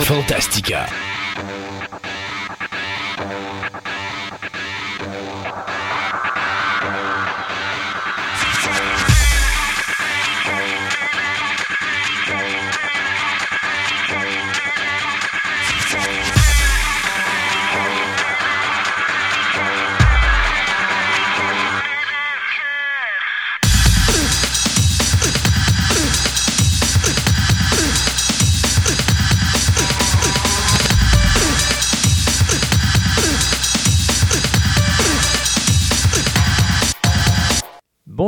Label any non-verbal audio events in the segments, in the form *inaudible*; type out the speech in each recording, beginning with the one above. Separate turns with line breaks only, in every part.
Fantastica.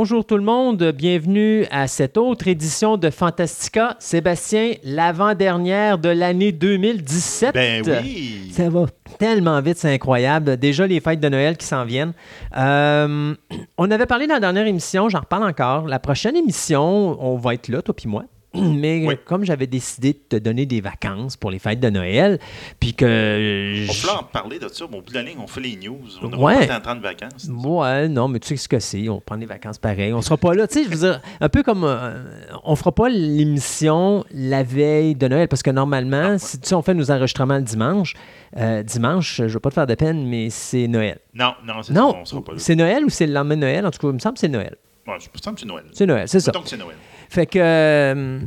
Bonjour tout le monde, bienvenue à cette autre édition de Fantastica. Sébastien, l'avant-dernière de l'année 2017.
Ben oui.
Ça va tellement vite, c'est incroyable. Déjà les fêtes de Noël qui s'en viennent. Euh, on avait parlé dans la dernière émission, j'en reparle encore. La prochaine émission, on va être là, toi puis moi. *clears throat* Mais
Oui.
comme j'avais décidé de te donner des vacances pour les fêtes de Noël, puis que...
On
je-
peut en parler de ça, mais au bout de la ligne, on fait les news. On n'a
Ouais.
pas de vacances.
Ouais, non, mais tu sais ce que c'est. On prend des vacances pareil. On sera pas là. Tu sais, je veux dire, un peu comme. euh, on fera pas l'émission la veille de Noël parce que normalement,
ouais.
si tu sais, on fait nos enregistrements le dimanche, euh, dimanche, je veux pas te faire de peine, mais c'est Noël.
Non, non, c'est ça,
Non,
on sera pas là.
c'est Noël ou c'est le lendemain de Noël? En tout cas, il me semble que c'est Noël.
Ouais, je me semble que c'est Noël.
C'est Noël, c'est ça.
Donc c'est Noël.
Fait que, euh,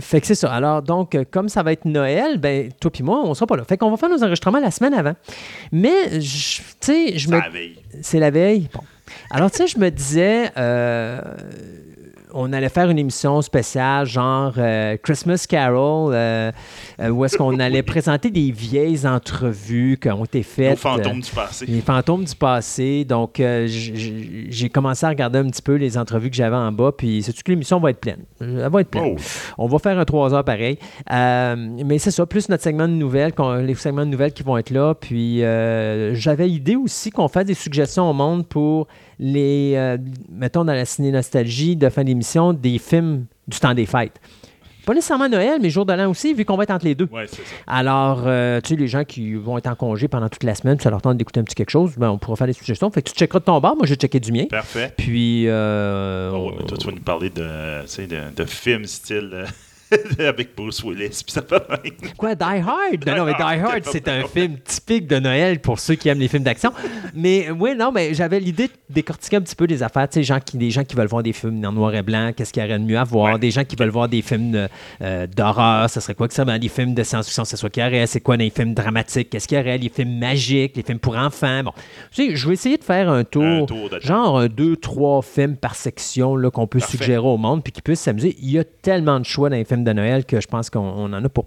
fait que c'est ça. Alors, donc, euh, comme ça va être Noël, ben, toi puis moi, on sera pas là. Fait qu'on va faire nos enregistrements la semaine avant. Mais, tu sais, je
C'est
me.
la veille.
C'est la veille? Bon. Alors, tu sais, je me disais, euh, on allait faire une émission spéciale, genre euh, Christmas Carol, euh, euh, où est-ce qu'on *laughs* allait présenter des vieilles entrevues qui ont été faites.
Nos fantômes du passé.
les fantômes du passé. Donc, j'ai commencé à regarder un petit peu les entrevues que j'avais en bas. Puis, sais-tu que l'émission va être pleine? Elle va être pleine.
Oh.
On va faire un 3 heures pareil. Mais c'est ça, plus notre segment de nouvelles, les segments de nouvelles qui vont être là. Puis j'avais l'idée aussi qu'on fasse des suggestions au monde pour les, mettons dans la ciné-nostalgie de fin d'émission, des films du temps des fêtes. Pas nécessairement Noël, mais jour de l'an aussi, vu qu'on va être entre les deux.
Ouais, ça.
Alors, euh, tu sais, les gens qui vont être en congé pendant toute la semaine, ça leur tente d'écouter un petit quelque chose, ben, on pourra faire des suggestions. Fait que tu checkeras de ton bar, moi je vais checker du mien.
Parfait.
Puis, euh,
Oh, ouais, mais toi, tu vas nous parler de, de films style euh, *laughs* avec Bruce Willis. Puis ça.
Quoi, Die Hard? Non, non, mais Die
Hard, *laughs*
c'est un film typique de Noël pour ceux qui aiment les films d'action. Mais oui, non, mais j'avais l'idée de décortiquer un petit peu des affaires. Tu sais, gens qui, des gens qui veulent voir des films en noir et blanc, qu'est-ce qu'il y aurait de mieux à voir?
Ouais.
Des gens qui veulent voir des films euh, d'horreur, ça serait quoi que ça? Ben, des films de science-fiction, ça quoi qu'il y aurait? C'est quoi dans les films dramatiques? Qu'est-ce qu'il y aurait? Les films magiques, les films pour enfants? Bon, tu sais, je vais essayer de faire un tour,
Un tour de-
genre un, deux, trois films par section qu'on peut
Parfait.
suggérer au monde puis qui puissent s'amuser. Il y a tellement de choix dans les films de Noël que je pense qu'on on en a pour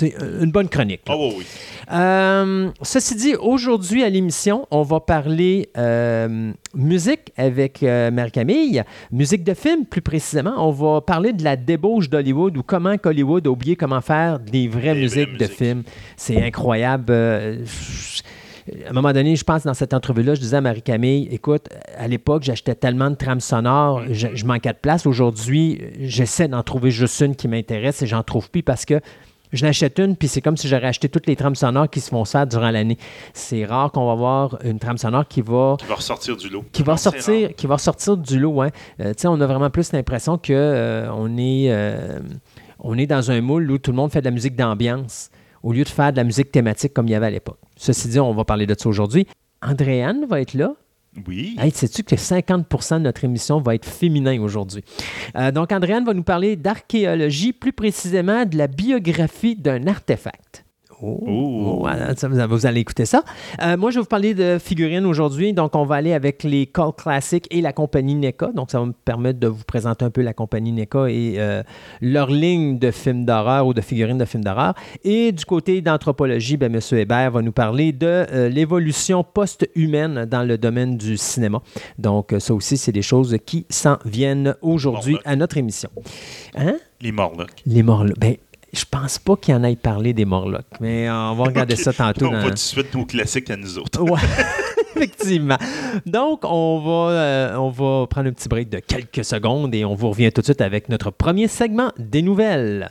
une bonne chronique.
Oh, oui, oui.
Euh, ceci dit, aujourd'hui à l'émission, on va parler euh, musique avec euh, Marie-Camille, musique de film plus précisément. On va parler de la débauche d'Hollywood ou comment qu'Hollywood a oublié comment faire des vraies
Des
musiques
vraies
de films. C'est incroyable. Je- à un moment donné, je pense dans cette entrevue-là, je disais à Marie-Camille, écoute, à l'époque, j'achetais tellement de trames sonores, je, je manquais de place. Aujourd'hui, j'essaie d'en trouver juste une qui m'intéresse et j'en trouve plus parce que je n'achète une, puis c'est comme si j'aurais acheté toutes les trames sonores qui se se faire durant l'année. C'est rare qu'on va avoir une trame sonore qui va
Qui va ressortir du lot.
qui va
Non, c'est
sortir, qui va ressortir du lot. Hein. Euh, tu sais, on a vraiment plus l'impression que euh, on est, euh, on est dans un moule où tout le monde fait de la musique d'ambiance au lieu de faire de la musique thématique comme il y avait à l'époque. Ceci dit, on va parler de ça aujourd'hui. Andréane va être là.
Oui.
Hey, sais-tu que 50 de notre émission va être féminin aujourd'hui? Euh, donc, Andréane va nous parler d'archéologie, plus précisément de la biographie d'un artefact. Oh,
Oh.
vous, allez écouter ça. Euh, moi, je vais vous parler de figurines aujourd'hui. Donc, on va aller avec les Call Classics et la compagnie NECA. Donc, ça va me permettre de vous présenter un peu la compagnie NECA et euh, leur ligne de films d'horreur ou de figurines de films d'horreur. Et du côté d'anthropologie, ben, M. Hébert va nous parler de euh, l'évolution post-humaine dans le domaine du cinéma. Donc, ça aussi, c'est des choses qui s'en viennent aujourd'hui à notre émission. Hein?
Les Morlocks.
Les Morlocks. Ben, je pense pas qu'il y en ait parlé des Morlocks, mais on va *laughs* regarder ça tantôt.
On
dans-
va tout de suite nos classiques à nous autres.
Ouais, *laughs* *laughs* effectivement. Donc, on va, euh, on va prendre un petit break de quelques secondes et on vous revient tout de suite avec notre premier segment des nouvelles.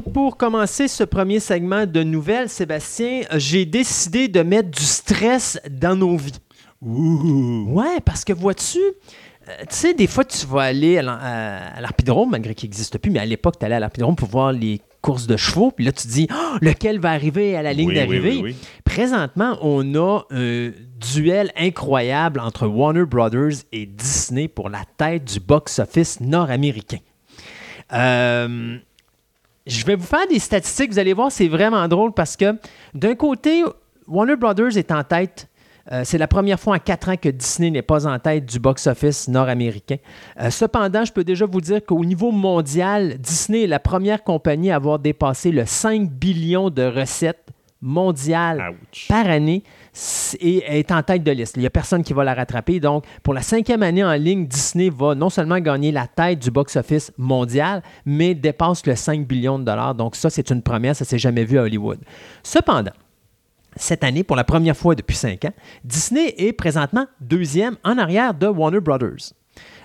Et pour commencer ce premier segment de nouvelles, Sébastien, j'ai décidé de mettre du stress dans nos vies.
Ouh.
Ouais, parce que vois-tu, euh, tu sais, des fois, tu vas aller à l'Arpidrome, malgré qu'il n'existe plus, mais à l'époque, tu allais à l'Arpidrome pour voir les courses de chevaux, puis là, tu te dis, Oh, lequel va arriver à la ligne
oui,
d'arrivée?
oui, oui.
Présentement, on a un duel incroyable entre Warner Brothers et Disney pour la tête du box-office nord-américain. Euh, je vais vous faire des statistiques, vous allez voir, c'est vraiment drôle parce que d'un côté, Warner Brothers est en tête. Euh, c'est la première fois en quatre ans que Disney n'est pas en tête du box-office nord-américain. Euh, cependant, je peux déjà vous dire qu'au niveau mondial, Disney est la première compagnie à avoir dépassé le 5 billions de recettes mondiales
Ouch.
par année et est en tête de liste. Il n'y a personne qui va la rattraper. Donc, pour la cinquième année en ligne, Disney va non seulement gagner la tête du box-office mondial, mais dépasse le 5 billions de dollars. Donc, ça, c'est une première. Ça s'est jamais vu à Hollywood. Cependant, cette année, pour la première fois depuis cinq ans, Disney est présentement deuxième en arrière de Warner Brothers.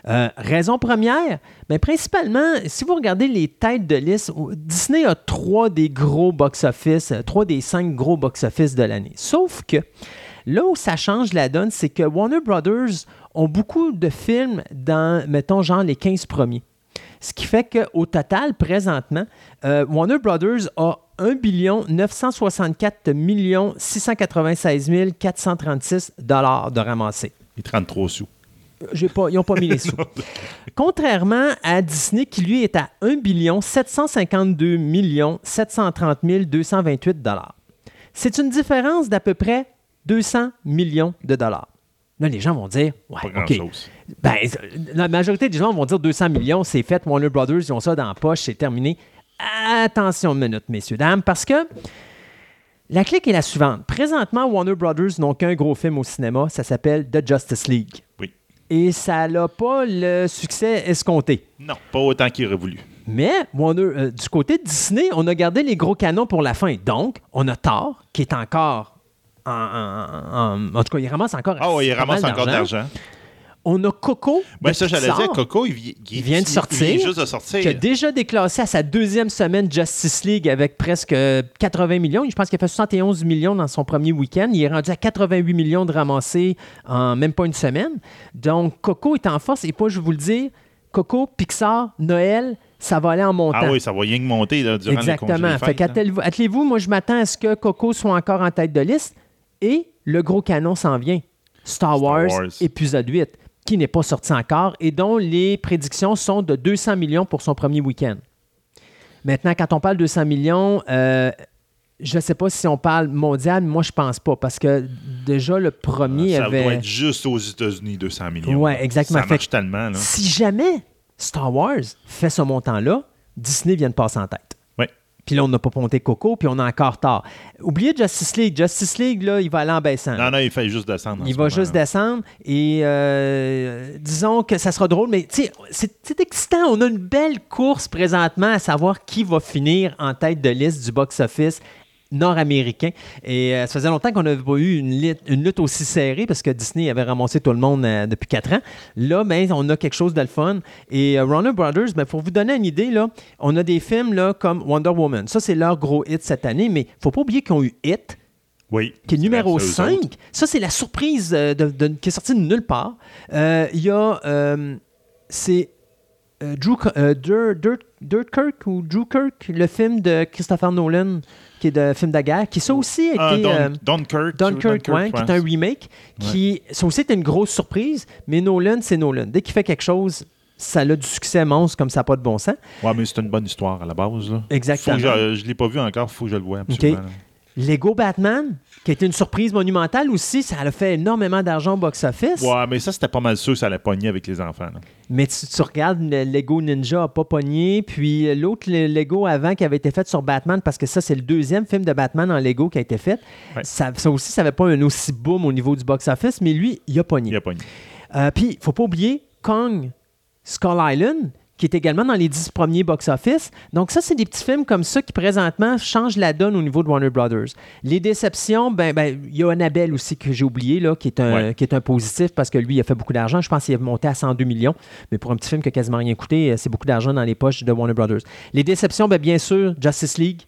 Euh, raison première, mais principalement, si vous regardez les têtes de liste, Disney a trois des gros box-office, euh, trois des cinq gros box-office de l'année. Sauf que là où ça change la donne, c'est que Warner Brothers ont beaucoup de films dans, mettons, genre les 15 premiers. Ce qui fait qu'au total, présentement, euh, Warner Brothers a 1 964 696 436 dollars de ramassés.
Il 33 sous.
Pas, ils n'ont pas mis les sous. *laughs* Contrairement à Disney, qui lui est à 1 752 730 228 dollars. C'est une différence d'à peu près 200 millions de dollars. Là, les gens vont dire, ouais,
Pas
OK. Ben, la majorité des gens vont dire 200 millions, c'est fait, Warner Brothers, ils ont ça dans la poche, c'est terminé. Attention une minute, messieurs, dames, parce que la clique est la suivante. Présentement, Warner Brothers n'ont qu'un gros film au cinéma, ça s'appelle The Justice League. Et ça n'a pas le succès escompté.
Non, pas autant qu'il aurait voulu.
Mais euh, du côté de Disney, on a gardé les gros canons pour la fin. Donc, on a Thor, qui est encore en, en- en- en tout cas, il ramasse encore
Ah oui, il ramasse encore de
d'argent. On a Coco.
Ben,
de
ça, j'allais
Pixar,
dire, Coco, il, vi-
Il vient de sortir.
Il vient juste de sortir.
qui a déjà déclassé à sa deuxième semaine Justice League avec presque 80 millions. Je pense qu'il a fait 71 millions dans son premier week-end. Il est rendu à 88 millions de ramassés en même pas une semaine. Donc, Coco est en force. Et pas, je vais vous le dire, Coco, Pixar, Noël, ça va aller en montant.
Ah oui, ça va rien que monter là, durant les
Exactement. Fait
fêtes, hein.
attelez-vous, moi je m'attends à ce que Coco soit encore en tête de liste. Et le gros canon s'en vient. Star,
Star
Wars,
Wars.
épisode 8, qui n'est pas sorti encore et dont les prédictions sont de 200 millions pour son premier week-end. Maintenant, quand on parle de 200 millions, euh, je ne sais pas si on parle mondial, mais moi je pense pas, parce que déjà le premier
Ça
avait...
doit être juste aux États-Unis, 200 millions.
Ouais, exactement.
Ça
Fait
marche tellement. Là.
Si jamais Star Wars fait ce montant-là, Disney vient de passer en tête. Puis là, on n'a pas ponté Coco, puis on a encore tard. Oubliez Justice League. Justice League, là, il va aller en baissant.
Non, non, il fait juste descendre. en
il va
moment,
juste descendre et euh, disons que ça sera drôle, mais tu sais, c'est excitant. On a une belle course présentement à savoir qui va finir en tête de liste du box-office nord-américain. Et euh, ça faisait longtemps qu'on n'avait pas eu une, lutte aussi serrée parce que Disney avait ramassé tout le monde euh, depuis quatre ans. Là, ben, on a quelque chose de le fun. Et euh, Warner Brothers, ben, pour vous donner une idée, là, on a des films là, comme Wonder Woman. Ça, c'est leur gros hit cette année, mais il ne faut pas oublier qu'ils ont eu Hit,
Oui.
qui est numéro
vrai, c'est eux
5.
autres.
Ça, c'est la surprise euh, de- de- qui est sortie de nulle part. Il y a. c'est. Drew, euh, Dur- Dirt, Dirtkirk ou Drew Kirk, le film de Christopher Nolan, qui est de film de guerre, qui ça aussi a
Ah,
été. Euh,
Dunkirk.
Dunkirk, ouais, qui est un remake, qui ça aussi est une grosse surprise, mais Nolan, c'est Nolan. Dès qu'il fait quelque chose, ça a du succès monstre comme ça n'a pas de bon sens.
Ouais, mais c'est une bonne histoire à la base. Là.
Exactement.
Faut que je ne l'ai pas vu encore, il faut que je le voie absolument. là.
Lego Batman, qui a été une surprise monumentale aussi, ça a fait énormément d'argent au box-office.
Ouais, mais ça, c'était pas mal sûr que ça allait pogner avec les enfants. là.
Mais tu, tu regardes, le Lego Ninja n'a pas pogné. Puis euh, l'autre le Lego avant qui avait été fait sur Batman, parce que ça, c'est le deuxième film de Batman en Lego qui a été fait.
Ouais.
Ça, ça aussi, ça n'avait pas un aussi boom au niveau du box-office, mais lui, il a pogné.
Il a pogné.
Euh, Puis, il faut pas oublier Kong Skull Island, qui est également dans les 10 premiers box-office. Donc, ça, c'est des petits films comme ça qui, présentement, changent la donne au niveau de Warner Brothers. Les déceptions, ben, ben, il y a Annabelle aussi que j'ai oublié, là, qui est, un,
Ouais.
qui est un positif parce que lui, il a fait beaucoup d'argent. Je pense qu'il est monté à 102 millions. Mais pour un petit film qui a quasiment rien coûté, euh, c'est beaucoup d'argent dans les poches de Warner Brothers. Les déceptions, ben, bien sûr, Justice League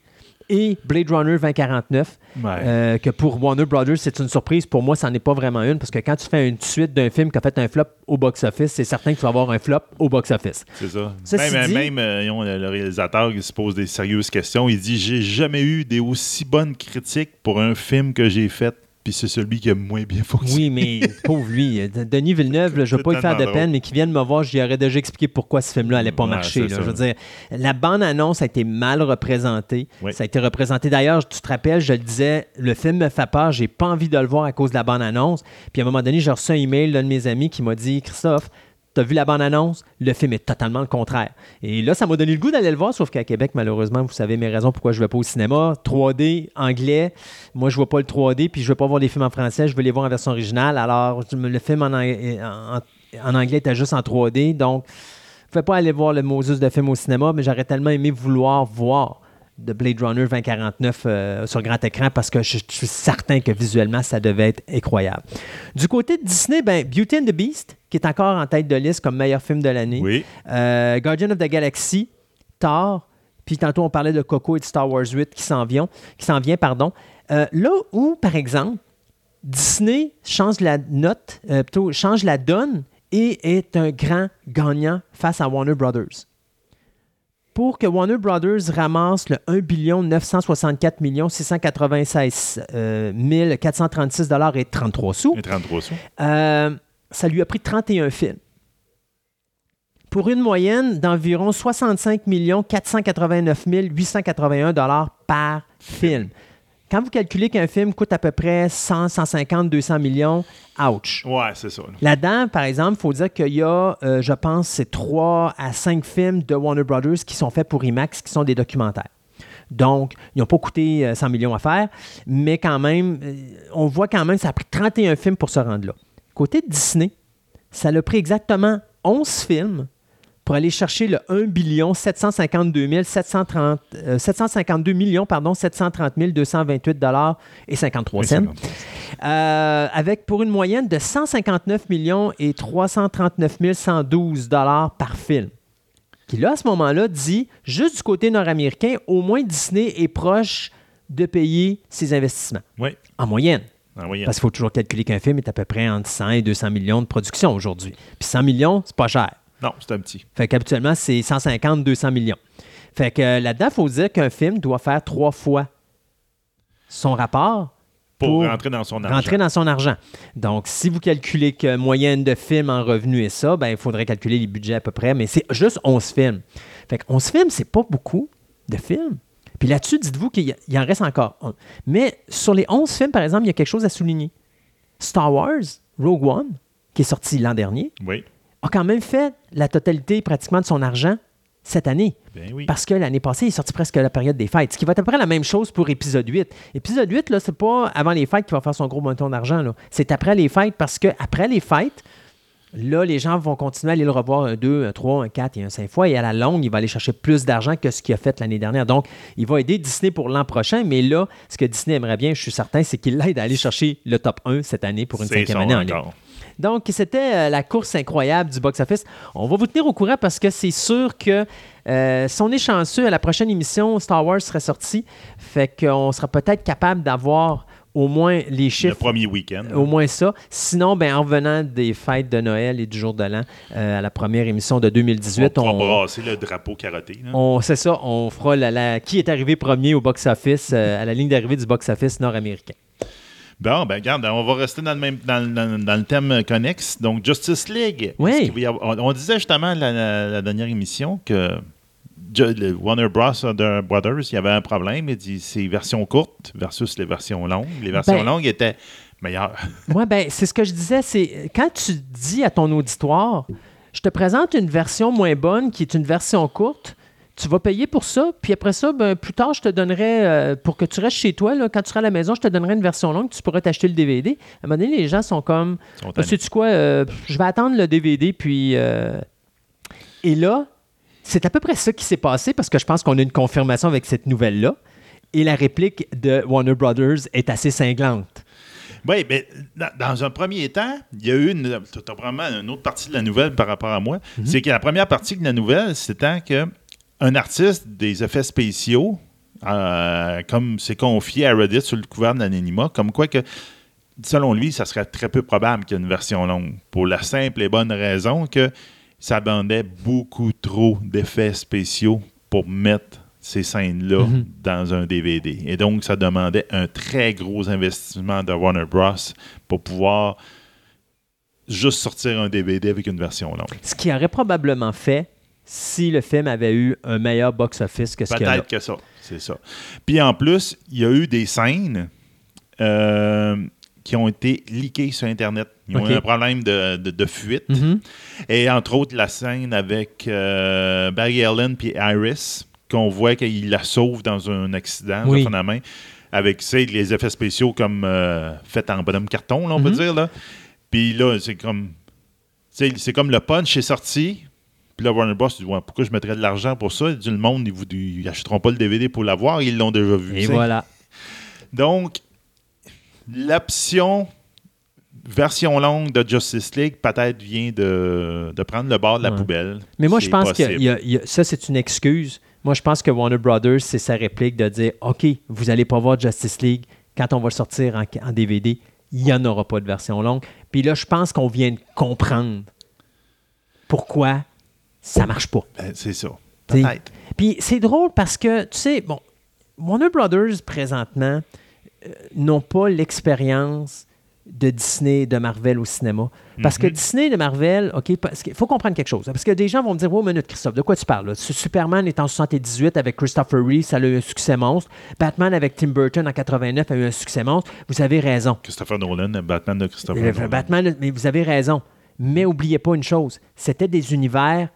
et Blade Runner 2049.
Ouais.
Euh, que pour Warner Brothers, c'est une surprise. Pour moi, ça n'en est pas vraiment une, parce que quand tu fais une suite d'un film qui a fait un flop au box-office, c'est certain que tu vas avoir un flop au box-office.
C'est ça.
Ceci
même
dit-
même euh, le, le réalisateur qui se pose des sérieuses questions. Il dit J'ai jamais eu des aussi bonnes critiques pour un film que j'ai fait, puis c'est celui qui a moins bien *laughs* fonctionné.
Oui, mais pauvre lui. euh, Denis Villeneuve, là, je ne veux pas lui faire de peine, mais qui vienne me voir, j'y aurais déjà expliqué pourquoi ce film-là n'allait pas
Ouais,
marcher. là. Je veux dire, la bande-annonce a été mal représentée.
Oui.
Ça a été représenté d'ailleurs, tu te rappelles, je le disais, le film me fait peur, j'ai pas envie de le voir à cause de la bande-annonce. Puis à un moment donné, j'ai reçu un email d'un de mes amis qui m'a dit Christophe, T'as vu la bande-annonce? Le film est totalement le contraire. Et là, ça m'a donné le goût d'aller le voir, sauf qu'à Québec, malheureusement, vous savez mes raisons pourquoi je ne vais pas au cinéma. 3D, anglais. Moi, je vois pas le 3D, puis je veux pas voir les films en français, je veux les voir en version originale. Alors, le film en, en- anglais était juste en 3D, donc ne pas aller voir le Moses de film au cinéma, mais j'aurais tellement aimé vouloir voir de Blade Runner 2049 euh, sur grand écran parce que je, je suis certain que visuellement, ça devait être incroyable. Du côté de Disney, ben, Beauty and the Beast, qui est encore en tête de liste comme meilleur film de l'année.
Oui.
Euh, Guardian of the Galaxy, Thor, puis tantôt on parlait de Coco et de Star Wars 8 qui s'en vient, qui s'en vient pardon. Euh, là où, par exemple, Disney change la note, euh, plutôt change la donne et est un grand gagnant face à Warner Brothers. Pour que Warner Brothers ramasse le 1 964 696 euh, 436 dollars et 33 sous,
Et 33 sous.
Euh, ça lui a pris 31 films. Pour une moyenne d'environ 65 489 881 dollars par film. Quand vous calculez qu'un film coûte à peu près 100, 150, 200 millions, ouch.
Ouais, c'est ça. là.
Là-dedans, par exemple, il faut dire qu'il y a, euh, je pense, c'est 3 à 5 films de Warner Brothers qui sont faits pour IMAX, qui sont des documentaires. Donc, ils n'ont pas coûté euh, 100 millions à faire, mais quand même, euh, on voit quand même, ça a pris 31 films pour se rendre là. Côté de Disney, ça a pris exactement 11 films pour aller chercher le 1 752 730, euh, 752 millions pardon, 730 228 dollars et 53
Oui,
cents. Euh, avec pour une moyenne de 159 millions et 339 112 dollars par film. Qui là, à ce moment-là, dit, juste du côté nord-américain, au moins Disney est proche de payer ses investissements.
Oui.
En moyenne.
En moyenne.
Parce qu'il faut toujours calculer qu'un film est à peu près entre 100 et 200 millions de production aujourd'hui. Puis 100 millions, c'est pas cher.
Non, c'est un petit.
Fait qu'habituellement, c'est 150, 200 millions. Fait que euh, là-dedans, il faut dire qu'un film doit faire trois fois son rapport
Pour,
Pour
rentrer dans son argent.
rentrer dans son argent. Donc, si vous calculez que moyenne de films en revenu est ça, ben, il faudrait calculer les budgets à peu près, mais c'est juste 11 films. Fait que 11 films, c'est pas beaucoup de films. Puis là-dessus, dites-vous qu'il y en reste encore un. Mais sur les 11 films, par exemple, il y a quelque chose à souligner. Star Wars, Rogue One, qui est sorti l'an dernier,
Oui.
a quand même fait la totalité pratiquement de son argent cette année.
Ben oui.
Parce que l'année passée, il est sorti presque à la période des fêtes. Ce qui va être à peu près la même chose pour épisode 8. Épisode 8, là, c'est pas avant les fêtes qu'il va faire son gros montant d'argent. là. C'est après les fêtes parce que après les fêtes, là, les gens vont continuer à aller le revoir un 2, un 3, un 4 et un 5 fois. Et à la longue, il va aller chercher plus d'argent que ce qu'il a fait l'année dernière. Donc, il va aider Disney pour l'an prochain. Mais là, ce que Disney aimerait bien, je suis certain, c'est qu'il l'aide à aller chercher le top 1 cette année pour une cinquième année en ligne. Donc, c'était euh, la course incroyable du box-office. On va vous tenir au courant parce que c'est sûr que euh, si on est chanceux, à la prochaine émission, Star Wars serait sorti. Fait qu'on sera peut-être capable d'avoir au moins les
Le
chiffres.
premier week-end.
Au moins ça. Sinon, ben, en revenant des fêtes de Noël et du jour de l'an euh, à la première émission de
on
2018,
pourra
on,
brasser le drapeau carotté. là.
on- c'est ça, on fera la, la- qui est arrivé premier au box-office, euh, à la ligne d'arrivée du box-office nord-américain.
Bon, ben regarde, on va rester dans le même dans, le- dans- dans le thème connexe. Donc, Justice League.
Oui.
Va on, on disait justement la, la- la dernière émission que le Warner Bros. Brothers, il y avait un problème. Il dit c'est version courte versus les versions longues. Les versions
Ben-
longues étaient meilleures. *laughs*
Moi, ben, c'est ce que je disais, c'est quand tu dis à ton auditoire, je te présente une version moins bonne qui est une version courte, tu vas payer pour ça, puis après ça, ben, plus tard, je te donnerai, euh, pour que tu restes chez toi, là, quand tu seras à la maison, je te donnerai une version longue, tu pourras t'acheter le DVD. À un moment donné, les gens sont comme, sais-tu quoi, euh, je vais attendre le DVD, puis... euh, Et là, c'est à peu près ça qui s'est passé, parce que je pense qu'on a une confirmation avec cette nouvelle-là, et la réplique de Warner Brothers est assez cinglante.
Oui, mais dans, un premier temps, il y a eu une, vraiment une autre partie de la nouvelle par rapport à moi.
Mhm.
C'est que la première partie de la nouvelle, c'était que un artiste des effets spéciaux, euh, comme c'est confié à Reddit sur le couvert de l'anonymat, comme quoi que, selon lui, ça serait très peu probable qu'il y ait une version longue. Pour la simple et bonne raison que ça demandait beaucoup trop d'effets spéciaux pour mettre ces scènes-là
Mhm.
dans un DVD. Et donc, ça demandait un très gros investissement de Warner Bros. pour pouvoir juste sortir un DVD avec une version longue.
Ce qui aurait probablement fait si le film avait eu un meilleur box-office que ce qu'il a.
Peut-être que ça, c'est ça. Puis en plus, il y a eu des scènes euh, qui ont été leakées sur Internet. Ils ont eu un problème de, de- de fuite.
Mhm.
Et entre autres, la scène avec euh, Barry Allen puis Iris, qu'on voit qu'il la sauve dans un accident,
Oui.
de fond à main, avec les effets spéciaux comme euh, faits en bonhomme carton, là, on peut
Mhm.
dire. Là. Puis là, c'est comme. C'est comme le punch est sorti. Puis là, Warner Bros. dit ouais, Pourquoi je mettrais de l'argent pour ça? Dit, Le monde, ils n'achèteront pas le DVD pour l'avoir, ils l'ont déjà vu.
Et voilà.
Donc, l'option version longue de Justice League peut-être vient de, de prendre le bord de la
Ouais.
poubelle.
Mais moi, je pense que
possible.
il y a- il y a- ça, c'est une excuse. Moi, je pense que Warner Brothers, c'est sa réplique de dire OK, vous n'allez pas voir Justice League quand on va le sortir en, en DVD. Il n'y en aura pas de version longue. Puis là, je pense qu'on vient de comprendre pourquoi ça marche pas.
Ben, c'est ça. Peut-être.
Puis c'est drôle parce que, tu sais, bon, Warner Brothers, présentement, euh, n'ont pas l'expérience de Disney de Marvel au cinéma. Parce que
Mhm.
Disney et de Marvel, OK, parce qu'il faut comprendre quelque chose. Parce que des gens vont me dire, oh, minute, Christophe, de quoi tu parles? là? Su- Superman est en 78 avec Christopher Reeve, ça a eu un succès monstre. Batman avec Tim Burton en 89 a eu un succès monstre. Vous avez raison.
Christopher Nolan, Batman de Christopher
Le
Nolan.
Batman, mais vous avez raison. Mais oubliez pas une chose, c'était des univers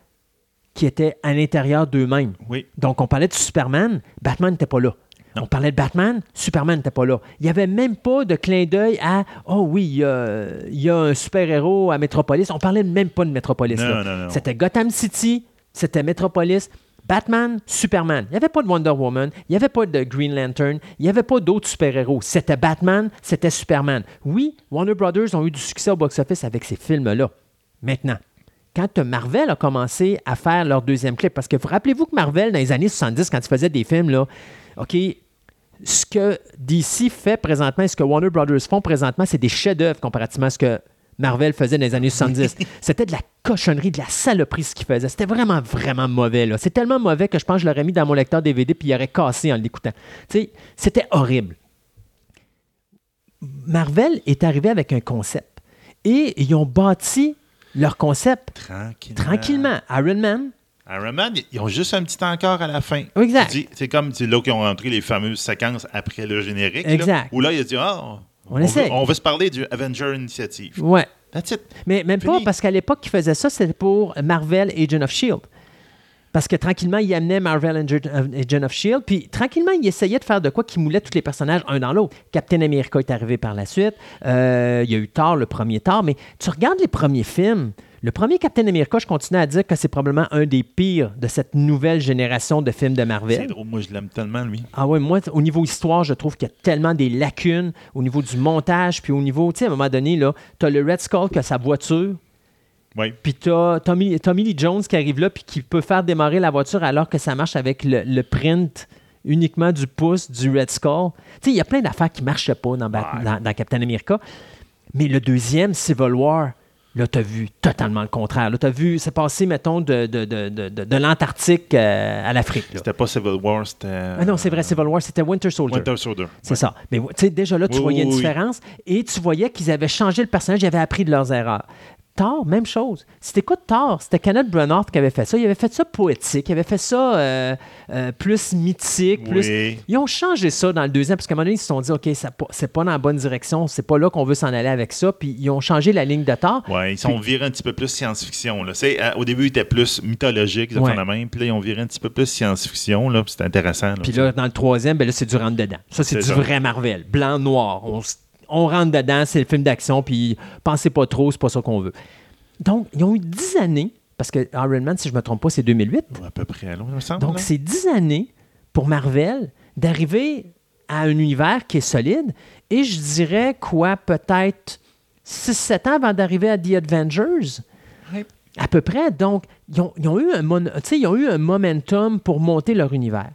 qui étaient à l'intérieur d'eux-mêmes.
Oui.
Donc, on parlait de Superman, Batman n'était pas là.
Non.
On parlait de Batman, Superman n'était pas là. Il n'y avait même pas de clin d'œil à Oh oui, il y a, il y a un super-héros à Metropolis. On parlait même pas de Metropolis.
Non, non.
C'était Gotham City, c'était Metropolis, Batman, Superman. Il n'y avait pas de Wonder Woman, il n'y avait pas de Green Lantern, il n'y avait pas d'autres super-héros. C'était Batman, c'était Superman. Oui, Warner Brothers ont eu du succès au box-office avec ces films-là. Maintenant, quand Marvel a commencé à faire leur deuxième clip, parce que vous rappelez-vous que Marvel, dans les années 70, quand ils faisaient des films, là, OK, ce que DC fait présentement et ce que Warner Brothers font présentement, c'est des chefs-d'œuvre comparativement à ce que Marvel faisait dans les années 70. *laughs* C'était de la cochonnerie, de la saloperie ce qu'ils faisaient. C'était vraiment, vraiment mauvais. là. C'est tellement mauvais que je pense que je l'aurais mis dans mon lecteur DVD puis il aurait cassé en l'écoutant. Tu sais, c'était horrible. Marvel est arrivé avec un concept et ils ont bâti leur concept
Tranquillement.
tranquillement. Iron Man,
Iron Man, ils ont juste un petit encore à la fin.
Exact.
C'est comme là qu'ils ont rentré les fameuses séquences après le générique. là,
Exact.
où là, il a dit Ah,
On
veut,
essaie.
on veut se parler du Avenger Initiative.
ouais.
That's it.
Mais même pas parce qu'à l'époque, ils faisaient ça, c'était pour Marvel Agent of Shield. Parce que tranquillement, ils amenaient Marvel Agent Agent of Shield, puis tranquillement, ils essayaient de faire de quoi qui moulait tous les personnages un dans l'autre. Captain America est arrivé par la suite. Euh, il y a eu Thor, le premier Thor, mais tu regardes les premiers films. Le premier Captain America, je continue à dire que c'est probablement un des pires de cette nouvelle génération de films de
C'est
Marvel.
drôle, moi je l'aime tellement, lui.
Ah ouais, moi, au niveau histoire, je trouve qu'il y a tellement des lacunes au niveau du montage, puis au niveau, tu sais, à un moment donné, là, tu as le Red Skull qui a sa voiture,
Oui.
puis tu as Tommy, Tommy Lee Jones qui arrive là, puis qui peut faire démarrer la voiture alors que ça marche avec le, le print uniquement du pouce du Red Skull. Tu sais, il y a plein d'affaires qui ne marchaient pas dans, Bat-
Ouais.
dans, dans Captain America. Mais le deuxième, Civil War, là, tu as vu totalement le contraire. Là, tu as vu, c'est passé, mettons, de, de, de, de, l'Antarctique euh, à l'Afrique.
C'était pas Civil War, c'était.
Ah non, c'est vrai, Civil War, c'était Winter Soldier.
Winter Soldier.
C'est ça. Mais tu sais, déjà là, tu
Oui,
voyais
oui,
une
oui.
différence et tu voyais qu'ils avaient changé le personnage, ils avaient appris de leurs erreurs. Thor, même chose. Si t'écoutes Thor, c'était Kenneth Branagh qui avait fait ça. Il avait fait ça poétique, il avait fait ça euh, euh, plus mythique. Plus...
Oui.
Ils ont changé ça dans le deuxième, parce qu'à un moment donné, ils se sont dit, OK, c'est pas dans la bonne direction, c'est pas là qu'on veut s'en aller avec ça. Puis ils ont changé la ligne de Thor.
Ouais, ils sont virés un petit peu plus science-fiction. euh, au début, ils étaient plus mythologiques,
Ouais.
la même. Puis là, ils ont viré un petit peu plus science-fiction. Là, puis c'est intéressant. là.
Puis là, dans le troisième, ben là, c'est du rentre-dedans. Ça, c'est du
ça.
vrai Marvel. Blanc, noir. On, s- on rentre dedans, c'est le film d'action, puis pensez pas trop, c'est pas ça qu'on veut. Donc, ils ont eu 10 années, parce que Iron Man, si je me trompe pas, c'est 2008.
à peu près, là, il me semble.
Donc, c'est 10 années pour Marvel d'arriver à un univers qui est solide. Et je dirais, quoi, peut-être 6-7 ans avant d'arriver à The Avengers?
Ouais.
À peu près. Donc, ils ont, ils ont eu un mon- ils ont eu un momentum pour monter leur univers.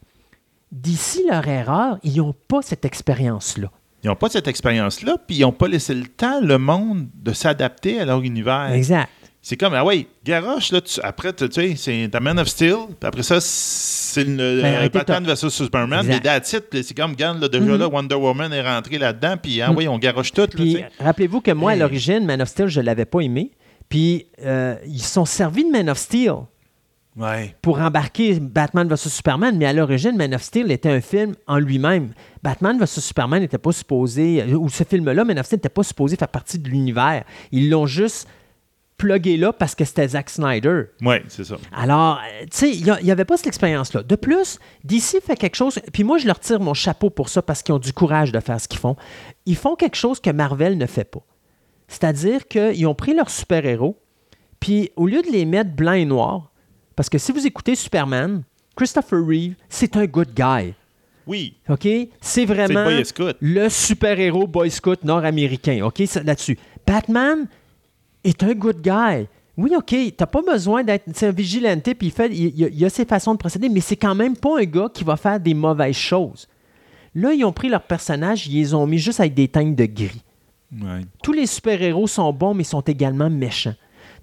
D'ici leur erreur, ils n'ont pas cette expérience-là.
Ils n'ont pas cette expérience-là, puis ils n'ont pas laissé le temps, le monde, de s'adapter à leur univers.
Exact.
C'est comme, ah ouais, Garoche, là, tu- après, tu sais, c'est ta Man of Steel, puis après ça, c'est le
Ben,
Batman vs Superman, puis that's c'est comme, regarde, là, déjà
Mhm.
là, Wonder Woman est rentré là-dedans, puis ah oui, on garoche tout,
rappelez-vous que moi, à l'origine, Man of Steel, je ne l'avais pas aimé. Puis, euh, ils se sont servis de Man of Steel
Ouais.
pour embarquer Batman vs Superman, mais à l'origine, Man of Steel était un film en lui-même. Batman vs Superman n'était pas supposé, euh, ou ce film-là, Man of Steel n'était pas supposé faire partie de l'univers. Ils l'ont juste plugué là parce que c'était Zack Snyder.
Ouais, c'est ça.
Alors, euh, tu sais, il n'y avait pas cette expérience-là. De plus, DC fait quelque chose, puis moi, je leur tire mon chapeau pour ça parce qu'ils ont du courage de faire ce qu'ils font. Ils font quelque chose que Marvel ne fait pas. C'est-à-dire qu'ils ont pris leurs super-héros, puis au lieu de les mettre blanc et noir, parce que si vous écoutez Superman, Christopher Reeve, c'est un good guy.
Oui,
OK? C'est vraiment
le
le super-héros Boy Scout nord-américain. OK? Là-dessus. Batman est un good guy. Oui, OK, t'as pas besoin d'être c'est un vigilante, puis il, fait, il, il a- ses façons de procéder, mais c'est quand même pas un gars qui va faire des mauvaises choses. Là, ils ont pris leurs personnages, ils les ont mis juste avec des teintes de gris.
Ouais.
Tous les super-héros sont bons, mais sont également méchants.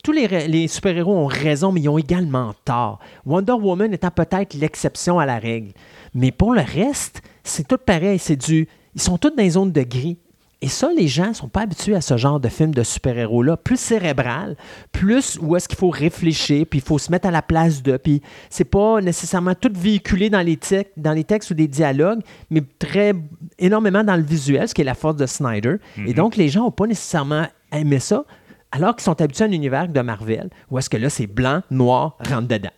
Tous les, les super-héros ont raison, mais ils ont également tort. Wonder Woman étant peut-être l'exception à la règle. Mais pour le reste, c'est tout pareil. C'est du, ils sont tous dans les zones de gris. Et ça, les gens ne sont pas habitués à ce genre de film de super-héros-là. Plus cérébral, plus où est-ce qu'il faut réfléchir, puis il faut se mettre à la place de. Puis c'est pas nécessairement tout véhiculé dans les, tec- dans les textes ou des dialogues, mais très énormément dans le visuel, ce qui est la force de Snyder. Et donc, les gens n'ont pas nécessairement aimé ça, alors qu'ils sont habitués à un univers de Marvel, où est-ce que là, c'est blanc, noir, rentre dedans.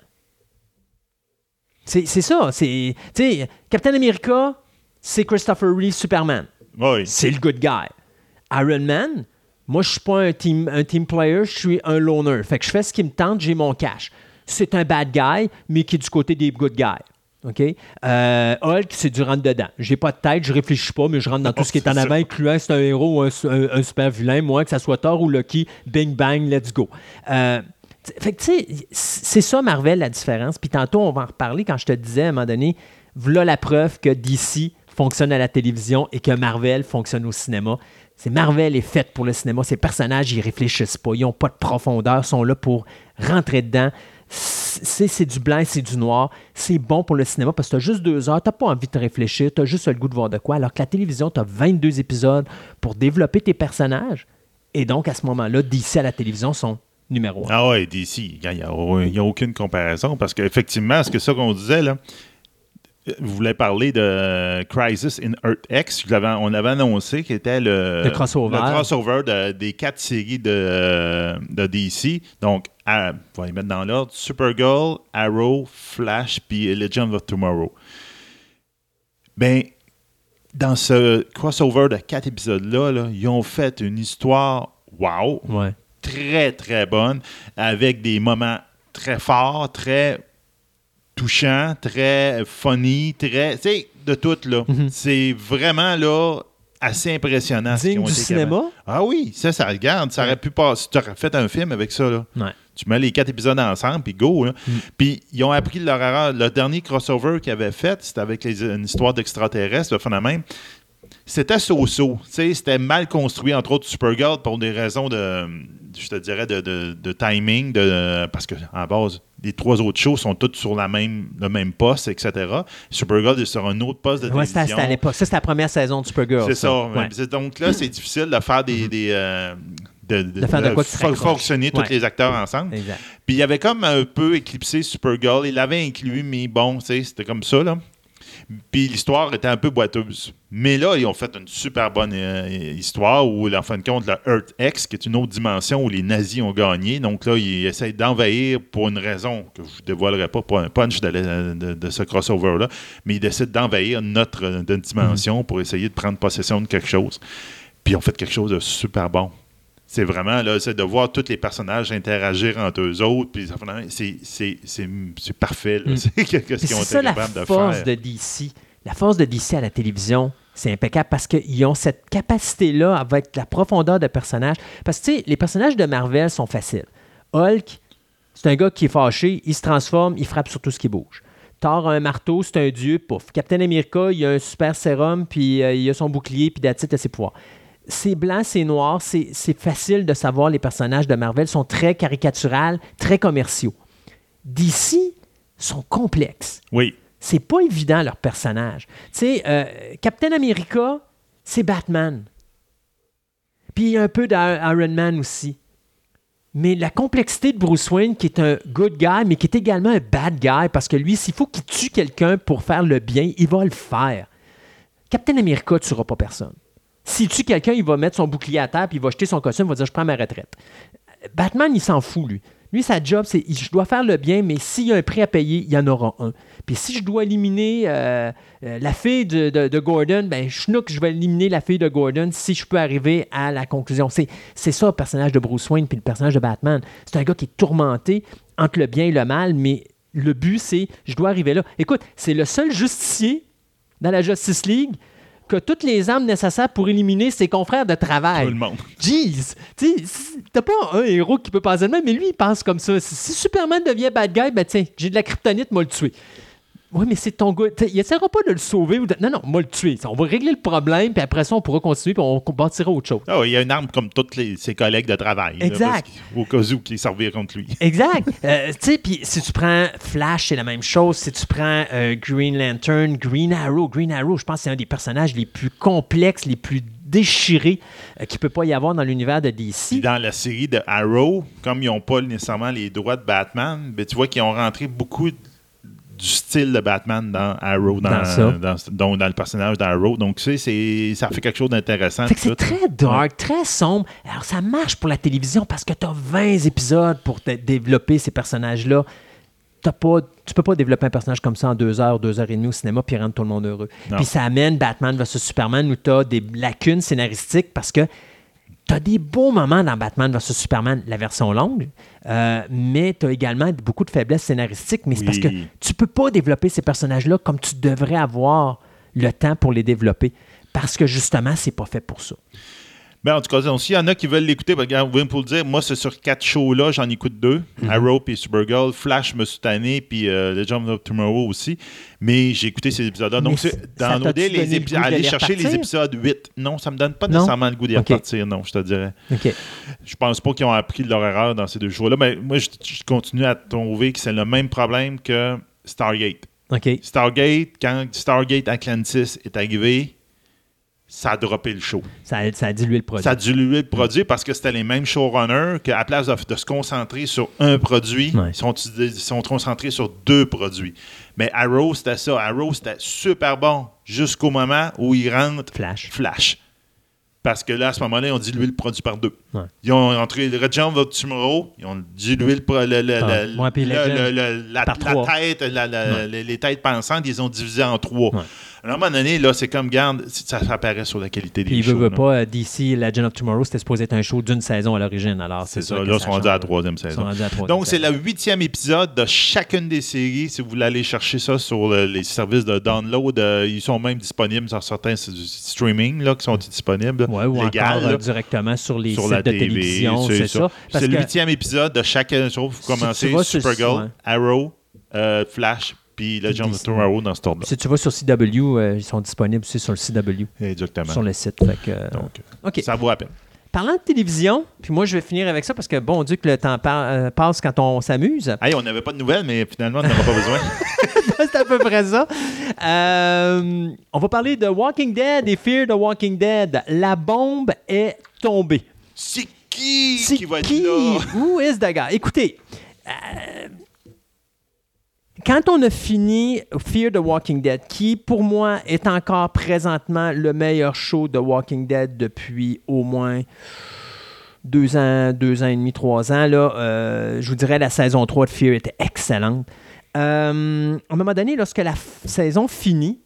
C'est c'est ça. C'est, tu sais, Captain America, c'est Christopher Reeve Superman.
Oui.
C'est le good guy. Iron Man, moi, je suis pas un team, un team player, je suis un loner. Fait que je fais ce qui me tente, j'ai mon cash. C'est un bad guy, mais qui est du côté des good guys. OK? Euh, Hulk, c'est du rentre-dedans. J'ai pas de tête, je réfléchis pas, mais je rentre dans tout ce qui est en
ça.
avant, incluant c'est un héros ou un, un- un super vilain, moi, que ça soit Thor ou Lucky, bing bang, let's go. Euh, fait que, tu sais, c'est ça, Marvel, la différence. Puis tantôt, on va en reparler quand je te disais, à un moment donné, voilà la preuve que DC fonctionne à la télévision et que Marvel fonctionne au cinéma. C'est Marvel est faite pour le cinéma. Ces personnages, ils réfléchissent pas. Ils n'ont pas de profondeur. Ils sont là pour rentrer dedans. C'est du blanc c'est du noir. C'est bon pour le cinéma parce que tu as juste deux heures. Tu pas envie de réfléchir. Tu as juste le goût de voir de quoi. Alors que la télévision, tu as 22 épisodes pour développer tes personnages. Et donc, à ce moment-là, DC à la télévision sont numéro.
Ah ouais, DC, il n'y a, aucune comparaison parce qu'effectivement, ce que ça qu'on disait, là, vous voulez parler de Crisis in Earth X. on avait annoncé qu'il était le,
Le crossover.
le crossover de- des quatre séries de, de DC. Donc, à- on va les mettre dans l'ordre Supergirl, Arrow, Flash, puis Legend of Tomorrow. Ben, dans ce crossover de quatre épisodes-là, là, ils ont fait une histoire wow
Ouais.
Très, très bonne, avec des moments très forts, très touchants, très funny, très. Tu sais, de tout, là.
Mhm.
C'est vraiment, là, assez impressionnant.
Digne du cinéma.
capables. Ah oui, ça, ça regarde. Ça aurait pu passer. Tu aurais fait un film avec ça, là.
Ouais.
Tu mets les quatre épisodes ensemble, puis go. là.
Mm.
Puis ils ont appris leur erreur. Le dernier crossover qu'ils avaient fait, c'était avec les- une histoire d'extraterrestres, le phénomène. C'était so-so. Tu sais, C'était mal construit, entre autres Supergirl, pour des raisons de, je te dirais, de, de- de timing, de, parce que en base, les trois autres shows sont toutes sur la même, le même poste, etc. Supergirl est sur un autre poste de
Ouais,
télévision.
c'était à l'époque. Ça, c'était la première saison de Supergirl.
C'est ça.
Ouais.
Donc là, c'est difficile de faire des, des, euh, de,
De faire de quoi
fo- fonctionner tous les acteurs ensemble.
Exact.
Puis il avait comme un peu éclipsé Supergirl. Il l'avait inclus, mais bon, tu sais, c'était comme ça, là. Puis l'histoire était un peu boiteuse. Mais là, ils ont fait une super bonne euh, histoire où, en fin de compte, la Earth X, qui est une autre dimension où les nazis ont gagné. Donc là, ils essayent d'envahir pour une raison que je ne dévoilerai pas, pas un punch de, ce crossover-là, mais ils décident d'envahir notre euh, de dimension pour essayer de prendre possession de quelque chose. Puis ils ont fait quelque chose de super bon. C'est vraiment là, c'est de voir tous les personnages interagir entre eux autres. Puis c'est, parfait. là.
Mm. *laughs*
C'est quelque chose
Puis
qu'ils ont été
la
capables de
force
faire.
de DC. La force de DC à la télévision, c'est impeccable parce qu'ils ont cette capacité-là avec la profondeur de personnages. Parce que, tu sais, les personnages de Marvel sont faciles. Hulk, c'est un gars qui est fâché, il se transforme, il frappe sur tout ce qui bouge. Thor a un marteau, c'est un dieu, pouf. Captain America, il a un super sérum, puis euh, il a son bouclier, puis d'attitude à ses pouvoirs. C'est blanc, c'est noir, c'est facile de savoir les personnages de Marvel sont très caricaturales, très commerciaux. DC sont complexes
Oui.
c'est pas évident leur personnage. Tu sais, euh, Captain America, c'est Batman. Puis il y a un peu d'Iron Man aussi. Mais la complexité de Bruce Wayne, qui est un good guy, mais qui est également un bad guy, parce que lui, s'il faut qu'il tue quelqu'un pour faire le bien, il va le faire. Captain America ne tuera pas personne. S'il tue quelqu'un, il va mettre son bouclier à terre, puis il va jeter son costume, il va dire Je prends ma retraite. Batman, il s'en fout, lui. Lui, sa job, c'est je dois faire le bien, mais s'il y a un prix à payer, il y en aura un. Puis si je dois éliminer euh, euh, la fille de, Gordon, ben schnook, je vais éliminer la fille de Gordon si je peux arriver à la conclusion. C'est ça le personnage de Bruce Wayne puis le personnage de Batman. C'est un gars qui est tourmenté entre le bien et le mal, mais le but, c'est je dois arriver là. Écoute, c'est le seul justicier dans la Justice League qui a toutes les armes nécessaires pour éliminer ses confrères de travail.
Tout le monde. *laughs*
Jeez! T'as pas un héros qui peut penser de même, mais lui, il pense comme ça. Si, si Superman devient bad guy, ben tiens, j'ai de la kryptonite, moi le tuer. Oui, mais c'est ton gars. Il essaiera pas de le sauver. Ou de... Non, non, moi le tuer. On va régler le problème, puis après ça, on pourra continuer, puis on bâtira autre chose.
Ah il y a une arme comme tous les- ses collègues de travail.
Exact.
au cas où qui servir contre lui. *laughs*
Exact. Euh, tu sais, puis si tu prends Flash, c'est la même chose. Si tu prends euh, Green Lantern, Green Arrow, Green Arrow, je pense que c'est un des personnages les plus complexes, les plus déchirés euh, qu'il peut pas y avoir dans l'univers de
Puis
DC.
dans la série de Arrow, comme ils n'ont pas nécessairement les droits de Batman, ben, tu vois qu'ils ont rentré beaucoup du style de Batman dans Arrow, dans,
Dans
le personnage d'Arrow. Donc, tu sais, c'est- ça fait quelque chose d'intéressant.
Fait que c'est très dark, très sombre. Alors, ça marche pour la télévision parce que tu as 20 épisodes pour développer ces personnages-là. Pas, tu peux pas développer un personnage comme ça en deux heures, deux heures et demie au cinéma puis rendre tout le monde heureux.
Non.
Puis ça amène Batman vs Superman où tu as des lacunes scénaristiques parce que tu as des beaux moments dans Batman vs Superman, la version longue, euh, mais tu as également beaucoup de faiblesses scénaristiques. Mais c'est parce que tu peux pas développer ces personnages-là comme tu devrais avoir le temps pour les développer. Parce que justement, c'est pas fait pour ça.
Ben, en tout cas, s'il y en a qui veulent l'écouter, ben, regarde, vous pour le dire, moi, c'est sur quatre shows-là, j'en écoute deux.
Mhm.
Arrow puis Supergirl. Flash me suis tanné, puis euh, Legend of Tomorrow aussi. Mais j'ai écouté ces épisodes-là.
Mais
Donc, downloader
donné
les
le
aller chercher les épisodes 8. Non, ça me donne pas
Non?
nécessairement le goût d'y
Ok.
repartir, non, je te dirais.
OK.
Je pense pas qu'ils ont appris de leur erreur dans ces deux shows-là. Mais moi, je, je continue à trouver que c'est le même problème que Stargate. Stargate, quand Stargate Atlantis est arrivé, ça a droppé le show.
Ça a, ça a dilué le produit.
Ça a dilué le produit parce que c'était les mêmes showrunners qu'à la place de, de se concentrer sur un produit,
Ouais.
ils, sont, ils sont concentrés sur deux produits. Mais Arrow, c'était ça. Arrow, c'était super bon jusqu'au moment où ils rentrent
Flash.
Flash. Parce que là, à ce moment-là, ont dilué le produit par deux.
Ouais.
Ils ont entré le Regent of Tomorrow, ils ont dilué le, pro- le- le-
Ah,
le-
puis
le- le- le- la, la tête, la- la-
Ouais.
les, les têtes pensantes, ils ont divisé en trois.
Ouais.
À un moment donné, là, c'est comme, garde, ça apparaît sur la qualité des
Puis,
shows.
veut, veut pas, euh, DC, Legend of Tomorrow, c'était supposé être un show d'une saison à l'origine. Alors,
C'est ça, là, ils sont rendus à la troisième saison. Donc, c'est le huitième épisode de chacune des séries. Si vous voulez aller chercher ça sur le- les services de download, euh, ils sont même disponibles sur certains streaming là, qui sont disponibles.
Ouais, ou
légal,
encore euh,
là,
directement sur les
sur
sites
la
de
TV.
télévision, c'est ça.
C'est le huitième épisode de chaque chose. Vous commencez Supergirl. Arrow, euh, Flash, puis of
DC.
Tomorrow dans cet ordre-là.
Si tu vas sur CW, euh, ils sont disponibles aussi sur le CW,
Exactement.
sur le site. Fait que, euh,
Donc, ça vaut la peine.
Parlant de télévision, puis moi, je vais finir avec ça parce que, bon Dieu, que le temps euh, passe quand on s'amuse.
Hey, on n'avait pas de nouvelles, mais finalement, on n'en aura pas besoin. *laughs*
c'est à peu près ça. Euh, on va parler de Walking Dead et Fear the Walking Dead. La bombe est tombée.
C'est qui
C'est
qui va être
qui?
là?
Who is the guy? Écoutez, euh, quand on a fini Fear the Walking Dead, qui pour moi est encore présentement le meilleur show de Walking Dead depuis au moins deux ans, deux ans et demi, trois ans, là, euh, je vous dirais la saison 3 de Fear était excellente. Euh, à un moment donné, lorsque la saison finit,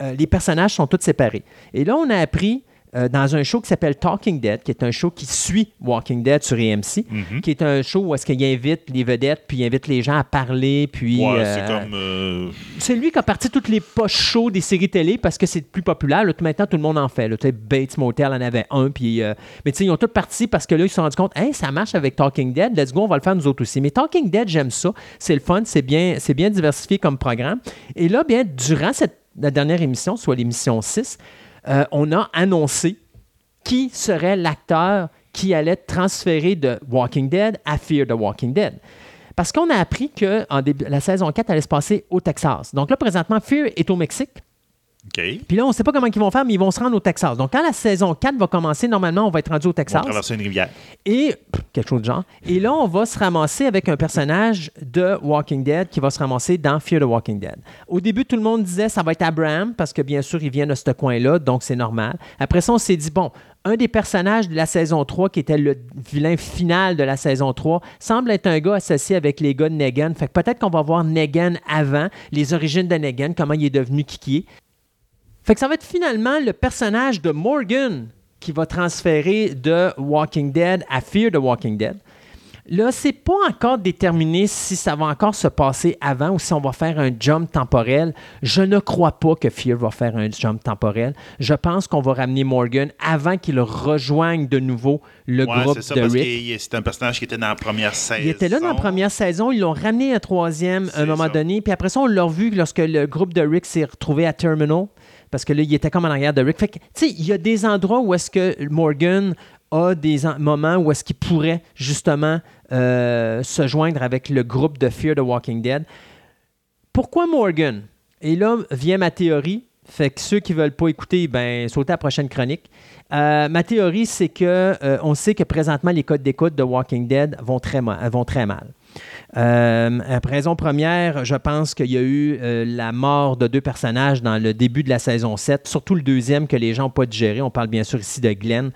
euh, les personnages sont tous séparés. Et là, on a appris euh, dans un show qui s'appelle Talking Dead, qui est un show qui suit Walking Dead sur AMC,
Mhm.
qui est un show où est-ce qu'il invite les vedettes, puis il invite les gens à parler, puis...
Ouais,
euh,
c'est comme. euh,
c'est lui qui a parti toutes les poches shows des séries télé parce que c'est plus populaire. Là, maintenant, tout le monde en fait. Là. Bates Motel en avait un. Puis, mais tu sais, ils ont tous parti parce que là, ils se sont rendus compte, hey, ça marche avec Talking Dead. Let's go, on va le faire nous autres aussi. Mais Talking Dead, j'aime ça. C'est le fun. C'est bien, c'est bien diversifié comme programme. Et là, bien, durant cette, la dernière émission, soit l'émission 6, euh, on a annoncé qui serait l'acteur qui allait transférer de Walking Dead à Fear the Walking Dead. Parce qu'on a appris que la saison 4 allait se passer au Texas. Donc là, présentement, Fear est au Mexique.
OK.
Puis là, on ne sait pas comment ils vont faire, mais ils vont se rendre au Texas. Donc quand la saison 4 va commencer, normalement, on va être rendu au
On va
Texas.
traverser une rivière.
Et pff, quelque chose de genre. Et là, on va se ramasser avec un personnage de Walking Dead qui va se ramasser dans Fear the Walking Dead. Au début, tout le monde disait ça va être Abraham parce que bien sûr, il vient de ce coin-là, donc c'est normal. Après ça, on s'est dit bon, un des personnages de la saison 3 qui était le vilain final de la saison 3 semble être un gars associé avec les gars de Negan. Fait que peut-être qu'on va voir Negan avant, les origines de Negan, comment il est devenu Kiki. Fait que ça va être finalement le personnage de Morgan qui va transférer de Walking Dead à Fear the Walking Dead. Là, c'est pas encore déterminé si ça va encore se passer avant ou si on va faire un jump temporel. Je ne crois pas que Fear va faire un jump temporel. Je pense qu'on va ramener Morgan avant qu'il rejoigne de nouveau le
Ouais,
groupe
ça,
de
parce
Rick.
c'est un personnage qui était dans la première saison.
Il était là dans la première saison, ils l'ont ramené à troisième à un moment
ça.
donné, puis après ça, on l'a revu lorsque le groupe de Rick s'est retrouvé à Terminal, parce que là, il était comme en arrière de Rick. Fait que, tu sais, il y a des endroits où est-ce que Morgan a des en- moments où est-ce qu'il pourrait justement euh, se joindre avec le groupe de Fear the Walking Dead. Pourquoi Morgan? Et là vient ma théorie. Fait que ceux qui veulent pas écouter, ben, sautez à la prochaine chronique. Euh, ma théorie, c'est que euh, on sait que présentement, les codes d'écoute de Walking Dead vont très, ma- vont très mal. Euh, raison première, je pense qu'il y a eu euh, la mort de deux personnages dans le début de la saison 7, surtout le deuxième que les gens n'ont pas digéré. On parle bien sûr ici de Glenn.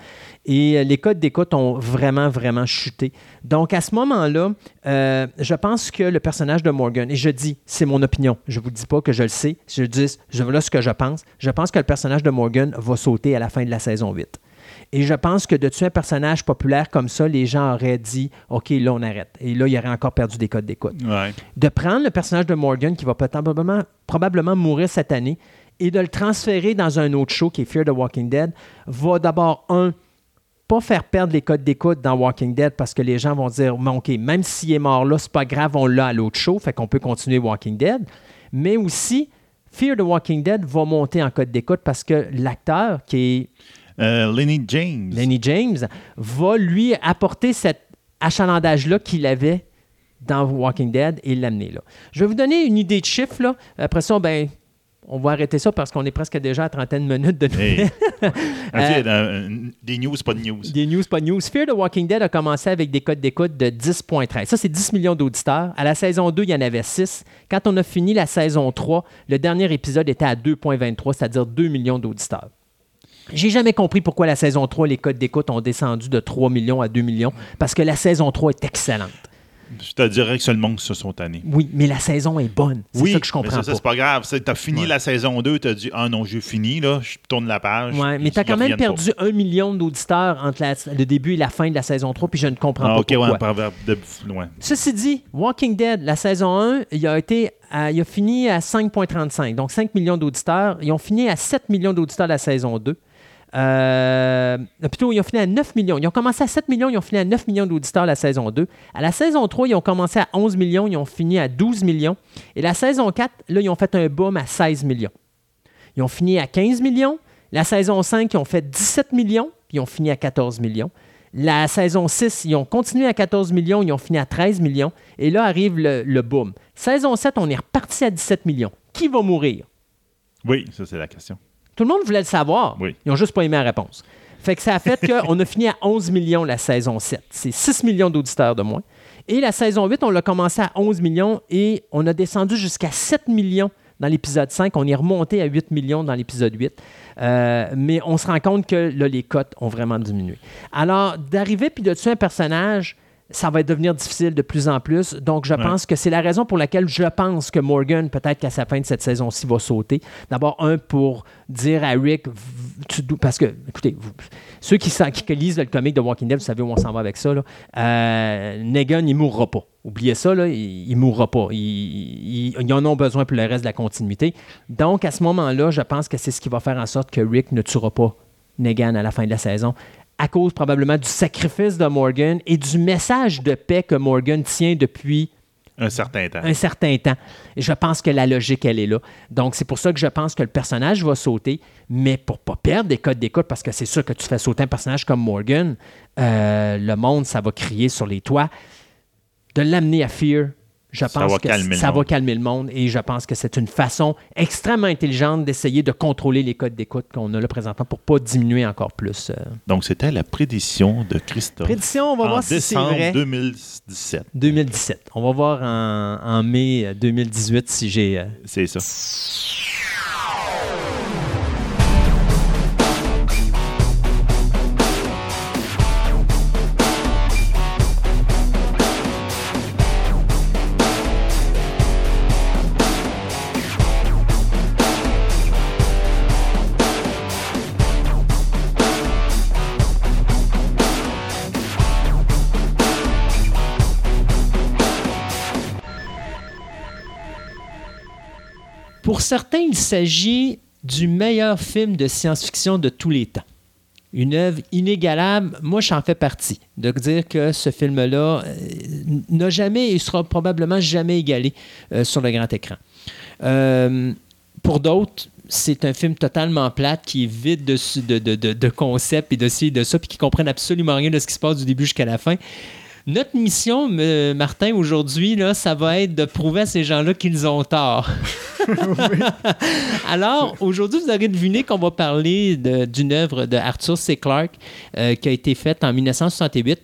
Et euh, les codes d'écoute ont vraiment, vraiment chuté. Donc à ce moment-là, euh, je pense que le personnage de Morgan, et je dis, c'est mon opinion, je ne vous dis pas que je le sais, je dis, je voilà ce que je pense. Je pense que le personnage de Morgan va sauter à la fin de la saison 8. Et je pense que de tuer un personnage populaire comme ça, les gens auraient dit OK, là, on arrête. Et là, il aurait encore perdu des codes d'écoute.
Ouais.
De prendre le personnage de Morgan, qui va probablement, probablement mourir cette année, et de le transférer dans un autre show qui est Fear the Walking Dead, va d'abord, un, pas faire perdre les codes d'écoute dans Walking Dead parce que les gens vont dire OK, même s'il est mort là, c'est pas grave, on l'a à l'autre show, fait qu'on peut continuer Walking Dead. Mais aussi, Fear the Walking Dead va monter en code d'écoute parce que l'acteur qui est
Euh, Lenny James.
Lenny James, va lui apporter cet achalandage-là qu'il avait dans Walking Dead et l'amener là. Je vais vous donner une idée de chiffre. Là. Après ça, ben, on va arrêter ça parce qu'on est presque déjà à trentaine de minutes de
Hey. *laughs* Ok,
Euh,
euh, des news, pas de news.
des news, pas de news. Fear the Walking Dead a commencé avec des codes d'écoute de 10.13. Ça, c'est 10 millions d'auditeurs. À la saison 2, il y en avait 6. Quand on a fini la saison 3, le dernier épisode était à 2.23, c'est-à-dire 2 millions d'auditeurs. J'ai jamais compris pourquoi la saison 3, les codes d'écoute ont descendu de 3 millions à 2 millions, parce que la saison 3 est excellente.
Je te dirais que seulement que se sont tannés.
Oui, mais la saison est bonne. C'est
Oui,
ça que je
mais
comprends
ça, ça,
pas.
c'est pas grave. Tu as fini
Ouais.
la saison 2, tu as dit Ah non, j'ai fini, là, je tourne la page.
Ouais, mais tu as quand même perdu un million d'auditeurs entre la- le début et la fin de la saison 3, puis je ne comprends
pas. Ah,
pas
ok, ouais,
pourquoi.
proverbe de loin.
Ceci dit, Walking Dead, la saison 1, il a, été à- il a fini à 5,35, donc 5 millions d'auditeurs. Ils ont fini à 7 millions d'auditeurs la saison 2. Euh, plutôt, ils ont fini à 9 millions. Ils ont commencé à 7 millions, ils ont fini à 9 millions d'auditeurs la saison 2. À la saison 3, ils ont commencé à 11 millions, ils ont fini à 12 millions. Et la saison 4, là, ils ont fait un boom à 16 millions. Ils ont fini à 15 millions. La saison 5, ils ont fait 17 millions, puis ils ont fini à 14 millions. La saison 6, ils ont continué à 14 millions, ils ont fini à 13 millions. Et là arrive le, le boom. Saison 7, on est reparti à 17 millions. Qui va mourir?
Oui, ça, c'est la question.
Tout le monde voulait le savoir.
Oui.
Ils n'ont juste pas aimé la réponse. Fait que ça a fait qu'on *laughs* a fini à 11 millions la saison 7. C'est 6 millions d'auditeurs de moins. Et la saison 8, on l'a commencé à 11 millions et on a descendu jusqu'à 7 millions dans l'épisode 5. On est remonté à 8 millions dans l'épisode 8. Euh, mais on se rend compte que là, les cotes ont vraiment diminué. Alors, d'arriver puis de tuer un personnage ça va devenir difficile de plus en plus. Donc, je pense que c'est la raison pour laquelle je pense que Morgan, peut-être qu'à sa fin de cette saison-ci, va sauter. D'abord, un, pour dire à Rick, parce que, écoutez, ceux qui, qui, lisent le comic de Walking Dead, vous savez où on s'en va avec ça. Là. Euh, Negan, il mourra pas. Oubliez ça, là, il ne mourra pas. Ils, en ont besoin pour le reste de la continuité. Donc, à ce moment-là, je pense que c'est ce qui va faire en sorte que Rick ne tuera pas Negan à la fin de la saison à cause probablement du sacrifice de Morgan et du message de paix que Morgan tient depuis
un certain temps.
Un certain temps. Et je pense que la logique, elle est là. Donc, c'est pour ça que je pense que le personnage va sauter, mais pour pas perdre des codes d'écoute, parce que c'est sûr que tu fais sauter un personnage comme Morgan, euh, le monde, ça va crier sur les toits. De l'amener à Fear, je pense que ça va calmer le monde et je pense que c'est une façon extrêmement intelligente d'essayer de contrôler les codes d'écoute qu'on a là présentement pour ne pas diminuer encore plus. Euh.
Donc, c'était la prédiction de Christophe.
Prédiction, on va voir si c'est vrai.
2017.
2017. On va voir en, en mai 2018 si j'ai. Euh,
c'est ça.
Pour certains, il s'agit du meilleur film de science-fiction de tous les temps. Une œuvre inégalable, moi j'en fais partie, de dire que ce film-là euh, n'a jamais et sera probablement jamais égalé euh, sur le grand écran. Euh, pour d'autres, c'est un film totalement plate qui est vide de, de, concepts et de ci et de ça, puis qui comprennent absolument rien de ce qui se passe du début jusqu'à la fin. Notre mission, Martin, aujourd'hui, là, ça va être de prouver à ces gens-là qu'ils ont tort. *laughs* Alors, aujourd'hui, vous aurez deviné qu'on va parler d'une œuvre de Arthur C. Clarke euh, qui a été faite en 1968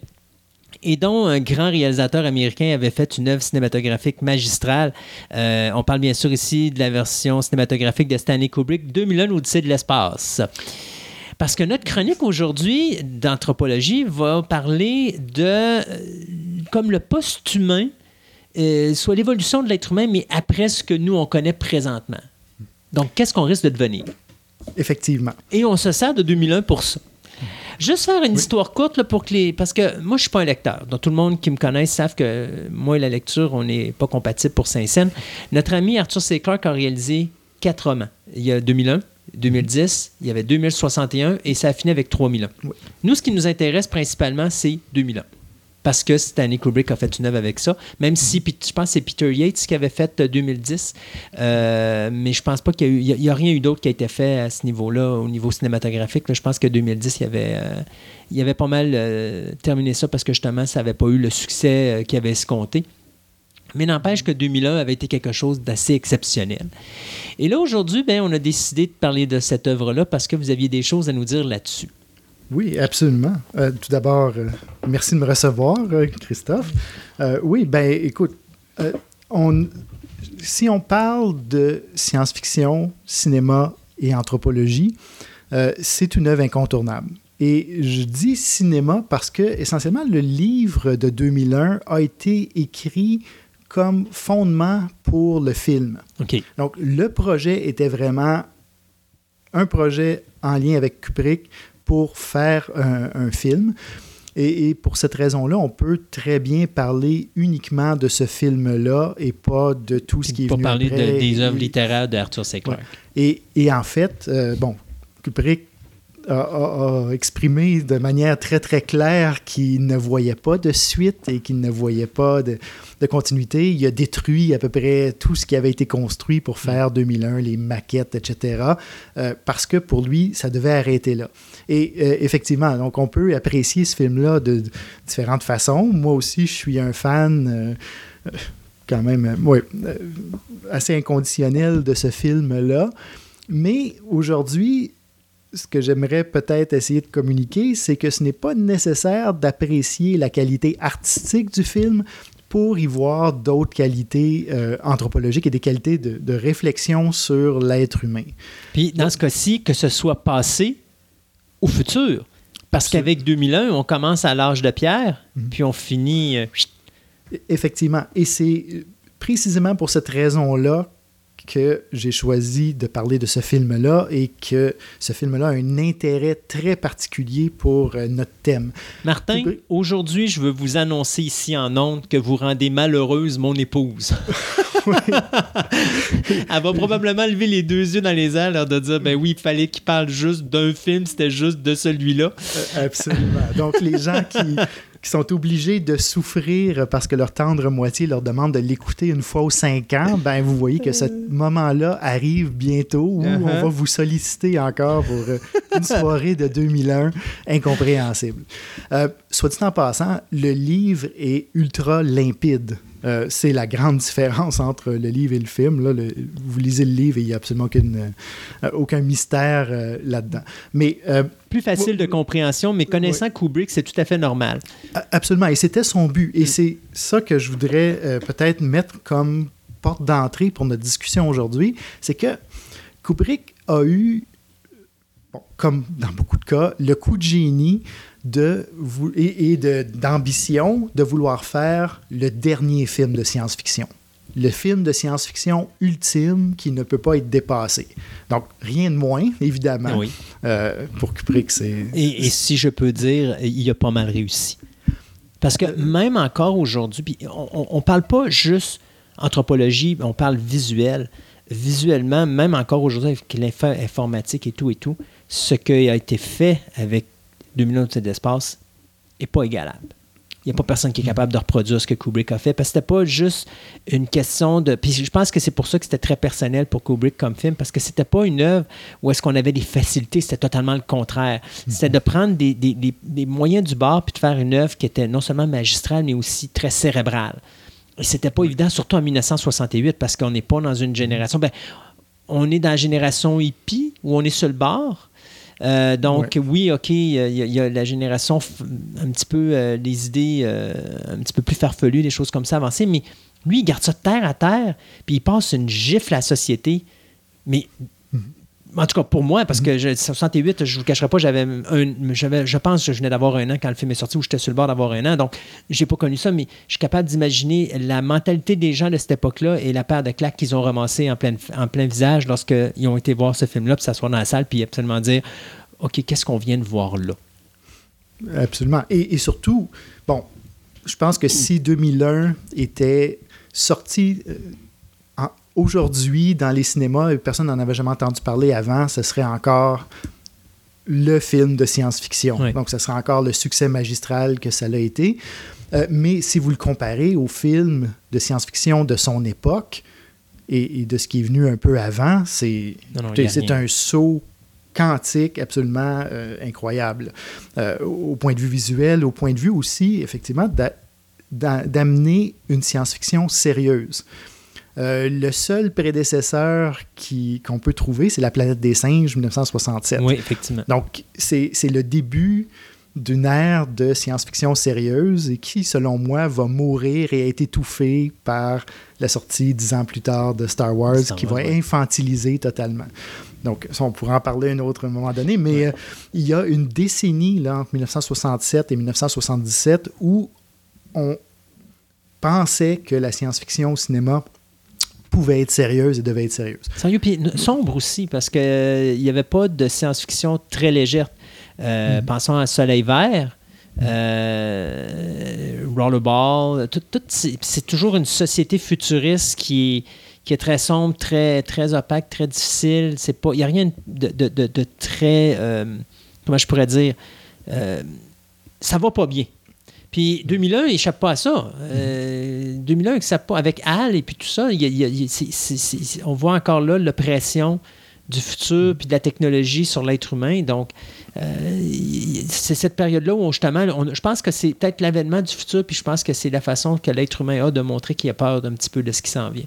et dont un grand réalisateur américain avait fait une œuvre cinématographique magistrale. Euh, on parle bien sûr ici de la version cinématographique de Stanley Kubrick, 2001, Odyssée de l'espace. Parce que notre chronique aujourd'hui d'anthropologie va parler de euh, comme le post-humain, euh, soit l'évolution de l'être humain, mais après ce que nous, on connaît présentement. Donc, qu'est-ce qu'on risque de devenir?
Effectivement.
Et on se sert de 2001 pour ça. Juste faire une histoire courte là, pour que les. Parce que moi, je suis pas un lecteur. Donc, tout le monde qui me connaît savent que moi et la lecture, on n'est pas compatible pour Saint-Saëns. Notre ami Arthur C. Clarke a réalisé quatre romans. Il y a 2001, 2010, il y avait 2061 et ça a fini avec 3001. Nous, ce qui nous intéresse principalement, c'est 2001. Parce que Stanley Kubrick a fait une œuvre avec ça. Même si je pense que c'est Peter Yates qui avait fait 2010. Euh, euh, mais je pense pas qu'il y a Il n'y a, rien eu d'autre qui a été fait à ce niveau-là, au niveau cinématographique. je pense que 2010, il y avait, euh, il avait pas mal terminé ça parce que justement, ça n'avait pas eu le succès qu'il avait escompté. Mais n'empêche que 2001 avait été quelque chose d'assez exceptionnel. Et là, aujourd'hui, ben, on a décidé de parler de cette œuvre-là parce que vous aviez des choses à nous dire là-dessus.
Oui, absolument. Euh, tout d'abord, euh, merci de me recevoir, euh, Christophe. oui, ben écoute, on, si on parle de science-fiction, cinéma et anthropologie, c'est une œuvre incontournable. Et je dis cinéma parce que essentiellement le livre de 2001 a été écrit comme fondement pour le film. Donc, le projet était vraiment un projet en lien avec Kubrick pour faire un, film. Et, pour cette raison-là, on peut très bien parler uniquement de ce film-là et pas de tout ce qui est venu
parler
après.
des œuvres littéraires d'Arthur C. Clarke.
Et, et, en fait, euh, bon, Kubrick a, exprimé de manière très très claire qu'il ne voyait pas de suite et qu'il ne voyait pas de, continuité. Il a détruit à peu près tout ce qui avait été construit pour faire 2001, les maquettes, etc. Euh, parce que pour lui, ça devait arrêter là. Et euh, effectivement, donc on peut apprécier ce film-là de, différentes façons. Moi aussi, je suis un fan. Euh, quand même, ouais, assez inconditionnel de ce film-là. Mais aujourd'hui, ce que j'aimerais peut-être essayer de communiquer, c'est que ce n'est pas nécessaire d'apprécier la qualité artistique du film pour y voir d'autres qualités euh, anthropologiques et des qualités de, de réflexion sur l'être humain.
Puis dans ce cas-ci, que ce soit passé ou futur. Parce qu'avec 2001, on commence à l'âge de pierre, puis on finit. euh,
Effectivement. Et c'est euh, précisément pour cette raison-là que j'ai choisi de parler de ce film-là et que ce film-là a un intérêt très particulier pour euh, notre thème.
Martin, aujourd'hui, je veux vous annoncer ici en ondes que vous rendez malheureuse mon épouse. *laughs* *laughs* Elle va probablement lever les deux yeux dans les airs, l'air de dire ben oui, il fallait qu'il parle juste d'un film, c'était juste de celui-là.
Euh, absolument. Donc, les gens qui, *laughs* qui sont obligés de souffrir parce que leur tendre moitié leur demande de l'écouter une fois aux cinq ans, ben vous voyez que ce moment-là arrive bientôt où
Uh-huh.
on va vous solliciter encore pour euh, une *laughs* soirée de 2001 incompréhensible. Euh, soit dit en passant, le livre est ultra limpide. Euh, c'est la grande différence entre le livre et le film. Là, le- vous lisez le livre et il n'y a absolument aucune, euh, aucun mystère euh, là-dedans. Mais
Plus facile de compréhension, mais connaissant Kubrick, c'est tout à fait normal.
Absolument. Et c'était son but. Et c'est ça que je voudrais peut-être mettre comme porte d'entrée pour notre discussion aujourd'hui. C'est que Kubrick a eu, bon, comme dans beaucoup de cas, le coup de génie de vou- et, et d'ambition de vouloir faire le dernier film de science-fiction. Le film de science-fiction ultime qui ne peut pas être dépassé. Donc, rien de moins, évidemment.
Oui.
Euh, pour Kubrick, c'est...
Et, et si je peux dire, il a pas mal réussi. Parce que même encore aujourd'hui, on ne parle pas juste anthropologie, on parle visuel. Visuellement, même encore aujourd'hui avec l'informatique et tout et tout, ce qui a été fait avec 2000 ans de l'espace n'est pas égalable. Il n'y a pas personne qui est capable de reproduire ce que Kubrick a fait parce que c'était pas juste une question de. Puis je pense que c'est pour ça que c'était très personnel pour Kubrick comme film parce que c'était pas une œuvre où est-ce qu'on avait des facilités, c'était totalement le contraire. C'était de prendre des, des- des- moyens du bord puis de faire une œuvre qui était non seulement magistrale mais aussi très cérébrale. Et c'était pas évident, surtout en 1968 parce qu'on n'est pas dans une génération. Ben, on est dans la génération hippie où on est sur le bord. Euh, donc, oui, OK, il y, a- il y a la génération, un petit peu, euh, les idées euh, un petit peu plus farfelues, des choses comme ça avancées, mais lui, il garde ça de terre à terre, puis il passe une gifle à la société. Mais, en tout cas, pour moi, parce que je, 68, je ne vous cacherai pas, j'avais un, j'avais, je pense que je venais d'avoir un an quand le film est sorti, ou j'étais sur le bord d'avoir un an, donc j'ai pas connu ça, mais je suis capable d'imaginer la mentalité des gens de cette époque-là et la paire de claques qu'ils ont ramassé en plein, en plein visage lorsqu'ils ont été voir ce film-là, puis s'asseoir dans la salle, puis absolument dire OK, qu'est-ce qu'on vient de voir là?
Absolument. Et, et surtout, bon, je pense que si 2001 était sorti euh, aujourd'hui dans les cinémas personne n'en avait jamais entendu parler avant, ce serait encore le film de science-fiction.
Oui.
Donc, ce serait encore le succès magistral que ça l'a été. Euh, mais si vous le comparez au film de science-fiction de son époque et, et de ce qui est venu un peu avant, c'est un saut quantique absolument euh, incroyable. Euh, au point de vue visuel, au point de vue aussi, effectivement, d'a- d'a- d'amener une science-fiction sérieuse. Euh, le seul prédécesseur qui- qu'on peut trouver, c'est La planète des singes, 1967.
Oui, effectivement.
Donc, c'est le début d'une ère de science-fiction sérieuse et qui, selon moi, va mourir et être étouffée par la sortie dix ans plus tard de Star Wars,
Star
qui va
ouais.
infantiliser totalement. Donc, on pourra en parler à un autre moment donné, mais euh, il y a une décennie là, entre 1967 et 1977 où on pensait que la science-fiction au cinéma pouvait être sérieuse et devait être sérieuse.
Sérieux, puis sombre aussi, parce qu'il n'y avait pas de science-fiction très légère. Euh, Pensons à Soleil Vert, euh, Rollerball, tout, tout, c'est c'est toujours une société futuriste qui est, qui est très sombre, très, très opaque, très difficile. C'est pas, il n'y a rien de, de- de- de très, euh, comment je pourrais dire, euh, ça va pas bien. Puis 2001, il échappe pas à ça. Euh, 2001, il échappe pas. Avec Al et puis tout ça, on voit encore là l'oppression du futur puis de la technologie sur l'être humain. Donc, euh, c'est cette période-là où, justement, je pense que c'est peut-être l'avènement du futur, puis je pense que c'est la façon que l'être humain a de montrer qu'il a peur d'un petit peu de ce qui s'en vient.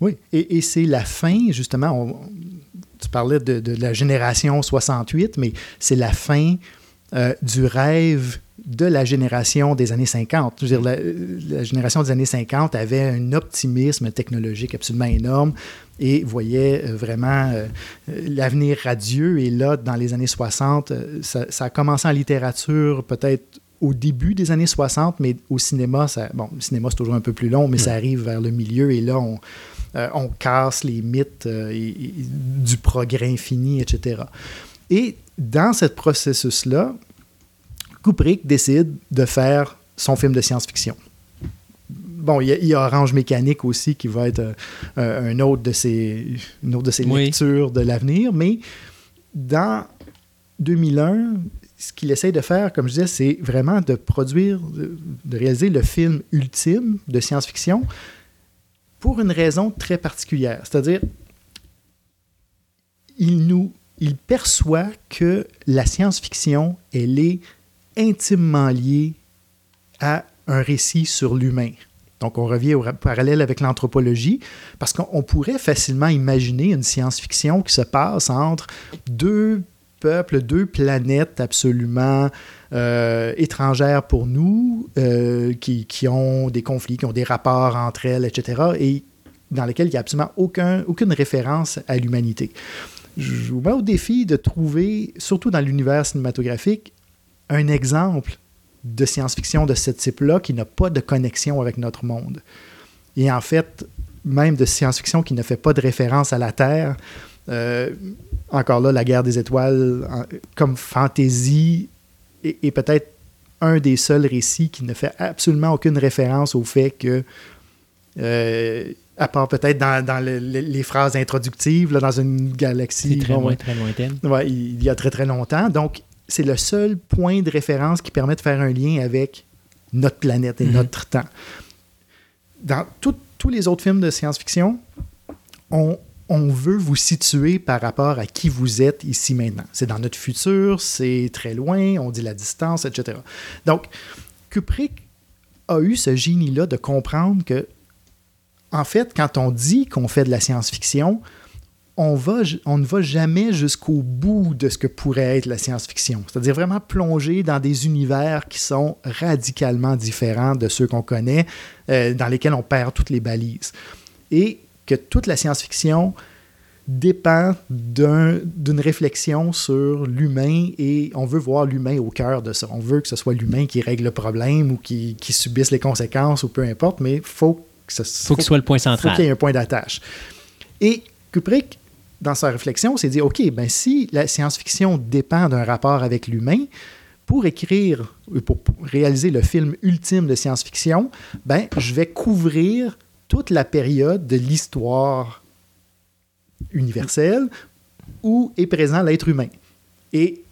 Oui, et, c'est la fin, justement, tu parlais de la génération 68, mais c'est la fin euh, du rêve de la génération des années 50. Je veux dire, la, la, génération des années 50 avait un optimisme technologique absolument énorme et voyait euh, vraiment euh, l'avenir radieux. Et là, dans les années 60, euh, ça, ça, a commencé en littérature peut-être au début des années 60, mais au cinéma, ça, bon, le cinéma c'est toujours un peu plus long, mais mmh. ça arrive vers le milieu et là, on, euh, on casse les mythes euh, et, et, du progrès infini, etc. Et dans ce processus-là, Kubrick décide de faire son film de science-fiction. Bon, il y, a, il y, a, Orange Mécanique aussi qui va être euh, un autre de ses, une autre de ses oui. lectures de l'avenir, mais dans 2001, ce qu'il essaie de faire, comme je disais, c'est vraiment de produire, de, réaliser le film ultime de science-fiction pour une raison très particulière. C'est-à-dire, il nous il perçoit que la science-fiction, elle est intimement liée à un récit sur l'humain. Donc, on revient au parallèle avec l'anthropologie, parce qu'on pourrait facilement imaginer une science-fiction qui se passe entre deux peuples, deux planètes absolument euh, étrangères pour nous, euh, qui, qui, ont des conflits, qui ont des rapports entre elles, etc., et dans lesquels il n'y a absolument aucun, aucune référence à l'humanité je vous mets au défi de trouver, surtout dans l'univers cinématographique, un exemple de science-fiction de ce type-là qui n'a pas de connexion avec notre monde. Et en fait, même de science-fiction qui ne fait pas de référence à la Terre. Euh, encore là, la guerre des étoiles, comme fantaisie, est, est peut-être un des seuls récits qui ne fait absolument aucune référence au fait que euh, à part peut-être dans, dans le, le, les phrases introductives, là, dans une galaxie.
Très, loin, très lointaine.
Ouais, il y a très, très longtemps. Donc, c'est le seul point de référence qui permet de faire un lien avec notre planète et mm -hmm. notre temps. Dans tout, tous les autres films de science-fiction, on, on veut vous situer par rapport à qui vous êtes ici maintenant. C'est dans notre futur, c'est très loin, on dit la distance, etc. Donc, Kubrick a eu ce génie-là de comprendre que en fait, quand on dit qu'on fait de la science-fiction, on, ne va jamais jusqu'au bout de ce que pourrait être la science-fiction. C'est-à-dire vraiment plonger dans des univers qui sont radicalement différents de ceux qu'on connaît, euh, dans lesquels on perd toutes les balises. Et que toute la science-fiction dépend d'une un, réflexion sur l'humain et on veut voir l'humain au cœur de ça. On veut que ce soit l'humain qui règle le problème ou qui, qui subisse les conséquences ou peu importe, mais il faut
il faut, que ce soit le point central.
Il faut qu'il y ait un point d'attache. Et Kubrick, dans sa réflexion, s'est dit, OK, ben si la science-fiction dépend d'un rapport avec l'humain, pour écrire, pour réaliser le film ultime de science-fiction, ben, je vais couvrir toute la période de l'histoire universelle où est présent l'être humain. Et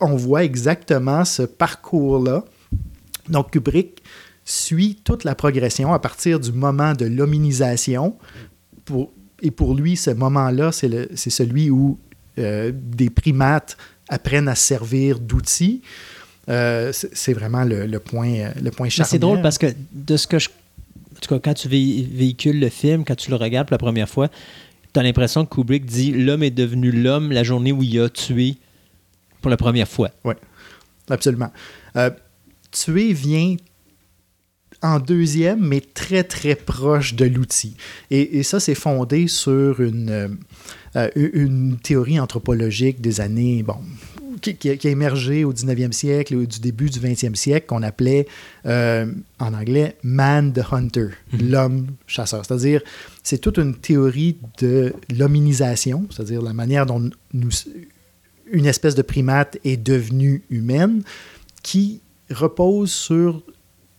on voit exactement ce parcours-là. Donc, Kubrick suit toute la progression à partir du moment de l'hominisation. Pour, et pour lui, ce moment-là, c'est celui où euh, des primates apprennent à se servir d'outils. Euh, c'est vraiment le, le, point, le point charnière.
C'est drôle parce que de ce que je. En tout cas, quand tu vé véhicules le film, quand tu le regardes pour la première fois, tu as l'impression que Kubrick dit L'homme est devenu l'homme la journée où il a tué pour la première fois.
Oui, absolument. Euh, tuer vient en deuxième, mais très, très proche de l'outil. Et, et, ça, c'est fondé sur une, euh, une théorie anthropologique des années, bon, qui, qui, a émergé au 19e siècle ou du début du 20e siècle, qu'on appelait euh, en anglais man the hunter, -hmm. l'homme chasseur. C'est-à-dire, c'est toute une théorie de l'hominisation, c'est-à-dire la manière dont nous, une espèce de primate est devenue humaine, qui repose sur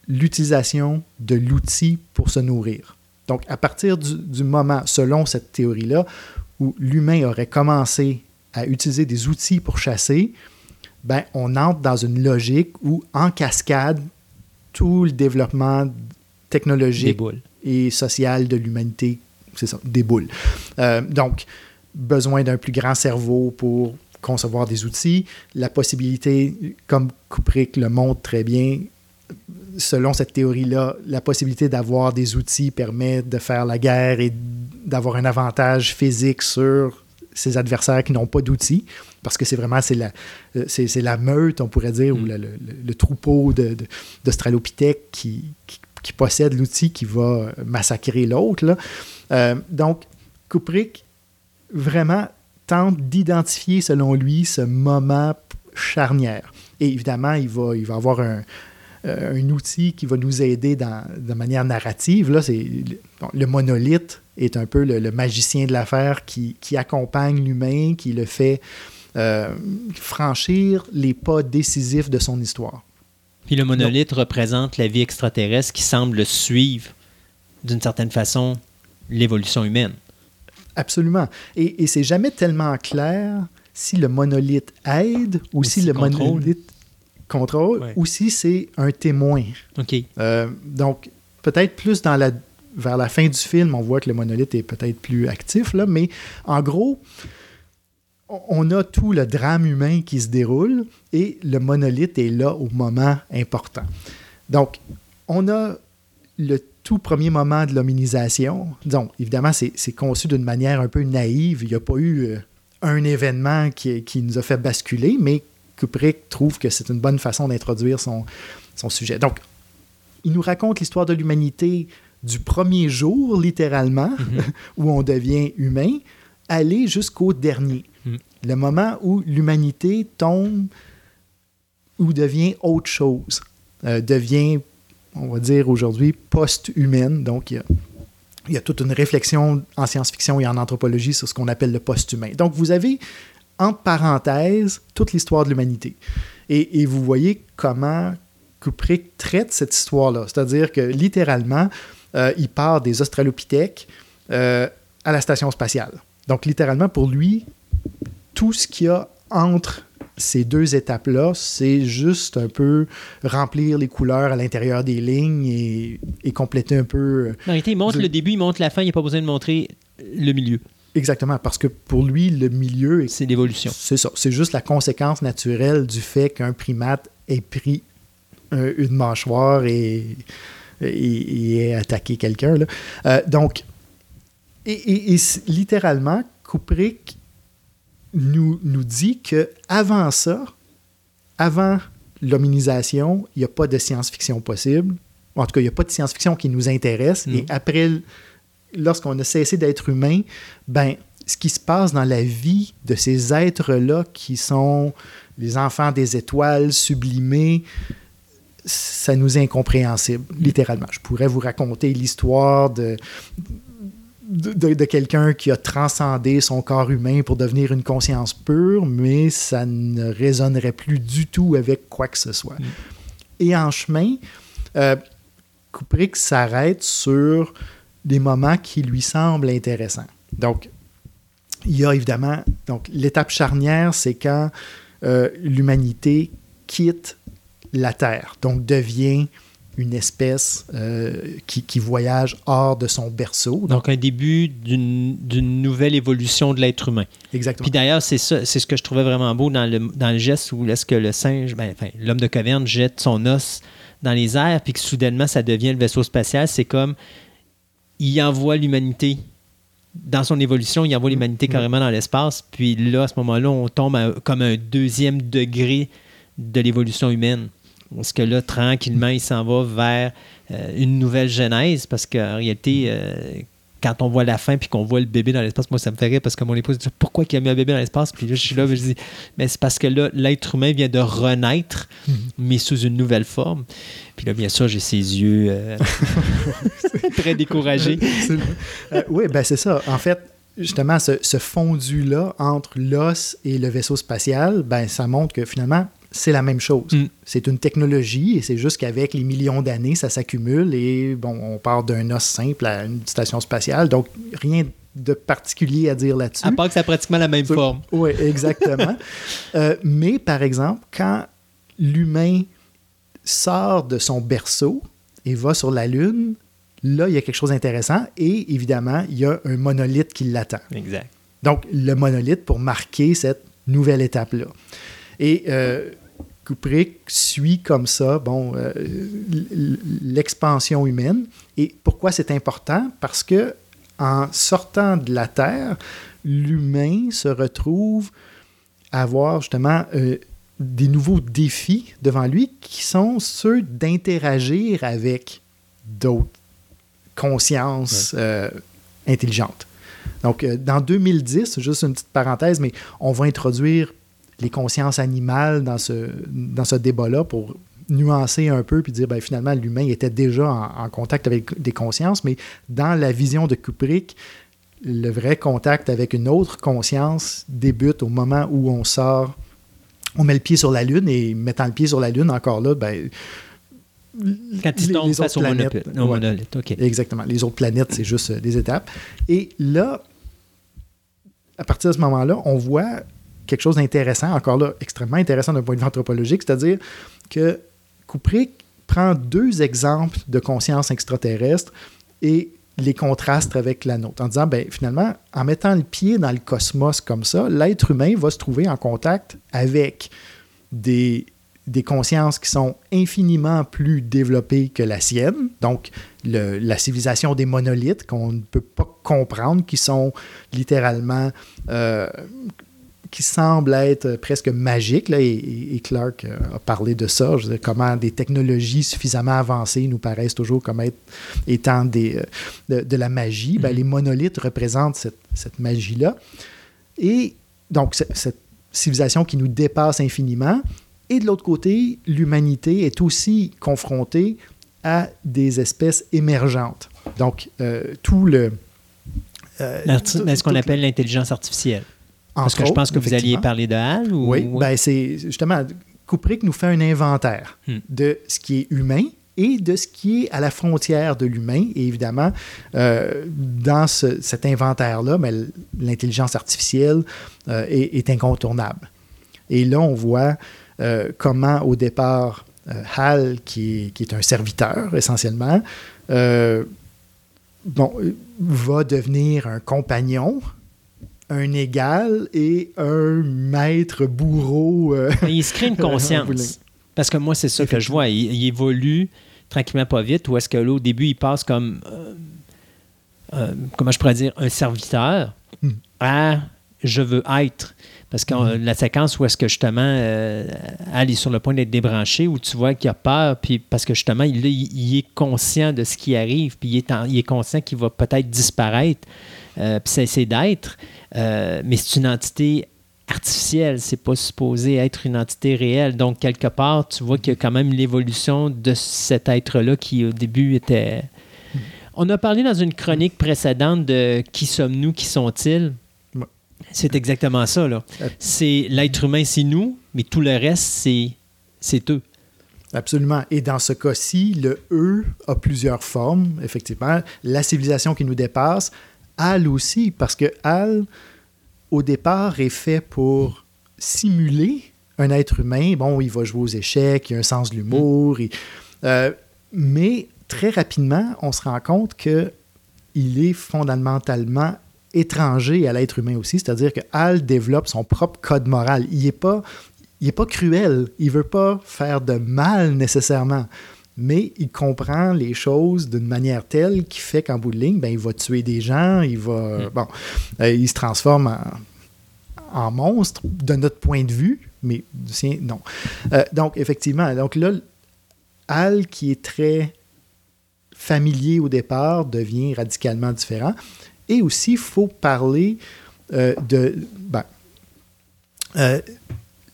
l'utilisation de l'outil pour se nourrir. Donc, à partir du, du moment, selon cette théorie-là, où l'humain aurait commencé à utiliser des outils pour chasser, ben, on entre dans une logique où, en cascade, tout le développement technologique et social de l'humanité, c'est ça, déboule. Euh, donc, besoin d'un plus grand cerveau pour concevoir des outils, la possibilité, comme Kubrick le montre très bien, selon cette théorie-là, la possibilité d'avoir des outils permet de faire la guerre et d'avoir un avantage physique sur ses adversaires qui n'ont pas d'outils, parce que c'est vraiment c'est la, c'est, c'est la meute, on pourrait dire, ou
Mm.
le, troupeau de, de- d'Australopithèques qui, qui, qui possède l'outil qui va massacrer l'autre. là. Euh, donc, Kubrick vraiment tente d'identifier, selon lui, ce moment charnière. Et évidemment, il va, il va avoir un, euh, un outil qui va nous aider dans, de manière narrative. Là, c'est, bon, le monolithe est un peu le, le magicien de l'affaire qui, qui accompagne l'humain, qui le fait euh, franchir les pas décisifs de son histoire.
Puis le monolithe représente la vie extraterrestre qui semble suivre, d'une certaine façon, l'évolution humaine.
Absolument. Et, et c'est jamais tellement clair si le monolithe aide ou,
Ou
si le
contrôle.
monolithe contrôle
Ouais.
ou si c'est un témoin.
OK.
Euh, donc, peut-être plus dans la, vers la fin du film, on voit que le monolithe est peut-être plus actif, là, mais en gros, on- a tout le drame humain qui se déroule et le monolithe est là au moment important. Donc, on a le tout premier moment de l'hominisation. Disons, évidemment, c'est c'est conçu d'une manière un peu naïve. Il n'y a pas eu euh, un événement qui, qui nous a fait basculer, mais Kubrick trouve que c'est une bonne façon d'introduire son, son sujet. Donc, il nous raconte l'histoire de l'humanité du premier jour, littéralement, *laughs* où on devient humain, aller jusqu'au dernier.
Mhm.
Le moment où l'humanité tombe ou devient autre chose, euh, devient, on va dire aujourd'hui, post-humaine. Donc, il y a, il y a toute une réflexion en science-fiction et en anthropologie sur ce qu'on appelle le post-humain. Donc, vous avez, entre parenthèses, toute l'histoire de l'humanité. Et, et vous voyez comment Kubrick traite cette histoire-là. C'est-à-dire que, littéralement, euh, il part des Australopithèques euh, à la station spatiale. Donc, littéralement, pour lui, tout ce qu'il y a entre ces deux étapes-là, c'est juste un peu remplir les couleurs à l'intérieur des lignes et, et compléter un peu.
En réalité, il montre le début, il montre la fin, il n'y a pas besoin de montrer le milieu.
Exactement, parce que pour lui, le milieu, est-
C'est l'évolution.
c'est ça. C'est juste la conséquence naturelle du fait qu'un primate ait pris un- une mâchoire et, et, et ait attaqué quelqu'un. Euh, donc, et, littéralement, Kubrick nous, nous dit que avant ça, avant l'hominisation, il n'y a pas de science-fiction possible. En tout cas, il n'y a pas de science-fiction qui nous intéresse.
Non.
Et après, lorsqu'on a cessé d'être humain, ben, ce qui se passe dans la vie de ces êtres-là qui sont les enfants des étoiles sublimés, ça nous est incompréhensible, littéralement. Je pourrais vous raconter l'histoire de, de, de- de quelqu'un qui a transcendé son corps humain pour devenir une conscience pure, mais ça ne résonnerait plus du tout avec quoi que ce soit.
Mm.
Et en chemin, euh, Kubrick s'arrête sur des moments qui lui semblent intéressants. Donc, il y a évidemment donc l'étape charnière, c'est quand euh, l'humanité quitte la Terre, donc devient une espèce euh, qui, qui voyage hors de son berceau.
Donc, un début d'une nouvelle évolution de l'être humain.
Exactement.
Puis d'ailleurs, c'est ça, c'est ce que je trouvais vraiment beau dans le, dans le geste où est-ce que le singe, ben, enfin, l'homme de caverne jette son os dans les airs, puis que soudainement, ça devient le vaisseau spatial. C'est comme, il envoie l'humanité dans son évolution, il envoie l'humanité carrément dans l'espace. Puis là, à ce moment-là, on tombe à- comme un deuxième degré de l'évolution humaine. Parce que là, tranquillement, il s'en va vers euh, une nouvelle genèse, parce qu'en réalité, euh, quand on voit la fin puis qu'on voit le bébé dans l'espace, moi, ça me fait rire parce que mon épouse dit Pourquoi il a mis un bébé dans l'espace? Puis là, je suis là, je dis Mais c'est parce que là, l'être humain vient de renaître, mais sous une nouvelle forme. Puis là, bien sûr, j'ai ses yeux euh, *laughs* très découragés.
Euh, oui, ben c'est ça. En fait, justement, ce, ce fondu-là entre l'os et le vaisseau spatial, ben ça montre que finalement, c'est la même chose.
Mm.
C'est une technologie et c'est juste qu'avec les millions d'années, ça s'accumule et bon, on part d'un os simple à une station spatiale. Donc, rien de particulier à dire là-dessus.
À part que ça a pratiquement la même forme. *laughs*
Oui, exactement. *laughs* Euh, mais par exemple, quand l'humain sort de son berceau et va sur la Lune, là, il y a quelque chose d'intéressant et évidemment, il y a un monolithe qui l'attend.
Exact.
Donc, le monolithe pour marquer cette nouvelle étape-là. Et euh, Kubrick suit comme ça, bon, euh, l'expansion humaine. Et pourquoi c'est important? Parce que en sortant de la Terre, l'humain se retrouve à avoir justement euh, des nouveaux défis devant lui qui sont ceux d'interagir avec d'autres consciences euh, intelligentes. Donc, dans 2010, juste une petite parenthèse, mais on va introduire les consciences animales dans ce, dans ce débat-là pour nuancer un peu puis dire ben, finalement l'humain était déjà en, en, contact avec des consciences, mais dans la vision de Kubrick, le vrai contact avec une autre conscience débute au moment où on sort, on met le pied sur la Lune et mettant le pied sur la Lune, encore là, ben,
quand il tombe face au monolithe. Au monolithe. Okay.
Exactement. Les autres planètes, c'est juste des étapes. Et là, à partir de ce moment-là, on voit quelque chose d'intéressant, encore là, extrêmement intéressant d'un point de vue anthropologique, c'est-à-dire que Kubrick prend deux exemples de conscience extraterrestre et les contrastes avec la nôtre, en disant, ben, finalement, en mettant le pied dans le cosmos comme ça, l'être humain va se trouver en contact avec des, des consciences qui sont infiniment plus développées que la sienne, donc le, la civilisation des monolithes qu'on ne peut pas comprendre, qui sont littéralement euh, qui semble être presque magique. Là, et, et, Clark euh, a parlé de ça, je veux dire, comment des technologies suffisamment avancées nous paraissent toujours comme être, étant des, de, de la magie. Ben, les monolithes représentent cette, cette magie-là. Et donc, cette civilisation qui nous dépasse infiniment. Et de l'autre côté, l'humanité est aussi confrontée à des espèces émergentes. Donc, euh, tout le...
Euh, ce qu'on appelle l'intelligence artificielle. Parce que je pense que vous alliez parler de HAL ou...
Oui, ben c'est justement, Kubrick nous fait un inventaire hmm. de ce qui est humain et de ce qui est à la frontière de l'humain. Et évidemment, euh, dans ce, cet inventaire-là, ben, l'intelligence artificielle euh, est, est, incontournable. Et là, on voit euh, comment, au départ, HAL, qui est, qui est, un serviteur essentiellement, bon, va devenir un compagnon un égal et un maître bourreau. Euh,
il se crée une *laughs* conscience. Parce que moi, c'est ça que je vois. Il, évolue tranquillement pas vite. Ou est-ce que là, au début, il passe comme, euh, euh, comment je pourrais dire, un serviteur hmm. à je veux être. Parce que hmm. la séquence où est-ce que justement elle est sur le point d'être débranchée, où tu vois qu'il a peur, puis parce que justement, il, il, est conscient de ce qui arrive, puis il est, en, est conscient qu'il va peut-être disparaître, euh, puis cesser d'être. Euh, mais c'est une entité artificielle, c'est pas supposé être une entité réelle. Donc, quelque part, tu vois qu'il y a quand même l'évolution de cet être-là qui, au début, était. On a parlé dans une chronique précédente de qui sommes-nous, qui sont-ils? C'est exactement ça. Là. C'est l'être humain, c'est nous, mais tout le reste, c'est, c'est eux.
Absolument. Et dans ce cas-ci, le eux a plusieurs formes, effectivement. La civilisation qui nous dépasse, Al aussi, parce que Al, au départ, est fait pour simuler un être humain. Bon, il va jouer aux échecs, il a un sens de l'humour. Euh, mais très rapidement, on se rend compte que il est fondamentalement étranger à l'être humain aussi, c'est-à-dire que Al développe son propre code moral. Il n'est pas, il pas cruel, il veut pas faire de mal nécessairement mais il comprend les choses d'une manière telle qui fait qu'en bout de ligne, ben, il va tuer des gens, il va. Mm. Bon, euh, il se transforme en, en, monstre de notre point de vue, mais du sien, non. Euh, donc, effectivement, donc là, Al, qui est très familier au départ, devient radicalement différent. Et aussi, il faut parler euh, de. Ben,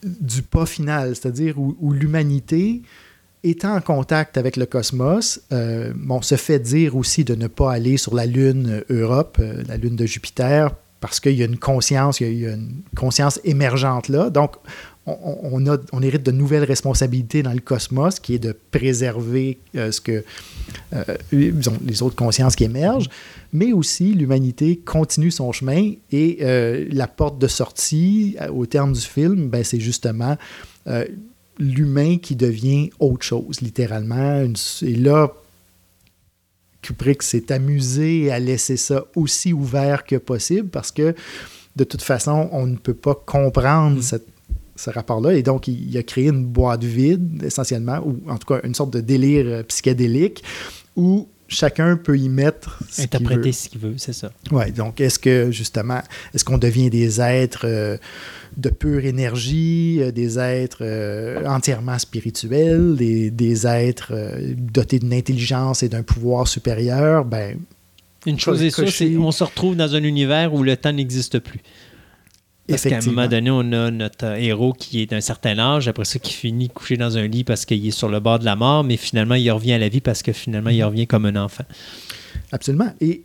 du pas final, c'est-à-dire où, où l'humanité étant en contact avec le cosmos, euh, on se fait dire aussi de ne pas aller sur la Lune Europe, euh, la Lune de Jupiter, parce qu'il y a une conscience, il y a une conscience émergente là. Donc, on, a, on hérite de nouvelles responsabilités dans le cosmos, qui est de préserver euh, ce que euh, les autres consciences qui émergent, mais aussi l'humanité continue son chemin et euh, la porte de sortie, au terme du film, ben, c'est justement l'humain qui devient autre chose, littéralement. Et là, Kubrick s'est amusé à laisser ça aussi ouvert que possible parce que de toute façon, on ne peut pas comprendre mm. cette, ce rapport-là. Et donc, il, il, a créé une boîte vide, essentiellement, ou en tout cas une sorte de délire euh, psychédélique, où chacun peut y mettre ce qu'il
Interpréter
veut.
ce qu'il veut, c'est ça.
Ouais, donc est-ce que justement, est-ce qu'on devient des êtres euh, de pure énergie, euh, des êtres euh, entièrement spirituels, des, des êtres euh, dotés d'une intelligence et d'un pouvoir supérieur? Ben,
Une chose est sûre, c'est qu'on se retrouve dans un univers où le temps n'existe plus. Parce qu'à un moment donné, on a notre héros qui est d'un certain âge, après ça, qui finit couché dans un lit parce qu'il est sur le bord de la mort, mais finalement, il revient à la vie parce que finalement, il revient comme un enfant.
Absolument. Et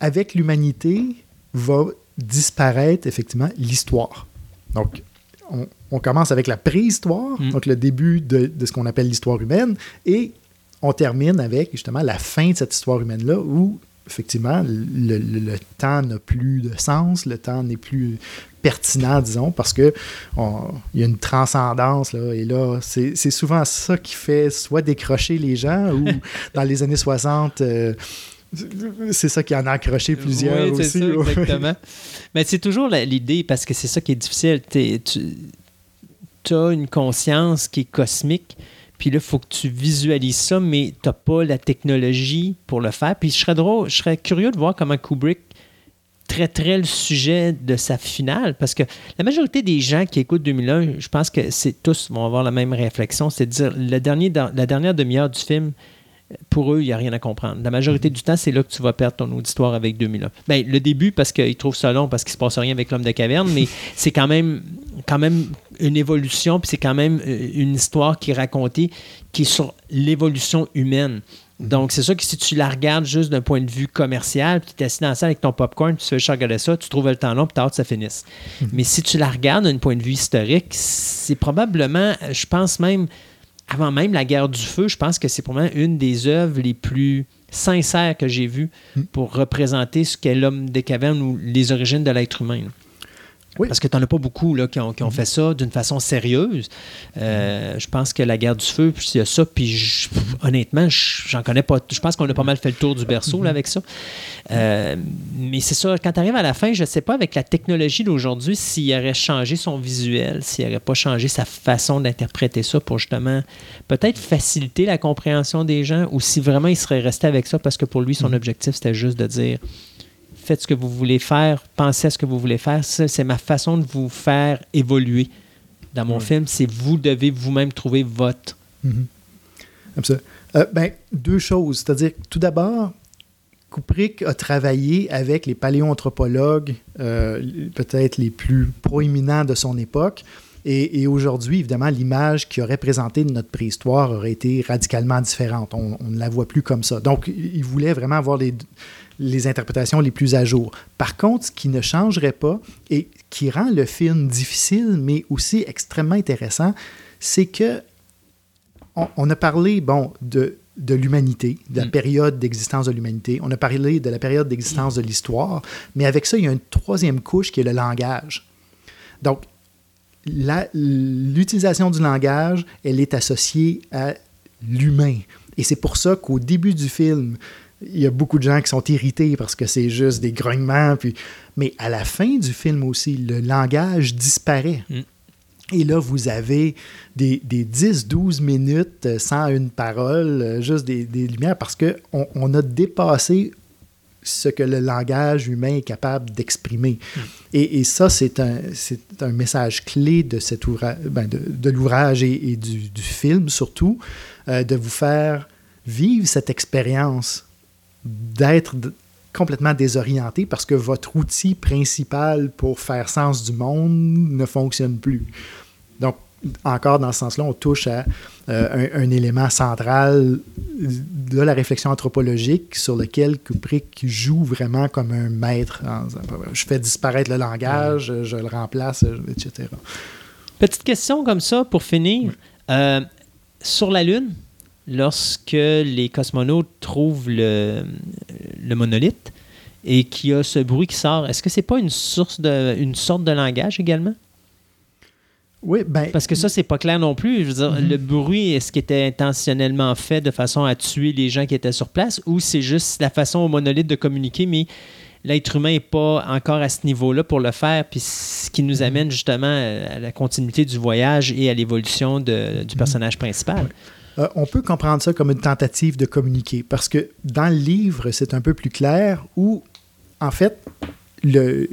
avec l'humanité va disparaître effectivement l'histoire. Donc, on, on commence avec la préhistoire,
Mm.
donc le début de, de ce qu'on appelle l'histoire humaine, et on termine avec justement la fin de cette histoire humaine-là où effectivement le, le- le temps n'a plus de sens, le temps n'est plus pertinent, disons, parce que il y a une transcendance, là, et là, c'est souvent ça qui fait soit décrocher les gens, ou *laughs* dans les années 60, euh, c'est ça qui en a accroché plusieurs
Oui,
aussi.
ça, *laughs* exactement. Mais c'est toujours l'idée, parce que c'est ça qui est difficile. Tu as une conscience qui est cosmique, puis là, il faut que tu visualises ça, mais tu n'as pas la technologie pour le faire. Puis je serais, drôle, je serais curieux de voir comment Kubrick traiterait le sujet de sa finale, parce que la majorité des gens qui écoutent 2001, je pense que c'est tous vont avoir la même réflexion, c'est de dire le dernier, la dernière demi-heure du film, pour eux, il n'y a rien à comprendre. La majorité du temps, c'est là que tu vas perdre ton auditoire avec 2001. Ben, le début, parce qu'ils trouvent ça long, parce qu'il ne se passe rien avec l'homme de caverne, mais *laughs* c'est quand même, quand même une évolution, puis c'est quand même euh, une histoire qui est racontée, qui est sur l'évolution humaine. Donc, c'est sûr que si tu la regardes juste d'un point de vue commercial, puis tu es assis dans la salle avec ton popcorn, puis tu fais regarder ça, tu trouves le temps long, puis tu as hâte que ça finisse. Mais si tu la regardes d'un point de vue historique, c'est probablement, je pense même, avant même la guerre du feu, je pense que c'est probablement une des œuvres les plus sincères que j'ai vues pour représenter ce qu'est l'homme des cavernes ou les origines de l'être humain. là.
Oui.
Parce que tu n'en as pas beaucoup là, qui, ont, qui ont fait ça d'une façon sérieuse. Euh, je pense que la guerre du feu, puis il y a ça, puis je- honnêtement, je- j'en connais pas. Je pense qu'on a pas mal fait le tour du berceau là, avec ça. Euh, mais c'est ça, quand tu arrives à la fin, je ne sais pas avec la technologie d'aujourd'hui s'il aurait changé son visuel, s'il n'aurait pas changé sa façon d'interpréter ça pour justement peut-être faciliter la compréhension des gens ou si vraiment il serait resté avec ça parce que pour lui, son objectif, c'était juste de dire faites ce que vous voulez faire, pensez à ce que vous voulez faire. C'est ma façon de vous faire évoluer dans mon
Ouais.
film. C'est vous devez vous-même trouver votre.
Mhm. Absolument. Euh, ben, deux choses. C'est-à-dire, tout d'abord, Kubrick a travaillé avec les paléoanthropologues, euh, peut-être les plus proéminents de son époque. Et, et aujourd'hui, évidemment, l'image qui aurait présenté de notre préhistoire aurait été radicalement différente. On, on ne la voit plus comme ça. Donc, il voulait vraiment avoir les, les interprétations les plus à jour. Par contre, ce qui ne changerait pas et qui rend le film difficile, mais aussi extrêmement intéressant, c'est que on, on a parlé, bon, de, de l'humanité, de la
Mm.
période d'existence de l'humanité. On a parlé de la période d'existence de l'histoire. Mais avec ça, il y a une troisième couche qui est le langage. Donc, la- l'utilisation du langage, elle est associée à l'humain. Et c'est pour ça qu'au début du film, il y a beaucoup de gens qui sont irrités parce que c'est juste des grognements. Puis... Mais à la fin du film aussi, le langage disparaît.
Mm.
Et là, vous avez des, des 10-12 minutes sans une parole, juste des, des lumières, parce qu'on on a dépassé ce que le langage humain est capable d'exprimer. Et, et ça, c'est un, c'est un message clé de, cet ouvra- ben, de, de l'ouvrage et, et du, du film surtout, euh, de vous faire vivre cette expérience d'être complètement désorienté parce que votre outil principal pour faire sens du monde ne fonctionne plus. Donc, encore dans ce sens-là, on touche à euh, un, un élément central de la réflexion anthropologique sur lequel Kubrick joue vraiment comme un maître. en disant, je fais disparaître le langage, je le remplace, etc.
Petite question comme ça pour finir. Euh, sur la Lune, lorsque les cosmonautes trouvent le, le monolithe et qu'il y a ce bruit qui sort, est-ce que c'est pas une source de une sorte de langage également?
Oui, ben,
Parce que ça, c'est pas clair non plus. Je veux dire,
Mhm.
le bruit, est-ce qu'il était intentionnellement fait de façon à tuer les gens qui étaient sur place ou c'est juste la façon au monolithe de communiquer, mais l'être humain n'est pas encore à ce niveau-là pour le faire, puis ce qui nous amène justement à la continuité du voyage et à l'évolution du personnage principal.
Euh, on peut comprendre ça comme une tentative de communiquer parce que dans le livre, c'est un peu plus clair où, en fait, le,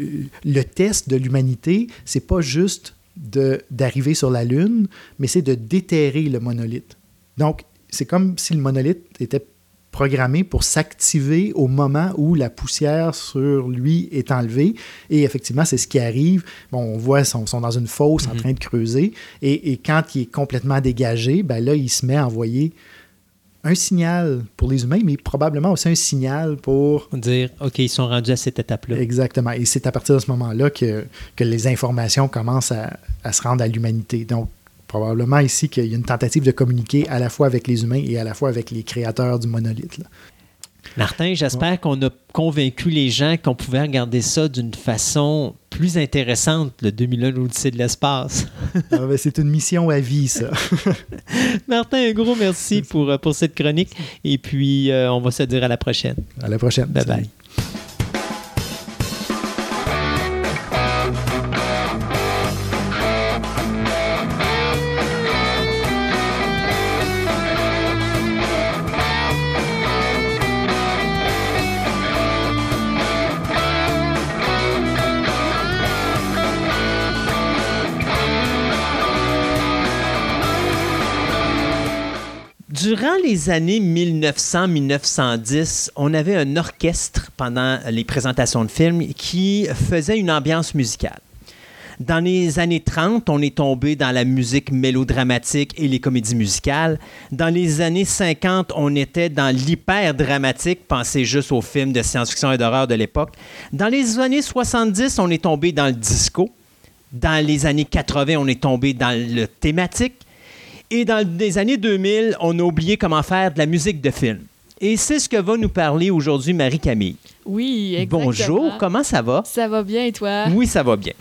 le test de l'humanité, c'est pas juste d'arriver sur la Lune, mais c'est de déterrer le monolithe. Donc, c'est comme si le monolithe était programmé pour s'activer au moment où la poussière sur lui est enlevée. Et effectivement, c'est ce qui arrive. Bon, on voit, ils sont, sont dans une fosse en train de creuser. Et, et quand il est complètement dégagé, ben là, il se met à envoyer un signal pour les humains, mais probablement aussi un signal pour...
Dire, OK, ils sont rendus à cette étape-là.
Exactement. Et c'est à partir de ce moment-là que, que les informations commencent à, à se rendre à l'humanité. Donc, probablement ici qu'il y a une tentative de communiquer à la fois avec les humains et à la fois avec les créateurs du monolithe. là.
Martin, j'espère qu'on a convaincu les gens qu'on pouvait regarder ça d'une façon plus intéressante, le 2001 l'Odyssée de l'espace.
Ah, ben, c'est une mission à vie, ça. *laughs*
Martin, un gros merci pour, euh, pour cette chronique. Et puis, euh, on va se dire à la prochaine.
À la prochaine.
Bye les années 1900-1910, on avait un orchestre pendant les présentations de films qui faisait une ambiance musicale. Dans les années 30, on est tombé dans la musique mélodramatique et les comédies musicales. Dans les années 50, on était dans l'hyper-dramatique. Pensez juste aux films de science-fiction et d'horreur de l'époque. Dans les années 70, on est tombé dans le disco. Dans les années 80, on est tombé dans le thématique. Et dans les années 2000, on a oublié comment faire de la musique de film. Et c'est ce que va nous parler aujourd'hui Marie-Camille.
Oui, exactement.
Bonjour, comment ça va?
Ça va bien et toi?
Oui, ça va bien.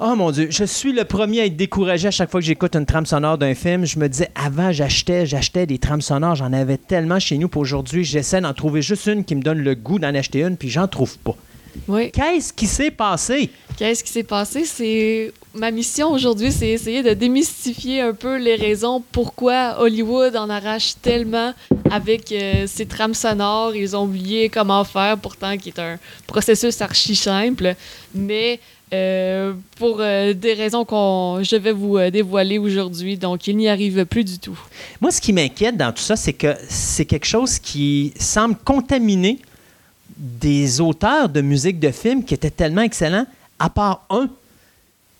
Oh mon Dieu, je suis le premier à être découragé à chaque fois que j'écoute une trame sonore d'un film. Je me disais, avant, j'achetais, j'achetais des trames sonores, j'en avais tellement chez nous. Pour aujourd'hui, j'essaie d'en trouver juste une qui me donne le goût d'en acheter une, puis j'en trouve pas.
Oui.
Qu'est-ce qui s'est passé?
Qu'est-ce qui s'est passé? C'est ma mission aujourd'hui, c'est essayer de démystifier un peu les raisons pourquoi Hollywood en arrache tellement avec euh, ses trames sonores. Ils ont oublié comment faire, pourtant qui est un processus archi simple, mais euh, pour euh, des raisons qu'on je vais vous euh, dévoiler aujourd'hui, donc il n'y arrive plus du tout.
Moi, ce qui m'inquiète dans tout ça, c'est que c'est quelque chose qui semble contaminer des auteurs de musique de film qui étaient tellement excellents, à part un.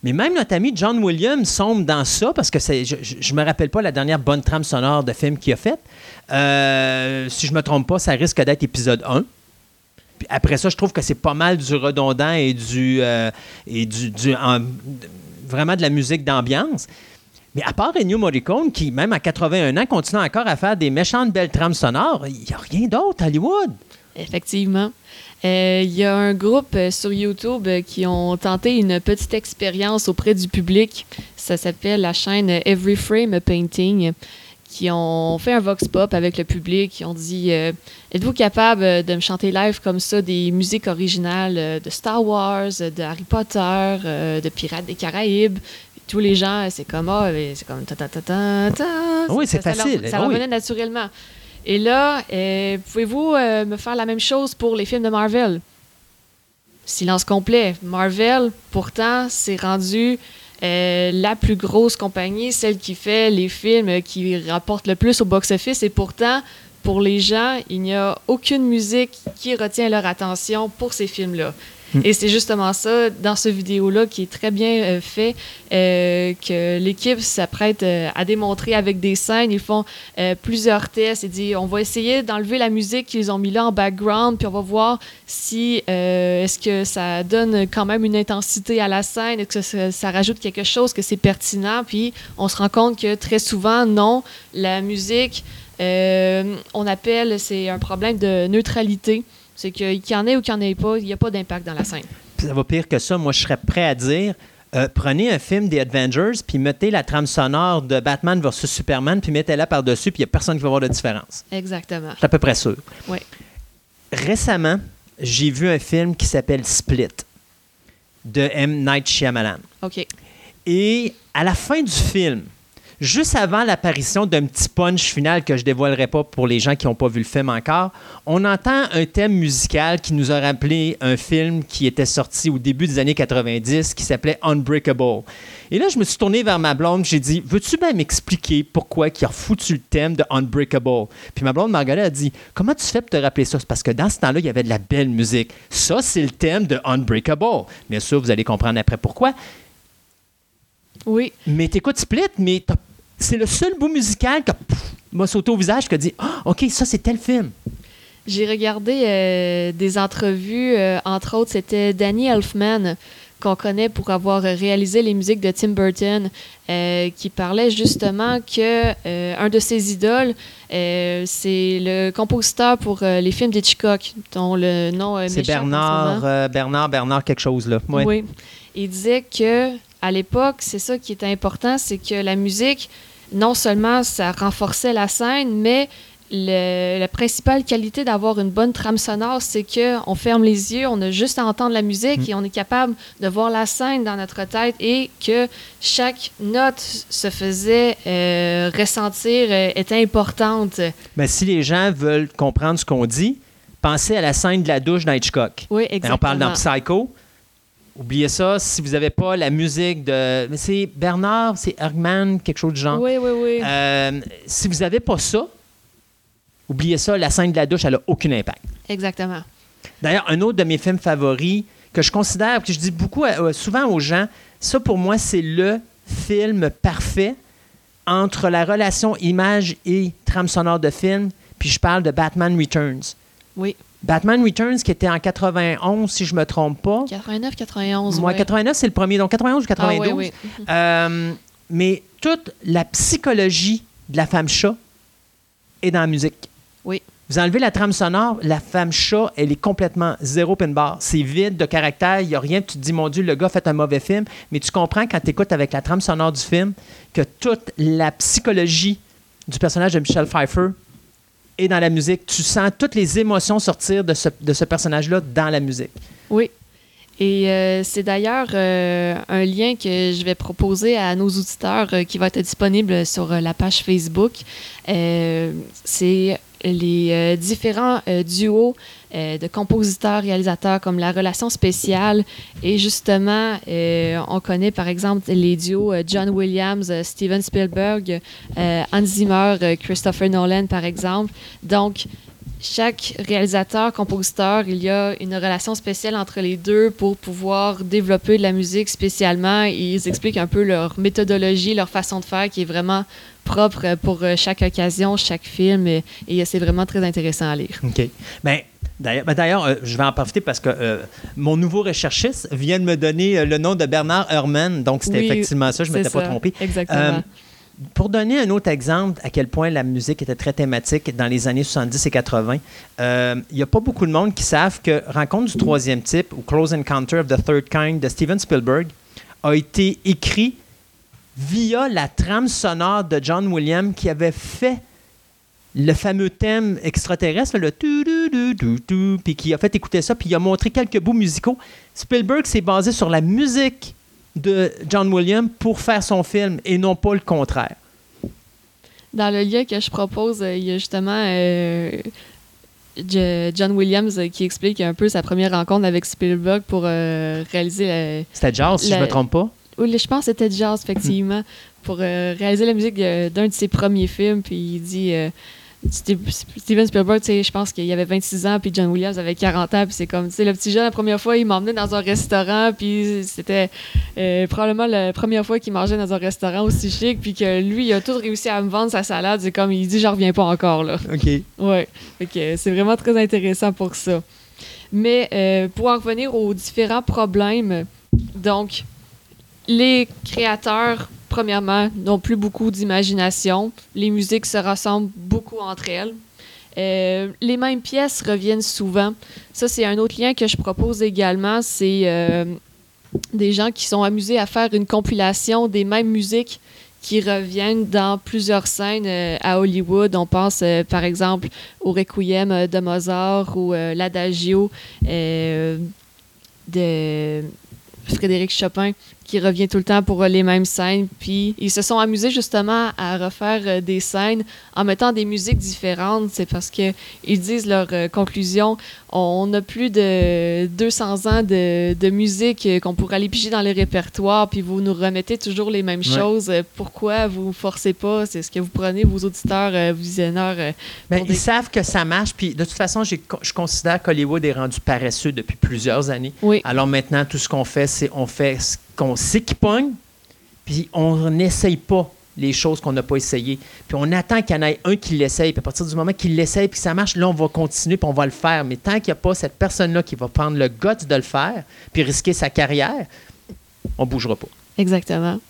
Mais même notre ami John Williams sombre dans ça, parce que je ne me rappelle pas la dernière bonne trame sonore de film qu'il a faite. Euh, si je me trompe pas, ça risque d'être épisode 1. Puis après ça, je trouve que c'est pas mal du redondant et du, euh, vraiment de la musique d'ambiance. Mais à part Ennio Morricone, qui, même à 81 ans, continue encore à faire des méchantes belles trames sonores, il n'y a rien d'autre Hollywood.
Effectivement. Euh, Il y a un groupe euh, sur YouTube euh, qui ont tenté une petite expérience auprès du public. Ça s'appelle la chaîne Every Frame a Painting, qui ont fait un vox pop avec le public. Ils ont dit euh, Êtes-vous capable de me chanter live comme ça des musiques originales de Star Wars, de Harry Potter, euh, de Pirates des Caraïbes? Tous les gens, c'est comme Ah, c'est comme ta ta ta ta ta.
Oui, c'est
leur-
facile.
Ça
Ah oui.
revenait naturellement. Et là, euh, pouvez-vous euh, me faire la même chose pour les films de Marvel? Silence complet. Marvel, pourtant, c'est rendu euh, la plus grosse compagnie, celle qui fait les films qui rapportent le plus au box-office. Et pourtant, pour les gens, il n'y a aucune musique qui retient leur attention pour ces films-là. Et c'est justement ça, dans ce vidéo-là, qui est très bien euh, fait, euh, que l'équipe s'apprête euh, à démontrer avec des scènes. Ils font plusieurs tests. Ils disent, on va essayer d'enlever la musique qu'ils ont mis là en background, puis on va voir si est-ce que ça donne quand même une intensité à la scène, est-ce que ça, rajoute quelque chose, que c'est pertinent. Puis on se rend compte que très souvent, non, la musique, on appelle, c'est un problème de neutralité. C'est qu'il y en ait ou qu'il n'y en ait pas, il n'y a pas d'impact dans la scène.
Puis ça va pire que ça. Moi, je serais prêt à dire euh, prenez un film des Avengers, puis mettez la trame sonore de Batman versus Superman, puis mettez-la par-dessus, puis il n'y a personne qui va voir de différence.
Exactement.
Je suis à peu près sûr.
Oui.
Récemment, j'ai vu un film qui s'appelle Split de M. Night Shyamalan.
OK.
Et à la fin du film, juste avant l'apparition d'un petit punch final que je dévoilerai pas pour les gens qui n'ont pas vu le film encore, on entend un thème musical qui nous a rappelé un film qui était sorti au début des années 90 qui s'appelait Unbreakable. Et là, je me suis tourné vers ma blonde, j'ai dit Veux-tu bien m'expliquer pourquoi il a refoutu le thème de Unbreakable? Puis ma blonde Margaret a dit Comment tu fais pour te rappeler ça? C'est parce que dans ce temps-là, il y avait de la belle musique. Ça, c'est le thème de Unbreakable. Bien sûr, vous allez comprendre après pourquoi.
Oui.
Mais t'écoutes Split, mais t'as- c'est le seul bout musical qui m'a sauté au visage qui a dit Ah, OK, ça, c'est tel film.
J'ai regardé euh, des entrevues, euh, entre autres, c'était Danny Elfman, qu'on connaît pour avoir réalisé les musiques de Tim Burton, euh, qui parlait justement que un de ses idoles, c'est le compositeur pour les films d'Hitchcock, dont le nom
C'est Bernard, Bernard, Bernard, quelque chose, là. Ouais.
Oui. Il disait que à l'époque, c'est ça qui était important, c'est que la musique, non seulement ça renforçait la scène, mais le- la principale qualité d'avoir une bonne trame sonore, c'est que on ferme les yeux, on a juste à entendre la musique et on est capable de voir la scène dans notre tête et que chaque note se faisait euh, ressentir, euh, était importante.
Mais si les gens veulent comprendre ce qu'on dit, pensez à la scène de la douche dans Hitchcock.
Oui,
Ben,
exactement.
on parle dans Psycho. Oubliez ça, si vous n'avez pas la musique de. C'est Bernard, c'est Bergman, quelque chose du genre.
Oui, oui, oui.
Euh, si vous n'avez pas ça, oubliez ça, la scène de la douche, elle n'a aucun impact.
Exactement.
D'ailleurs, un autre de mes films favoris que je considère, que je dis beaucoup euh, souvent aux gens, ça pour moi, c'est le film parfait entre la relation image et trame sonore de film. Puis je parle de Batman Returns.
Oui.
Batman Returns, qui était en 91, si je me trompe pas.
89, 91.
Moi,
ouais.
89, c'est le premier, donc 91 ou
Ah,
92.
oui, oui.
Euh, mais toute la psychologie de la femme chat est dans la musique.
Oui.
Vous enlevez la trame sonore, la femme chat, elle est complètement zéro pin bar. C'est vide de caractère, il n'y a rien. Tu te dis, mon Dieu, le gars fait un mauvais film. Mais tu comprends quand tu écoutes avec la trame sonore du film que toute la psychologie du personnage de Michelle Pfeiffer dans la musique. Tu sens toutes les émotions sortir de ce, de ce personnage-là dans la musique.
Oui. Et euh, c'est d'ailleurs euh, un lien que je vais proposer à nos auditeurs euh, qui va être disponible sur la page Facebook. C'est les euh, différents euh, duos euh, de compositeurs, réalisateurs comme la relation spéciale. Et justement, on connaît par exemple les duos John Williams, Steven Spielberg, Hans Zimmer, Christopher Nolan par exemple. Donc, chaque réalisateur, compositeur, il y a une relation spéciale entre les deux pour pouvoir développer de la musique spécialement. Ils expliquent un peu leur méthodologie, leur façon de faire qui est vraiment propre pour euh, chaque occasion, chaque film. Et, et c'est vraiment très intéressant à lire.
OK. Ben, D'ailleurs, ben euh, je vais en profiter parce que euh, mon nouveau recherchiste vient de me donner euh, le nom de Bernard Herrmann. Donc, c'était
Oui,
effectivement ça. Je ne m'étais pas trompé.
Exactement.
Pour donner un autre exemple à quel point la musique était très thématique dans les années 70 et 80, euh, il n'y a pas beaucoup de monde qui savent que Rencontre du troisième type ou Close Encounter of the Third Kind de Steven Spielberg a été écrit via la trame sonore de John Williams qui avait fait le fameux thème extraterrestre, le tu du du du, puis qui a fait écouter ça, puis il a montré quelques bouts musicaux. Spielberg s'est basé sur la musique de John Williams pour faire son film et non pas le contraire.
Dans le lien que je propose, euh, il y a justement euh, John Williams euh, qui explique un peu sa première rencontre avec Spielberg pour euh, réaliser la,
C'était jazz, si je
Le-
me trompe pas.
Oui, je pense que c'était jazz, effectivement, pour euh, réaliser la musique d'un de ses premiers films. Puis il dit Steven Spielberg, je pense qu'il avait 26 ans, puis John Williams avait 40 ans. Puis c'est comme, tu sais, le petit jeune, la première fois, il m'emmenait dans un restaurant, puis c'était euh, probablement la première fois qu'il mangeait dans un restaurant aussi chic, puis que lui, il a tout réussi à me vendre sa salade. C'est comme, il dit, j'en reviens pas encore, là.
OK.
Ouais, que c'est vraiment très intéressant pour ça. Mais euh, pour en revenir aux différents problèmes, donc les créateurs, premièrement, n'ont plus beaucoup d'imagination. Les musiques se ressemblent beaucoup entre elles. Euh, les mêmes pièces reviennent souvent. Ça, c'est un autre lien que je propose également. C'est euh, des gens qui sont amusés à faire une compilation des mêmes musiques qui reviennent dans plusieurs scènes euh, à Hollywood. On pense par exemple au Requiem de Mozart ou l'Adagio de Frédéric Chopin qui revient tout le temps pour les mêmes scènes. Puis ils se sont amusés justement à refaire euh, des scènes en mettant des musiques différentes. C'est parce que ils disent leur euh, conclusion on a plus de 200 ans de, de musique euh, qu'on pourrait aller piger dans les répertoires, puis vous nous remettez toujours les mêmes
Ouais.
choses. Pourquoi vous forcez pas? C'est ce que vous prenez vos auditeurs, vos visionneurs.
Ben, ils savent que ça marche. Puis de toute façon, je considère qu'Hollywood est rendu paresseux depuis plusieurs années.
Oui.
Alors maintenant, tout ce qu'on fait, c'est on fait ce qu'on sait puis on n'essaye pas les choses qu'on n'a pas essayées. Puis on attend qu'il y en ait un qui l'essaye. Puis à partir du moment qu'il l'essaye puis ça marche, là, on va continuer puis on va le faire. Mais tant qu'il n'y a pas cette personne-là qui va prendre le guts de le faire puis risquer sa carrière, on ne bougera pas.
Exactement.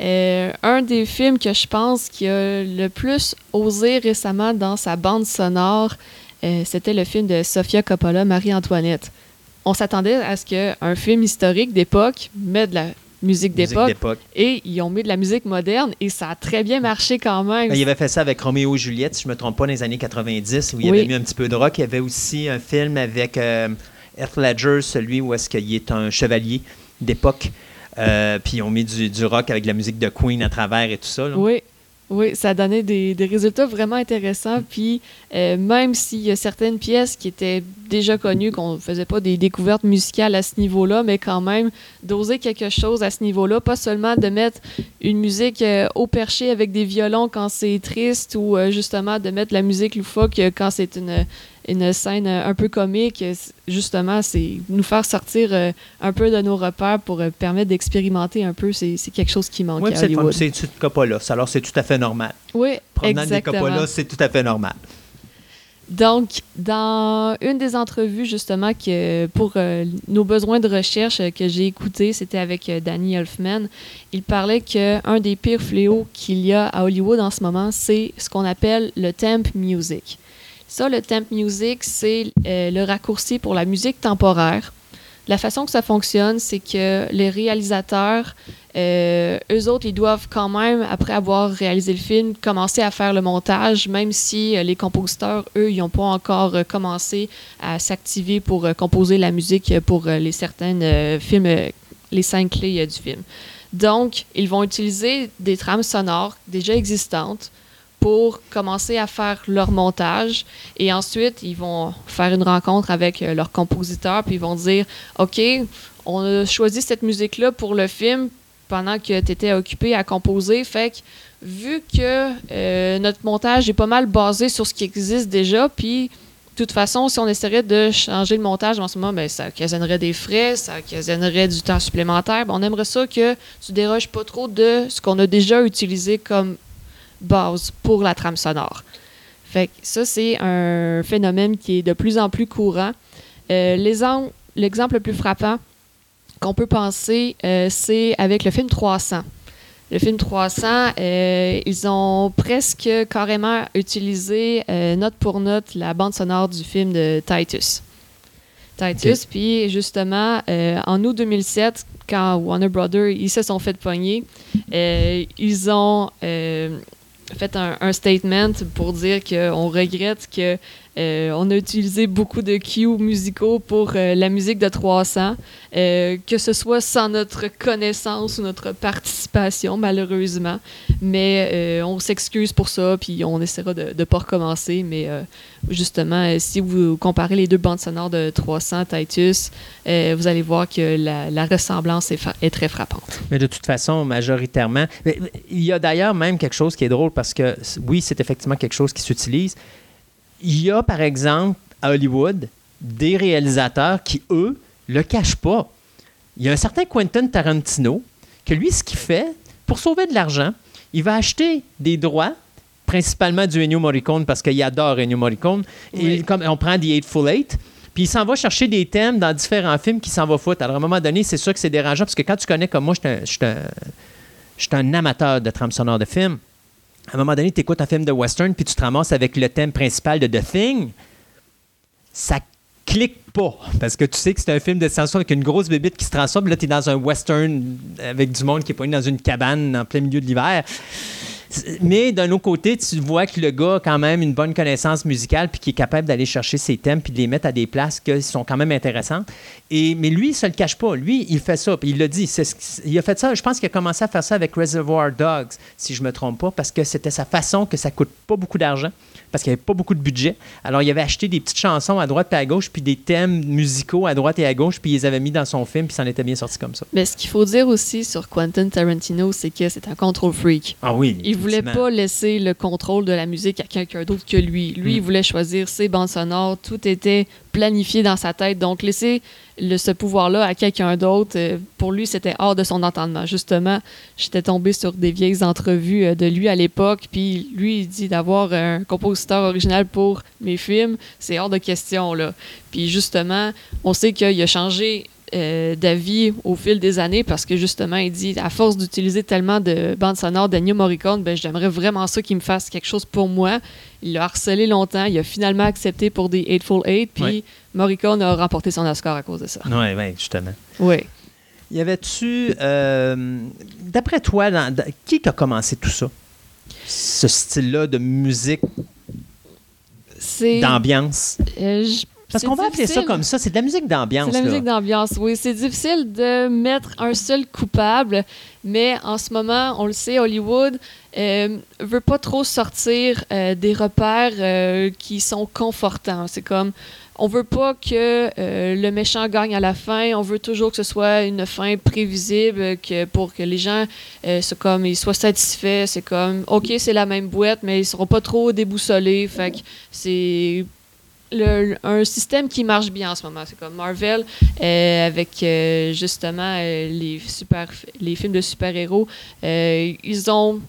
Euh, un des films que je pense qui a le plus osé récemment dans sa bande sonore, euh, c'était le film de Sofia Coppola, Marie-Antoinette. On s'attendait à ce qu'un film historique d'époque mette de la musique d'époque et ils ont mis de la musique moderne et ça a très bien marché quand même.
Il avait fait ça avec Roméo et Juliette, si je ne me trompe pas, dans les années 90, où il
Oui.
avait mis un petit peu de rock. Il y avait aussi un film avec euh, Ledger, celui où est-ce qu'il est un chevalier d'époque. Euh, puis ils ont mis du, du rock avec de la musique de Queen à travers et tout ça. là.
Oui, oui, ça donnait des, des résultats vraiment intéressants. Puis euh, même s'il y a certaines pièces qui étaient déjà connues, qu'on ne faisait pas des découvertes musicales à ce niveau-là, mais quand même d'oser quelque chose à ce niveau-là, pas seulement de mettre une musique euh, au perché avec des violons quand c'est triste ou euh, justement de mettre la musique loufoque quand c'est une, une scène euh, un peu comique. Euh, Justement, c'est nous faire sortir euh, un peu de nos repères pour euh, permettre d'expérimenter un peu. C'est c'est quelque chose qui manque
Oui,
à. Hollywood.
C'est c'est Coppola. Alors, c'est tout à fait normal.
Oui,
Provenant des
exactement.
Coppola, c'est tout à fait normal.
Donc, dans une des entrevues, justement, que pour euh, nos besoins de recherche que j'ai écouté, c'était avec Danny Elfman, il parlait qu'un des pires fléaux qu'il y a à Hollywood en ce moment, c'est ce qu'on appelle le temp music. Ça, le temp music, c'est euh, le raccourci pour la musique temporaire. La façon que ça fonctionne, c'est que les réalisateurs, euh, eux autres, ils doivent quand même, après avoir réalisé le film, commencer à faire le montage, même si euh, les compositeurs, eux, ils n'ont pas encore commencé à s'activer pour composer la musique pour les films, les cinq clés du film. Donc, ils vont utiliser des trames sonores déjà existantes pour commencer à faire leur montage et ensuite ils vont faire une rencontre avec euh, leur compositeur puis ils vont dire OK, on a choisi cette musique là pour le film pendant que tu étais occupé à composer fait que vu que euh, notre montage est pas mal basé sur ce qui existe déjà puis de toute façon, si on essaierait de changer le montage en ce moment, ben, ça occasionnerait des frais, ça occasionnerait du temps supplémentaire. Ben, on aimerait ça que tu déroges pas trop de ce qu'on a déjà utilisé comme base pour la trame sonore. Fait que ça, c'est un phénomène qui est de plus en plus courant. Euh, l'exem- L'exemple le plus frappant qu'on peut penser, euh, c'est avec le film 300. Le film 300, euh, ils ont presque carrément utilisé euh, note pour note la bande sonore du film de Titus. Titus, puis justement, en août 2007, quand Warner Brothers, ils se sont fait pogner, ils ont fait un, un statement pour dire qu'on regrette que euh, on a utilisé beaucoup de cues musicaux pour euh, la musique de 300, euh, que ce soit sans notre connaissance ou notre participation, malheureusement. Mais on s'excuse pour ça, puis on essaiera de ne pas recommencer. Mais justement, si vous comparez les deux bandes sonores de 300 Titus, vous allez voir que la, la ressemblance est, très frappante.
Mais de toute façon, majoritairement. il y a d'ailleurs même quelque chose qui est drôle parce que oui, c'est effectivement quelque chose qui s'utilise. Il y a, par exemple, à Hollywood, des réalisateurs qui, eux, le cachent pas. Il y a un certain Quentin Tarantino que lui, ce qu'il fait, pour sauver de l'argent, il va acheter des droits, principalement du Ennio Morricone parce qu'il adore Ennio Morricone. Et
Oui.
comme on prend The Eightful Eight, puis il s'en va chercher des thèmes dans différents films qui s'en va foutre. Alors, à un moment donné, c'est sûr que c'est dérangeant parce que quand tu connais comme moi, je suis un- un amateur de trame sonore de films. À un moment donné, tu écoutes un film de western puis tu te ramasses avec le thème principal de The Thing. Ça clique pas parce que tu sais que c'est un film de science avec une grosse bébite qui se transforme. Là, tu es dans un western avec du monde qui est poigné dans une cabane en plein milieu de l'hiver. Mais d'un autre côté, tu vois que le gars a quand même une bonne connaissance musicale puis qui est capable d'aller chercher ses thèmes puis de les mettre à des places qui sont quand même intéressantes. Et, mais lui, il se le cache pas. Lui, il fait ça. Puis il l'a dit. ce il a fait ça. Je pense qu'il a commencé à faire ça avec Reservoir Dogs, si je me trompe pas, parce que c'était sa façon que ça coûte pas beaucoup d'argent, parce qu'il n'y avait pas beaucoup de budget. Alors, il avait acheté des petites chansons à droite et à gauche, puis des thèmes musicaux à droite et à gauche, puis il les avait mis dans son film, puis ça en était bien sorti comme ça.
Mais ce qu'il faut dire aussi sur Quentin Tarantino, c'est que c'est un control freak.
Ah oui.
Il voulait pas laisser le contrôle de la musique à quelqu'un d'autre que lui. Lui,
Mm.
il voulait choisir ses bandes sonores. Tout était planifié dans sa tête. Donc, laisser le- ce pouvoir-là à quelqu'un d'autre, euh, pour lui, c'était hors de son entendement. Justement, j'étais tombée sur des vieilles entrevues euh, de lui à l'époque. Puis lui, il dit d'avoir un compositeur original pour mes films, c'est hors de question. Là. Puis justement, on sait qu'il a changé euh, d'avis au fil des années parce que justement, il dit à force d'utiliser tellement de bandes sonores d'Ennio Morricone, ben, j'aimerais vraiment ça qu'il me fasse quelque chose pour moi. Il l'a harcelé longtemps, il a finalement accepté pour des Eightful Eight, puis
Ouais.
Morricone a remporté son Oscar à cause de ça.
Oui, oui, justement.
Oui.
Y avait-tu, euh, d'après toi, dans- dans- qui a commencé tout ça? Ce style-là de musique,
C'est.
d'ambiance?
euh, je-
Parce
c'est
qu'on va appeler ça comme ça, c'est de la musique d'ambiance.
C'est la
là.
musique d'ambiance, oui. C'est difficile de mettre un seul coupable, mais en ce moment, on le sait, Hollywood euh, veut pas trop sortir euh, des repères euh, qui sont confortants. C'est comme, on veut pas que euh, le méchant gagne à la fin. On veut toujours que ce soit une fin prévisible, que pour que les gens soient comme ils soient satisfaits. C'est comme, ok, c'est la même boîte, mais ils seront pas trop déboussolés. Fait que c'est un système qui marche bien en ce moment. C'est comme Marvel, euh, avec euh, justement euh, les, super, les films de super-héros. Ils ont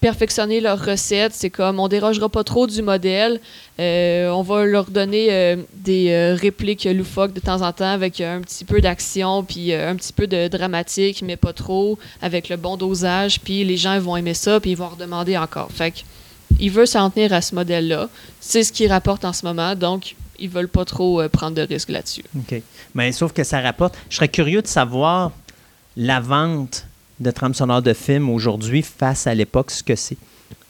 perfectionné leurs recettes. C'est comme on dérogera pas trop du modèle. On va leur donner des répliques loufoques de temps en temps avec un petit peu d'action, puis un petit peu de dramatique, mais pas trop, avec le bon dosage. Puis les gens vont aimer ça, puis ils vont redemander encore. Fait que il veut s'en tenir à ce modèle-là. C'est ce qu'il rapporte en ce moment, donc ils veulent pas trop euh, prendre de risques là-dessus.
OK. Mais sauf que ça rapporte. Je serais curieux de savoir la vente de trames sonores de films aujourd'hui face à l'époque, ce que c'est.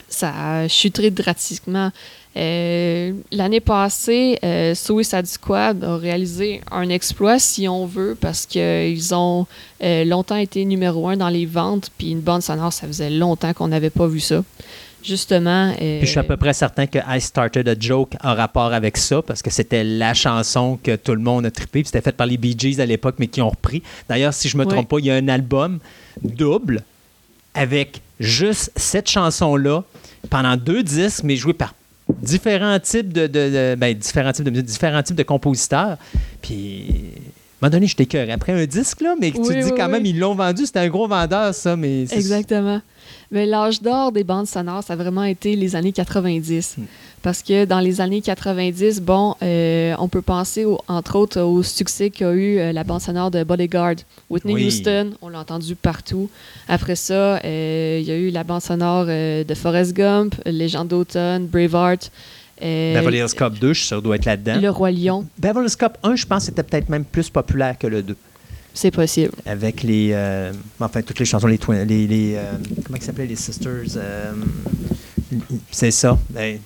Ça a chuté drastiquement. Euh, L'année passée, euh, Suicide Squad a réalisé un exploit, si on veut, parce qu'ils ont euh, longtemps été numéro un dans les ventes, puis une bande sonore, ça faisait longtemps qu'on n'avait pas vu ça. Justement. euh,
Puis je suis à peu près certain que I Started a Joke a rapport avec ça, parce que c'était la chanson que tout le monde a trippé. Puis c'était fait par les Bee Gees à l'époque, mais qui ont repris. D'ailleurs, si je me
Ouais.
trompe pas, il y a un album double avec juste cette chanson-là pendant deux disques, mais joué par différents types de, de- de- ben, différents types de musique, différents types de compositeurs. Puis un moment donné, j'étais cœur après un disque, là, mais tu
Oui,
te dis
oui,
quand même, ils l'ont vendu. C'était un gros vendeur, ça, mais...
Exactement. Mais l'âge d'or des bandes sonores, ça a vraiment été les années 90.
Hmm.
Parce que dans les années 90, bon, euh, on peut penser, au- entre autres, au succès qu'a eu euh, la bande sonore de Bodyguard. Whitney. Houston, on l'a entendu partout. Après ça, euh, il y a eu la bande sonore de Forrest Gump, Légende d'automne, Braveheart. Euh,
Beverly Hills Cop 2, je suis sûr, doit être là-dedans.
Le Roi Lion,
Beverly Hills Cop 1, je pense, c'était peut-être même plus populaire que le 2.
c'est possible.
Avec les. euh, enfin, toutes les chansons, les. les, les, euh, comment ils s'appelaient, les Sisters euh, C'est ça. Ben,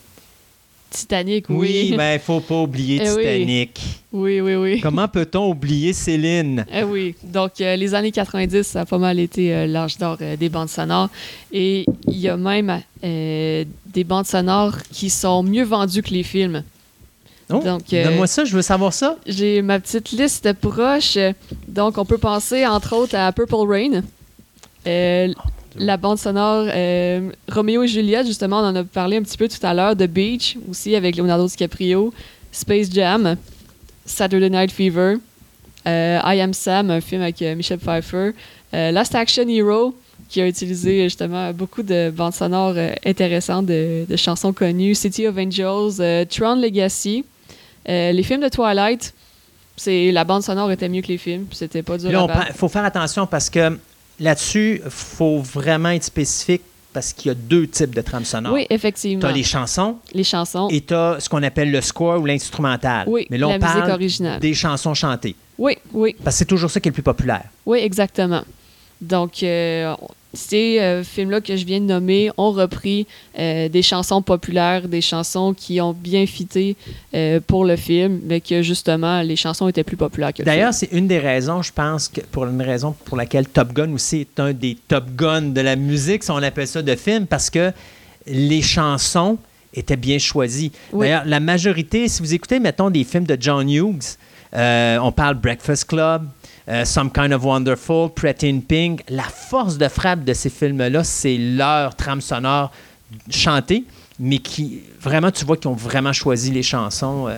Titanic,
oui,
oui.
mais il faut pas oublier
Eh.
Titanic.
oui, oui, oui.
Comment peut-on oublier Céline?
Eh oui, donc euh, les années 90, ça a pas mal été euh, l'âge d'or euh, des bandes sonores. Et il y a même des bandes sonores qui sont mieux vendues que les films.
Oh,
Donc,
Donne-moi ça, je veux savoir ça.
J'ai ma petite liste proche. Donc, on peut penser entre autres à Purple Rain. Euh, la bande sonore euh, Roméo et Juliette, justement, on en a parlé un petit peu tout à l'heure. The Beach, aussi avec Leonardo DiCaprio. Space Jam. Saturday Night Fever. euh, I Am Sam, un film avec euh, Michelle Pfeiffer. euh, Last Action Hero, qui a utilisé justement beaucoup de bandes sonores intéressantes de, de chansons connues. City of Angels. Tron Legacy. Les films de Twilight, c'est la bande sonore était mieux que les films, c'était pas dur
pa- faut faire attention parce que là-dessus, il faut vraiment être spécifique parce qu'il y a deux types de trames sonores.
Oui, effectivement.
Tu as
les...
les chansons
chansons.
et tu as ce qu'on appelle le score ou l'instrumental.
Oui,
Mais là, on
la musique
parle
originale.
des chansons chantées.
Oui, oui,
Parce que c'est toujours ça qui est le plus populaire.
oui, exactement. Donc, euh, ces euh, films-là que je viens de nommer ont repris euh, des chansons populaires, des chansons qui ont bien fité euh, pour le film, mais que justement, les chansons étaient plus populaires que le
D'ailleurs, c'est une des raisons, je pense, que pour une raison pour laquelle Top Gun aussi est un des Top Gun de la musique, si on appelle ça de film, parce que les chansons étaient bien choisies.
Oui.
D'ailleurs, la majorité, si vous écoutez, mettons, des films de John Hughes, on parle Breakfast Club, euh, Some Kind of Wonderful, Pretty in Pink, la force de frappe de ces films-là, c'est leur trame sonore chantée, mais qui, vraiment, tu vois qu'ils ont vraiment choisi les chansons. euh.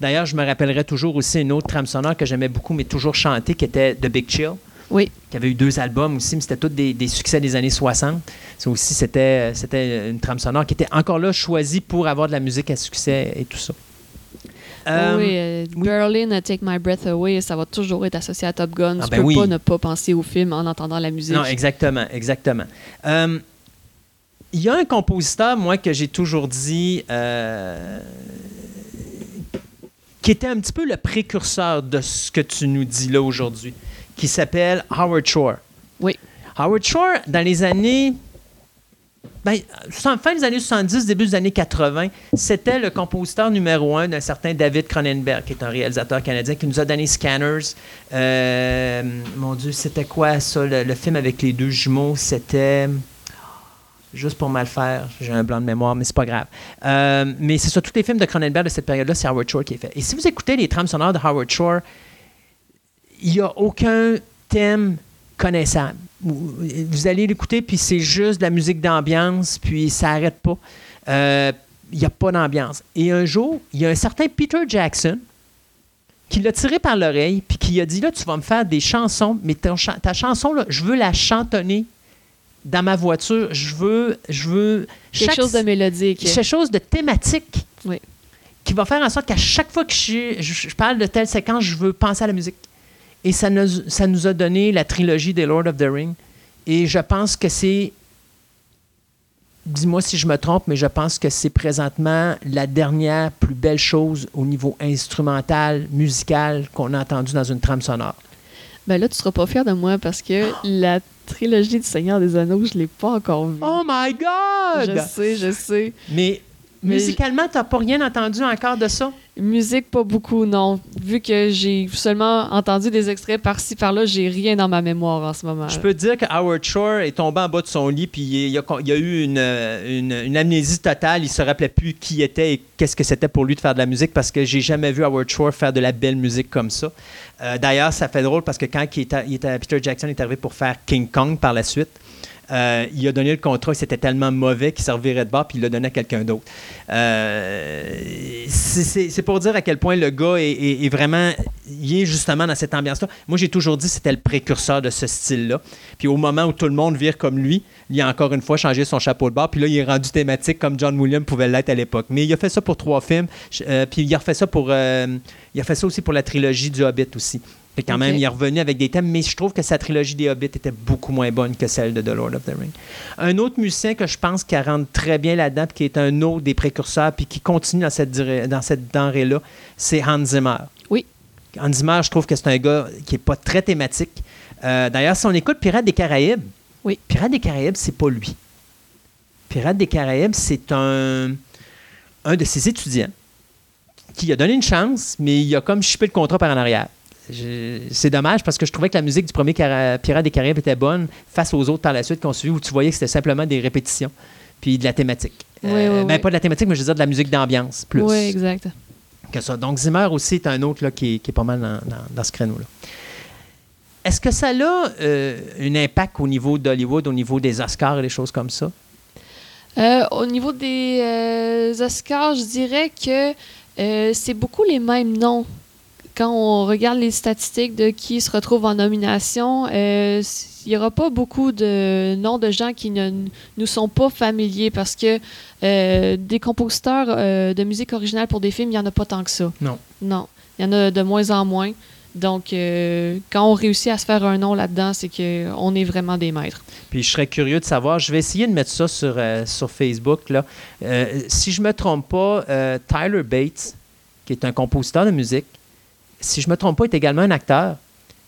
D'ailleurs, je me rappellerai toujours aussi une autre trame sonore que j'aimais beaucoup, mais toujours chantée, qui était The Big Chill
Oui,
qui avait eu deux albums aussi, mais c'était tous des, des succès des années 60. Ça aussi, c'était, c'était une trame sonore qui était encore là choisie pour avoir de la musique à succès et tout ça. Euh,
oui, euh,
oui.
Berlin, uh, Take My Breath Away, ça va toujours être associé à Top Gun.
Ah
tu
ben
peux
oui.
pas ne pas penser au film en entendant la musique.
Non, exactement, exactement. Euh, Il y a un compositeur, moi, que j'ai toujours dit, euh, qui était un petit peu le précurseur de ce que tu nous dis là aujourd'hui, qui s'appelle Howard Shore.
Oui.
Howard Shore, dans les années. Ben, fin des années 70, début des années 80, c'était le compositeur numéro un d'un certain David Cronenberg, qui est un réalisateur canadien qui nous a donné Scanners. Euh, mon Dieu, c'était quoi ça, le, film avec les deux jumeaux? C'était. Juste pour mal faire, j'ai un blanc de mémoire, mais c'est pas grave. Euh, mais c'est ça, tous les films de Cronenberg de cette période-là, c'est Howard Shore qui est fait. Et si vous écoutez les trames sonores de Howard Shore, il n'y a aucun thème connaissable. Vous allez l'écouter, puis c'est juste de la musique d'ambiance, puis ça n'arrête pas. Euh, Il n'y a pas d'ambiance. Et un jour, il y a un certain Peter Jackson qui l'a tiré par l'oreille, puis qui a dit là, tu vas me faire des chansons, mais ta chanson, là, je veux la chantonner dans ma voiture. Je veux. Je veux
Quelque
chaque-
chose de mélodique.
quelque chose de thématique
Oui.
qui va faire en sorte qu'à chaque fois que je, je- je parle de telle séquence, je veux penser à la musique. Et ça nous, ça nous a donné la trilogie des Lord of the Rings. Et je pense que c'est. Dis-moi si je me trompe, mais je pense que c'est présentement la dernière plus belle chose au niveau instrumental, musical qu'on a entendu dans une trame sonore.
Ben là, tu seras pas fier de moi parce que la trilogie du Seigneur des Anneaux, je l'ai pas encore vue.
Oh my God!
je sais, je sais.
Mais- musicalement, tu n'as pas rien entendu encore de ça?
Musique, pas beaucoup, non. Vu que j'ai seulement entendu des extraits par-ci, par-là, j'ai rien dans ma mémoire en ce moment.
Je peux te dire que Howard Shore est tombé en bas de son lit, puis il y a, il y a eu une, une, une amnésie totale. Il se rappelait plus qui était et qu'est-ce que c'était pour lui de faire de la musique, parce que j'ai jamais vu Howard Shore faire de la belle musique comme ça. Euh, D'ailleurs, ça fait drôle parce que quand il était, il était- Peter Jackson est arrivé pour faire King Kong par la suite, euh, il a donné le contrat, c'était tellement mauvais qu'il servirait de bord, puis il l'a donné à quelqu'un d'autre. Euh, c'est- pour dire à quel point le gars est, vraiment. Il est justement dans cette ambiance-là. Moi, j'ai toujours dit c'était le précurseur de ce style-là. Puis au moment où tout le monde vire comme lui, il a encore une fois changé son chapeau de bord. Puis là, il est rendu thématique comme John Williams pouvait l'être à l'époque. Mais il a fait ça pour trois films. Euh, puis il a refait ça pour. il a fait ça aussi pour la trilogie du Hobbit aussi. Fait quand même, il est revenu avec des thèmes, mais je trouve que sa trilogie des Hobbits était beaucoup moins bonne que celle de The Lord of the Rings. Un autre musicien que je pense qui rentre très bien là-dedans, puis qui est un autre des précurseurs, puis qui continue dans cette, dans cette denrée-là, c'est Hans Zimmer.
Oui.
Hans Zimmer, je trouve que c'est un gars qui n'est pas très thématique. Euh, D'ailleurs, si on écoute Pirates des Caraïbes,
Oui.
Pirates des Caraïbes, c'est pas lui. Pirates des Caraïbes, c'est un, un de ses étudiants qui a donné une chance, mais il a comme chippé le contrat par en arrière. C'est dommage parce que je trouvais que la musique du premier Cara- Pirates des Caraïbes était bonne face aux autres par la suite qu'on suivi où tu voyais que c'était simplement des répétitions puis de la thématique.
Oui,
Euh,
oui,
ben,
oui.
pas de la thématique, mais je veux dire de la musique d'ambiance plus
Oui, exact.
que ça. Donc Zimmer aussi est un autre là, qui, est, qui est pas mal dans, dans- dans ce créneau-là. Est-ce que ça a euh, un impact au niveau d'Hollywood, au niveau des Oscars et des choses comme ça?
Euh, au niveau des euh, Oscars, je dirais que c'est beaucoup les mêmes noms. Quand on regarde les statistiques de qui se retrouve en nomination, euh, il n'y aura pas beaucoup de noms de gens qui ne nous sont pas familiers parce que euh, des compositeurs euh, de musique originale pour des films, il n'y en a pas tant que ça.
Non.
Non. Il y en a de moins en moins. Donc, euh, quand on réussit à se faire un nom là-dedans, c'est qu'on est vraiment des maîtres.
Puis je serais curieux de savoir, je vais essayer de mettre ça sur, euh, sur Facebook. Là. Euh, si je ne me trompe pas, Tyler Bates, qui est un compositeur de musique, si je ne me trompe pas, est également un acteur.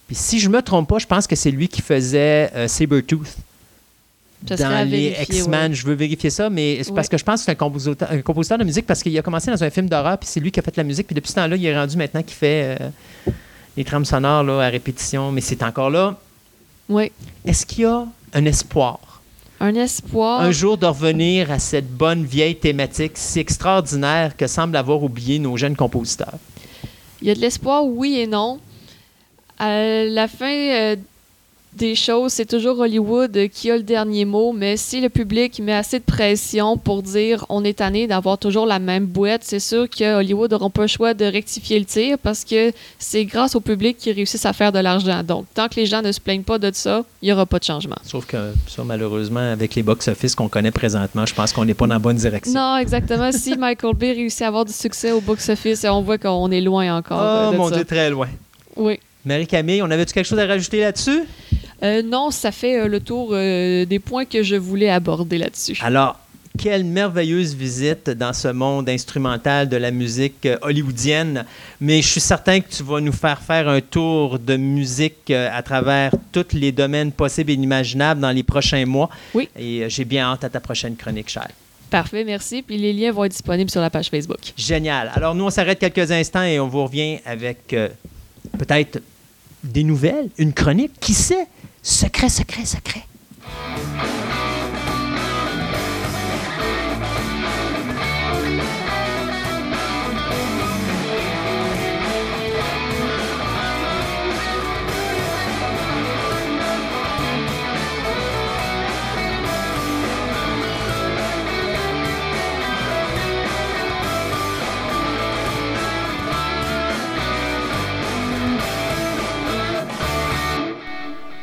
Puis si je ne me trompe pas, je pense que c'est lui qui faisait euh, Sabretooth
Ça
dans les X-Men.
ouais.
Je veux vérifier ça, mais c'est parce
Ouais.
que je pense que c'est un compositeur, un compositeur de musique parce qu'il a commencé dans un film d'horreur, puis c'est lui qui a fait la musique, puis depuis ce temps-là, il est rendu maintenant qui fait euh, les trames sonores là, à répétition, mais c'est encore là.
Oui.
Est-ce qu'il y a un espoir?
Un espoir?
un jour de revenir à cette bonne vieille thématique si extraordinaire que semblent avoir oublié nos jeunes compositeurs.
Il y a de l'espoir, oui et non. À la fin euh, des choses, c'est toujours Hollywood euh, qui a le dernier mot, mais si le public met assez de pression pour dire on est tanné d'avoir toujours la même boîte, c'est sûr que Hollywood n'auront pas le choix de rectifier le tir parce que c'est grâce au public qu'ils réussissent à faire de l'argent. Donc, tant que les gens ne se plaignent pas de ça, il n'y aura pas de changement.
Sauf que ça, malheureusement, avec les box-office qu'on connaît présentement, je pense qu'on n'est pas dans la bonne direction.
Non, exactement. si *laughs* Michael Bay réussit à avoir du succès au box-office, on voit qu'on est loin encore. euh,
Oh
de
mon
ça.
Dieu, très loin.
Oui.
Marie-Camille, on avait-tu quelque chose à rajouter là-dessus?
Euh, non, ça fait euh, le tour euh, des points que je voulais aborder là-dessus.
Alors, quelle merveilleuse visite dans ce monde instrumental de la musique hollywoodienne. Mais je suis certain que tu vas nous faire faire un tour de musique à travers tous les domaines possibles et inimaginables dans les prochains mois.
Oui.
Et j'ai bien hâte à ta prochaine chronique, Cher.
Parfait, merci. Puis les liens vont être disponibles sur la page Facebook.
Génial. Alors, nous, on s'arrête quelques instants et on vous revient avec euh, peut-être des nouvelles, une chronique, qui sait? Secret, secret, secret.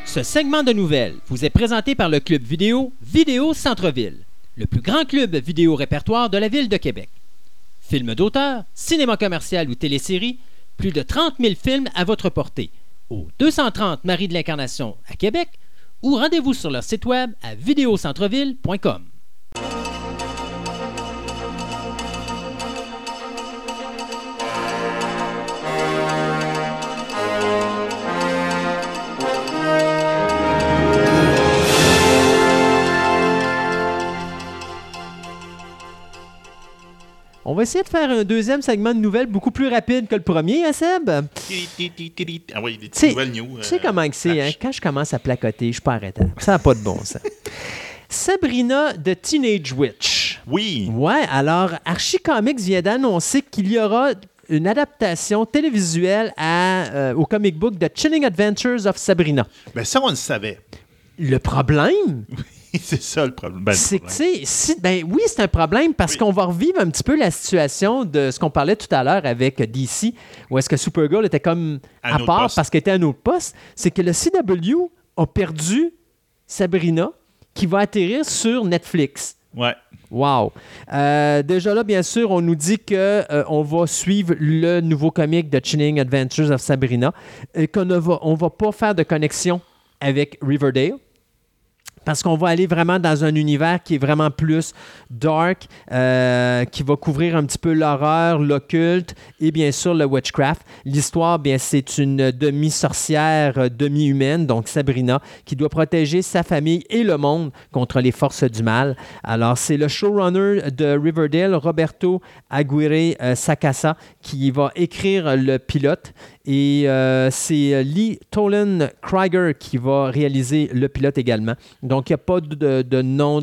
Ce segment de nouvelles vous est présenté par le club vidéo Vidéo Centre-Ville, le plus grand club vidéo répertoire de la ville de Québec. Films d'auteur, cinéma commercial ou télésérie, plus de 30 000 films à votre portée au 230 Marie de l'Incarnation à Québec ou rendez-vous sur leur site web à vidéocentreville.com.
On va essayer de faire un deuxième segment de nouvelles beaucoup plus rapide que le premier, hein, Seb?
Ah oui, des petites nouvelles news.
Tu sais
euh,
comment que c'est, hein? Quand je commence à placoter, je suis pas arrêtable. Ça n'a pas de bon sens. *laughs* Sabrina de Teenage Witch.
Oui.
Ouais, alors Archie Comics vient d'annoncer qu'il y aura une adaptation télévisuelle à, euh, au comic book The Chilling Adventures of Sabrina.
Ben ça, on le savait.
Le problème, *laughs*
c'est ça le problème. Ben,
c'est que, si- ben oui, c'est un problème parce
Oui.
qu'on va revivre un petit peu la situation de ce qu'on parlait tout à l'heure avec DC, où est-ce que Supergirl était comme
À
part
poste.
parce qu'elle était à un autre poste. C'est que le CW a perdu Sabrina qui va atterrir sur Netflix.
Ouais.
Wow. Euh, déjà là, bien sûr, on nous dit que euh, on va suivre le nouveau comic de Chilling Adventures of Sabrina et qu'on ne va, on va pas faire de connexion avec Riverdale. Parce qu'on va aller vraiment dans un univers qui est vraiment plus dark, euh, qui va couvrir un petit peu l'horreur, l'occulte et bien sûr le witchcraft. L'histoire, bien, c'est une demi-sorcière, euh, demi-humaine, donc Sabrina, qui doit protéger sa famille et le monde contre les forces du mal. Alors, c'est le showrunner de Riverdale, Roberto Aguirre euh, Sacasa, qui va écrire le pilote. Et euh, c'est Lee Tolan Krieger qui va réaliser le pilote également. Donc, il n'y a pas de, nom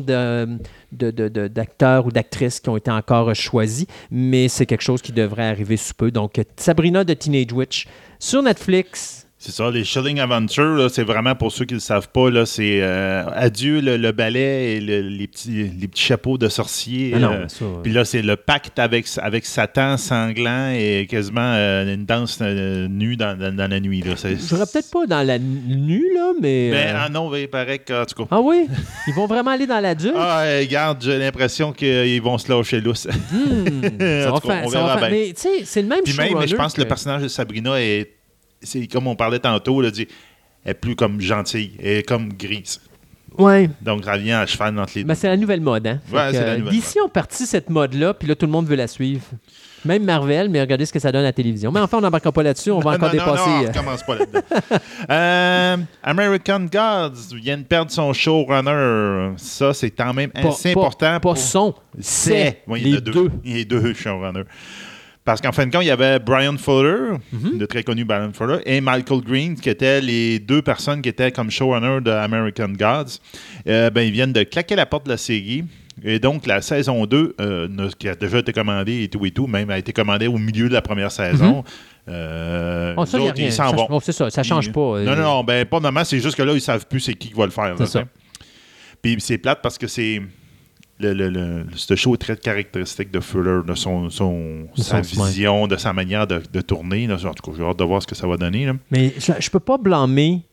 d'acteurs ou d'actrices qui ont été encore choisis, mais c'est quelque chose qui devrait arriver sous peu. Donc, Sabrina de Teenage Witch sur Netflix.
C'est ça, les Shilling Adventures, là, c'est vraiment pour ceux qui ne le savent pas, là, c'est euh, adieu le, le ballet et le- les, petits, les petits chapeaux de sorcier.
Ah non,
euh,
ça,
Puis là, c'est le pacte avec, avec Satan sanglant et quasiment euh, une danse euh, nue dans, dans- dans la nuit. Là.
Je serais peut-être pas dans la nue, là, mais.
Ben, ah non, il paraît que, en tout cas.
Ah oui? Ils vont vraiment aller dans l'adulte?
Ah, euh, regarde, j'ai l'impression qu'ils vont se lâcher lousse.
Hmm, *laughs* ça va faire-
on
ça va
verra
faire-
bien.
Mais tu sais, c'est le même
Puis même, mais je pense que le personnage de Sabrina est, c'est comme on parlait tantôt, là, dit, elle est plus comme gentille, elle est comme grise.
Ouais.
Donc, ça vient à cheval entre les deux.
Ben, c'est la nouvelle mode, hein?
Ouais,
que,
c'est la
euh,
nouvelle
DC ont parti cette mode-là, puis là, tout le monde veut la suivre. Même Marvel, mais regardez ce que ça donne à la télévision. Mais enfin, on n'embarquera pas là-dessus, on va *laughs*
Non,
encore
non,
dépasser.
non,
euh,
on commence pas là-dedans. *laughs* Euh, American Gods vient de perdre son showrunner. Ça, c'est quand même
pas-
assez
pas-
important.
Pas
pour-
son, c'est
il y en
les
a deux.
deux.
Il y a deux showrunners. Parce qu'en fin de compte, il y avait Brian Fuller,
Mhm.
le très connu Brian Fuller, et Michael Green, qui étaient les deux personnes qui étaient comme showrunner de American Gods. Euh, ben, ils viennent de claquer la porte de la série. Et donc, la saison 2, euh, ne- qui a déjà été commandée et tout et tout, même a été commandée au milieu de la première saison. Euh,
Oh, ça,
ils s'en
Ça-
vont.
bon, c'est ça, ça change
Ils-
pas. euh,
Non, non, non, ben, pas normalement, c'est juste que là, ils savent plus c'est qui qui va le faire.
C'est ça.
Puis c'est plate parce que c'est. Le, le, le- ce show est très caractéristique de Fuller, de son, son,
De
sa
son-
vision, de sa manière de, de tourner. là. En tout cas, j'ai hâte de voir ce que ça va donner. là.
Mais je, je peux pas blâmer.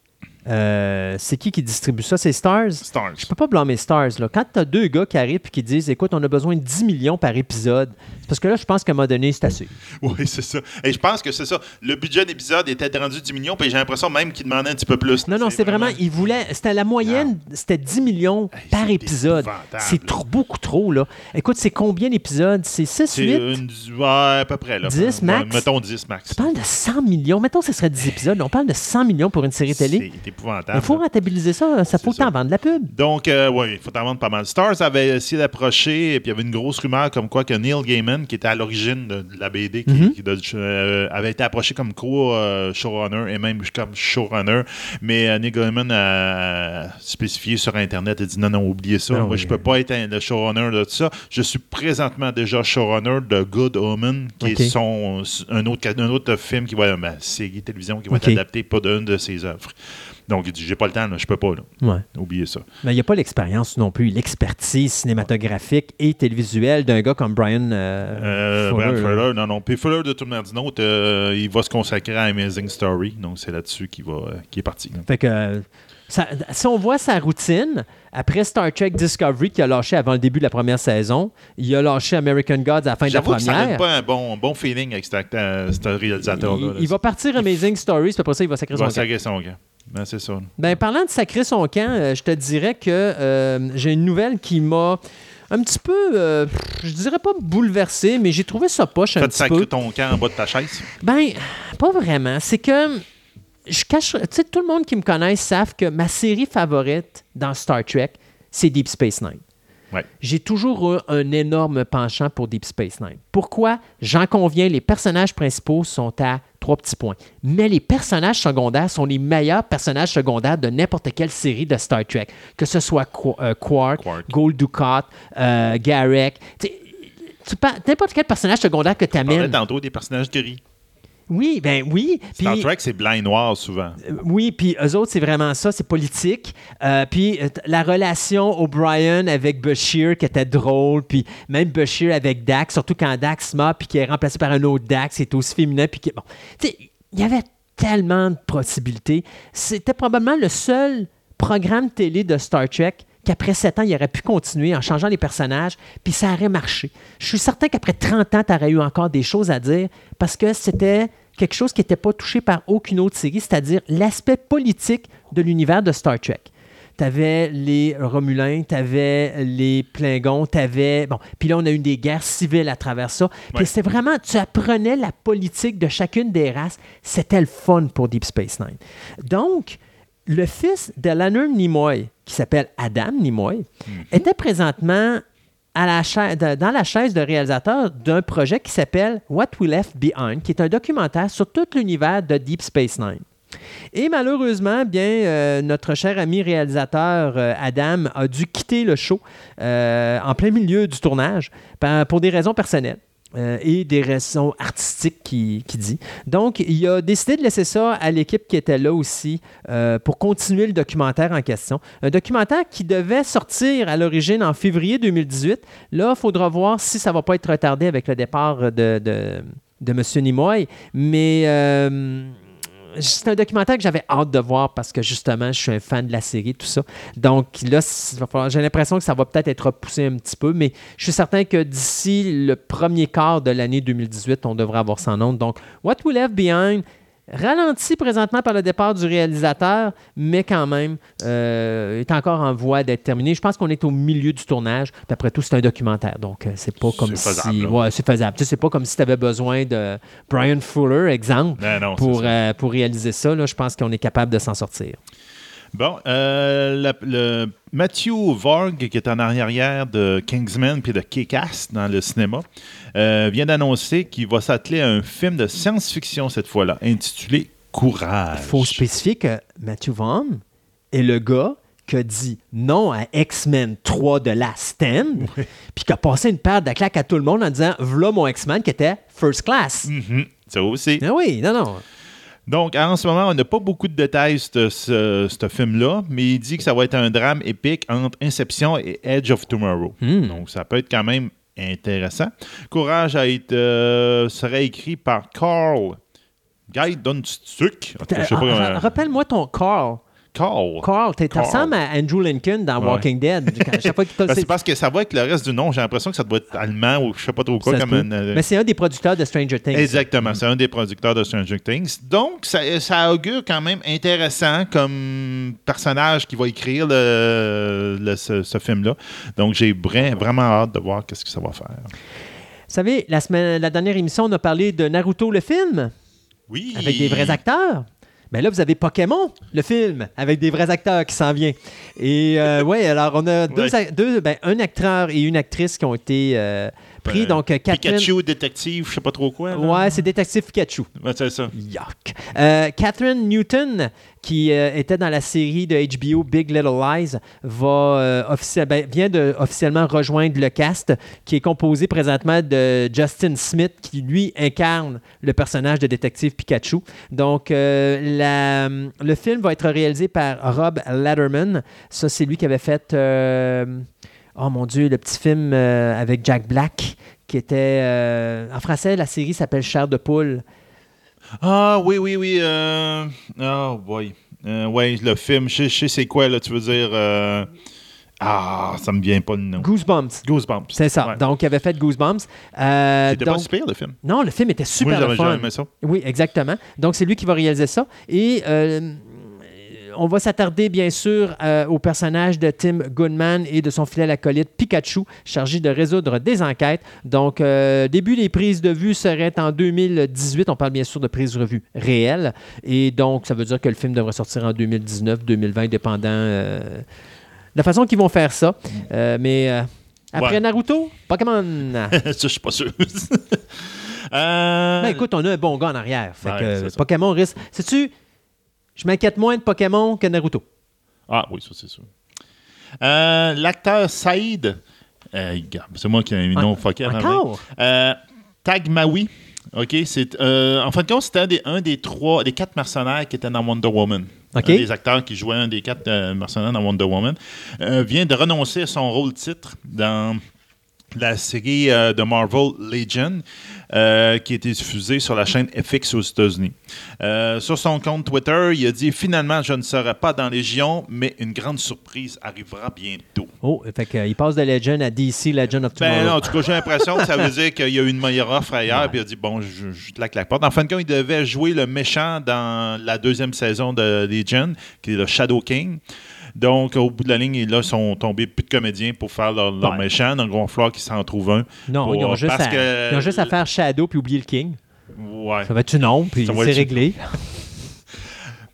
Euh, c'est qui qui distribue ça? C'est Stars?
Stars.
Je peux pas blâmer Stars. Là. Quand tu as deux gars qui arrivent et qui disent Écoute, on a besoin de 10 millions par épisode, c'est parce que là, je pense qu'à un moment donné, c'est assez. *laughs*
Oui, c'est ça. Et je pense que c'est ça. Le budget d'épisode était rendu 10 millions, puis j'ai l'impression même qu'il demandait un petit peu plus.
Non, non, c'est vraiment. Il voulait. C'était la moyenne, c'était 10 millions
Hey,
par épisode. C'est trop, beaucoup trop, là. Écoute, c'est combien d'épisodes? C'est 6,
C'est
8
une, ouais, à peu près. Là.
10
Ouais,
max?
Mettons 10 max.
Tu parles de 100 millions. Mettons que ce serait 10 épisodes. On parle de 100 millions pour une série télé.
Épouvantable.
Il faut rentabiliser ça. Ça faut t'en vendre la pub.
Donc, euh, oui, il faut en vendre pas mal. Stars avait essayé d'approcher, et puis il y avait une grosse rumeur comme quoi que Neil Gaiman, qui était à l'origine de, de la BD, qui,
Mhm.
qui de- euh, avait été approché comme co-showrunner et même comme showrunner. Mais euh, Neil Gaiman a spécifié sur Internet et dit non, non, oubliez ça.
Non,
Moi,
oui.
je peux pas être un- le showrunner de ça. Je suis présentement déjà showrunner de Good Omen, qui est son, un, autre, un autre film qui va, ben, série télévision qui va être adapté pas d'une de ses œuvres. Donc, il dit j'ai pas le temps, là, je peux pas. Là.
Ouais.
Oubliez ça.
Mais il n'y a pas l'expérience non plus, l'expertise cinématographique et télévisuelle d'un gars comme Brian euh,
Euh,
Fuller,
Brian
là.
Non, non. Puis Fuller, de toute manière, euh, il va se consacrer à Amazing Story. Donc, c'est là-dessus qu'il euh, qu'il est parti. là.
Fait que ça- si on voit sa routine, après Star Trek Discovery qui a lâché avant le début de la première saison, il a lâché American Gods à la fin de la
J'avoue que ça donne
première.
pas un bon, bon feeling avec ce réalisateur-là.
Il, il va partir Amazing Stories, puis après ça, il va sacrer
Il
son camp.
Ben, c'est ça.
Ben, parlant de sacrer son camp, euh, je te dirais que euh, j'ai une nouvelle qui m'a un petit peu, euh, je dirais pas bouleversé, mais j'ai trouvé ça poche un petit peu.
ton camp en bas de ta chaise?
Ben, pas vraiment. C'est que je cache. Tu sais, tout le monde qui me connaît savent que ma série favorite dans Star Trek, c'est Deep Space Nine.
Ouais.
J'ai toujours eu un énorme penchant pour Deep Space Nine. Pourquoi? J'en conviens, les personnages principaux sont à trois petits points. Mais les personnages secondaires sont les meilleurs personnages secondaires de n'importe quelle série de Star Trek. Que ce soit Qu- euh, Quark,
Quark.
Gold Dukat, euh, Garrick. N'importe quel personnage secondaire que tu amènes.
tantôt des personnages gris.
Oui, ben oui.
Star Trek, c'est blanc et noir souvent.
euh, Oui, puis eux autres, c'est vraiment ça, c'est politique. Euh, puis euh, la relation O'Brien avec Bashir qui était drôle, puis même Bashir avec Dax, surtout quand Dax meurt, puis qui est remplacé par un autre Dax, qui est aussi féminin, puis qui... Bon, tu sais, il y avait tellement de possibilités. C'était probablement le seul programme télé de Star Trek qu'après 7 ans, il aurait pu continuer en changeant les personnages, puis ça aurait marché. Je suis certain qu'après 30 ans, tu aurais eu encore des choses à dire parce que c'était quelque chose qui n'était pas touché par aucune autre série, c'est-à-dire l'aspect politique de l'univers de Star Trek. Tu avais les Romulins, tu avais les Klingons, tu avais... Bon, puis là, on a eu des guerres civiles à travers ça. Puis
Ouais.
c'était vraiment... Tu apprenais la politique de chacune des races. C'était le fun pour Deep Space Nine. Donc, le fils de Leonard Nimoy, qui s'appelle Adam Nimoy, était présentement dans la chaise de réalisateur d'un projet qui s'appelle What We Left Behind, qui est un documentaire sur tout l'univers de Deep Space Nine. Et malheureusement, bien, euh, notre cher ami réalisateur euh, Adam a dû quitter le show euh, en plein milieu du tournage pour des raisons personnelles. Euh, et des raisons artistiques qui, qui dit. Donc, il a décidé de laisser ça à l'équipe qui était là aussi euh, pour continuer le documentaire en question. Un documentaire qui devait sortir à l'origine en février 2018. Là, il faudra voir si ça va pas être retardé avec le départ de, de, de M. Nimoy. Mais euh, c'est un documentaire que j'avais hâte de voir parce que justement, je suis un fan de la série, tout ça. Donc là, j'ai l'impression que ça va peut-être être repoussé un petit peu, mais je suis certain que d'ici le premier quart de l'année 2018, on devrait avoir son nom. Donc, What We Left Behind, Ralenti présentement par le départ du réalisateur, mais quand même euh, est encore en voie d'être terminé. Je pense qu'on est au milieu du tournage. Puis après tout, c'est un documentaire, donc euh, c'est pas comme si,
faisable, là.
ouais, c'est faisable. Tu sais, c'est pas comme si tu avais besoin de Brian Fuller, exemple,
non,
pour euh, pour réaliser ça. Là, je pense qu'on est capable de s'en sortir.
Bon, euh, la- le Matthew Varg, qui est en arrière de Kingsman puis de Kick-Ass dans le cinéma, euh, vient d'annoncer qu'il va s'atteler à un film de science-fiction cette fois-là, intitulé Courage.
Il faut spécifier que Matthew Vaughn est le gars qui a dit non à X-Men 3 de la Stand, puis qui a passé une paire de claques à tout le monde en disant V'là mon X-Men qui était First Class.
Mhm, ça aussi.
Ah oui, non, non.
Donc, en ce moment, on n'a pas beaucoup de détails sur ce, ce film-là, mais il dit que ça va être un drame épique entre Inception et Edge of Tomorrow.
Hmm.
Donc, ça peut être quand même intéressant. Courage a été, euh, serait écrit par Carl Guy Dunstuk. Pas
Ah,
comment-
Rappelle-moi ton Carl.
Carl.
Carl, t'es- tu ressembles à Andrew Lincoln dans
Ouais.
Walking Dead. *laughs*
Ben, c'est parce que ça va avec le reste du nom. J'ai l'impression que ça doit être allemand ou je sais pas trop quoi. Comme euh,
Mais c'est un des producteurs de Stranger Things.
Exactement, c'est un des producteurs de Stranger Things. Donc, ça, ça augure quand même intéressant comme personnage qui va écrire le, le- ce, ce film-là. Donc, j'ai vra- vraiment hâte de voir qu'est-ce que ça va faire.
Vous savez, la, semaine, la dernière émission, on a parlé de Naruto, le film?
Oui.
avec des vrais acteurs? Mais là, vous avez Pokémon, le film, avec des vrais acteurs qui s'en vient. Et euh, ouais, alors on a deux,
Ouais.
deux ben, un acteur et une actrice qui ont été euh, pris.
Euh,
donc, euh, Catherine.
Pikachu, détective, je sais pas trop quoi. là.
Ouais, c'est Détective Pikachu.
Ouais, c'est ça.
Yuck. Euh, Catherine Newton, qui euh, était dans la série de HBO Big Little Lies, va, euh, ben, vient de officiellement rejoindre le cast, qui est composé présentement de Justin Smith, qui lui incarne le personnage de détective Pikachu. Donc, la- le film va être réalisé par Rob Letterman. Ça, c'est lui qui avait fait, oh mon Dieu, le petit film euh, avec Jack Black, qui était, euh, en français, la série s'appelle Chair de poule.
Ah, oui, oui, oui. Euh... Oh, boy. Euh, ouais, le film, je sais- je sais c'est quoi, là, tu veux dire. euh, Ah, ça me vient pas le nom.
Goosebumps.
Goosebumps.
C'est ça.
Ouais.
Donc, il avait fait Goosebumps. Euh,
C'était
donc-
pas super, le film.
Non, le film était super
Moi, j'avais aimé ça.
Oui, exactement. Donc, c'est lui qui va réaliser ça. Et euh, on va s'attarder, bien sûr, euh, au personnage de Tim Goodman et de son fidèle acolyte Pikachu, chargé de résoudre des enquêtes. Donc, euh, début des prises de vue serait en 2018. On parle bien sûr de prises de vue réelles. Et donc, ça veut dire que le film devrait sortir en 2019, 2020, dépendant euh, de la façon qu'ils vont faire ça. Mais après
Ouais.
Naruto, Pokémon. *laughs*
ça, je suis pas sûr. *laughs* Euh,
Ben écoute, on a un bon gars en arrière. Fait
Ouais,
que,
c'est ça.
Pokémon risque. Sais-tu, je m'inquiète moins de Pokémon que Naruto.
Ah oui, ça c'est sûr. Euh, L'acteur Saïd, euh, c'est moi qui ai mis le nom fucké avant.
Encore?
Euh, Tagmawi, ok, c'est euh, en fin de compte c'était un des, un des trois, des quatre mercenaires qui étaient dans Wonder Woman.
Ok.
Un des acteurs qui jouait un des quatre mercenaires dans Wonder Woman vient de renoncer à son rôle titre dans la série euh, de Marvel Legion euh, qui a été diffusée sur la chaîne FX aux États-Unis. Euh, sur son compte Twitter, il a dit finalement je ne serai pas dans Légion, mais une grande surprise arrivera bientôt.
Oh, fait euh, il passe de Legend à DC Legend of Tomorrow.
Ben, non, en tout cas, j'ai l'impression que ça veut *laughs* dire qu'il y a eu une meilleure offre ailleurs, puis il a dit bon, je, je te la claque pas. En fin de compte, il devait jouer le méchant dans la deuxième saison de Legion, qui est le Shadow King. Donc, au bout de la ligne, ils là, sont tombés plus de comédiens pour faire leur, leur
Ouais.
méchant. Donc, il va falloir qu'ils s'en trouvent un.
non,
pour-
ils, ont juste
parce
à,
que-
ils ont juste à faire Shadow puis oublier le King.
Ouais.
Ça va être une ombre, puis c'est réglé. *laughs*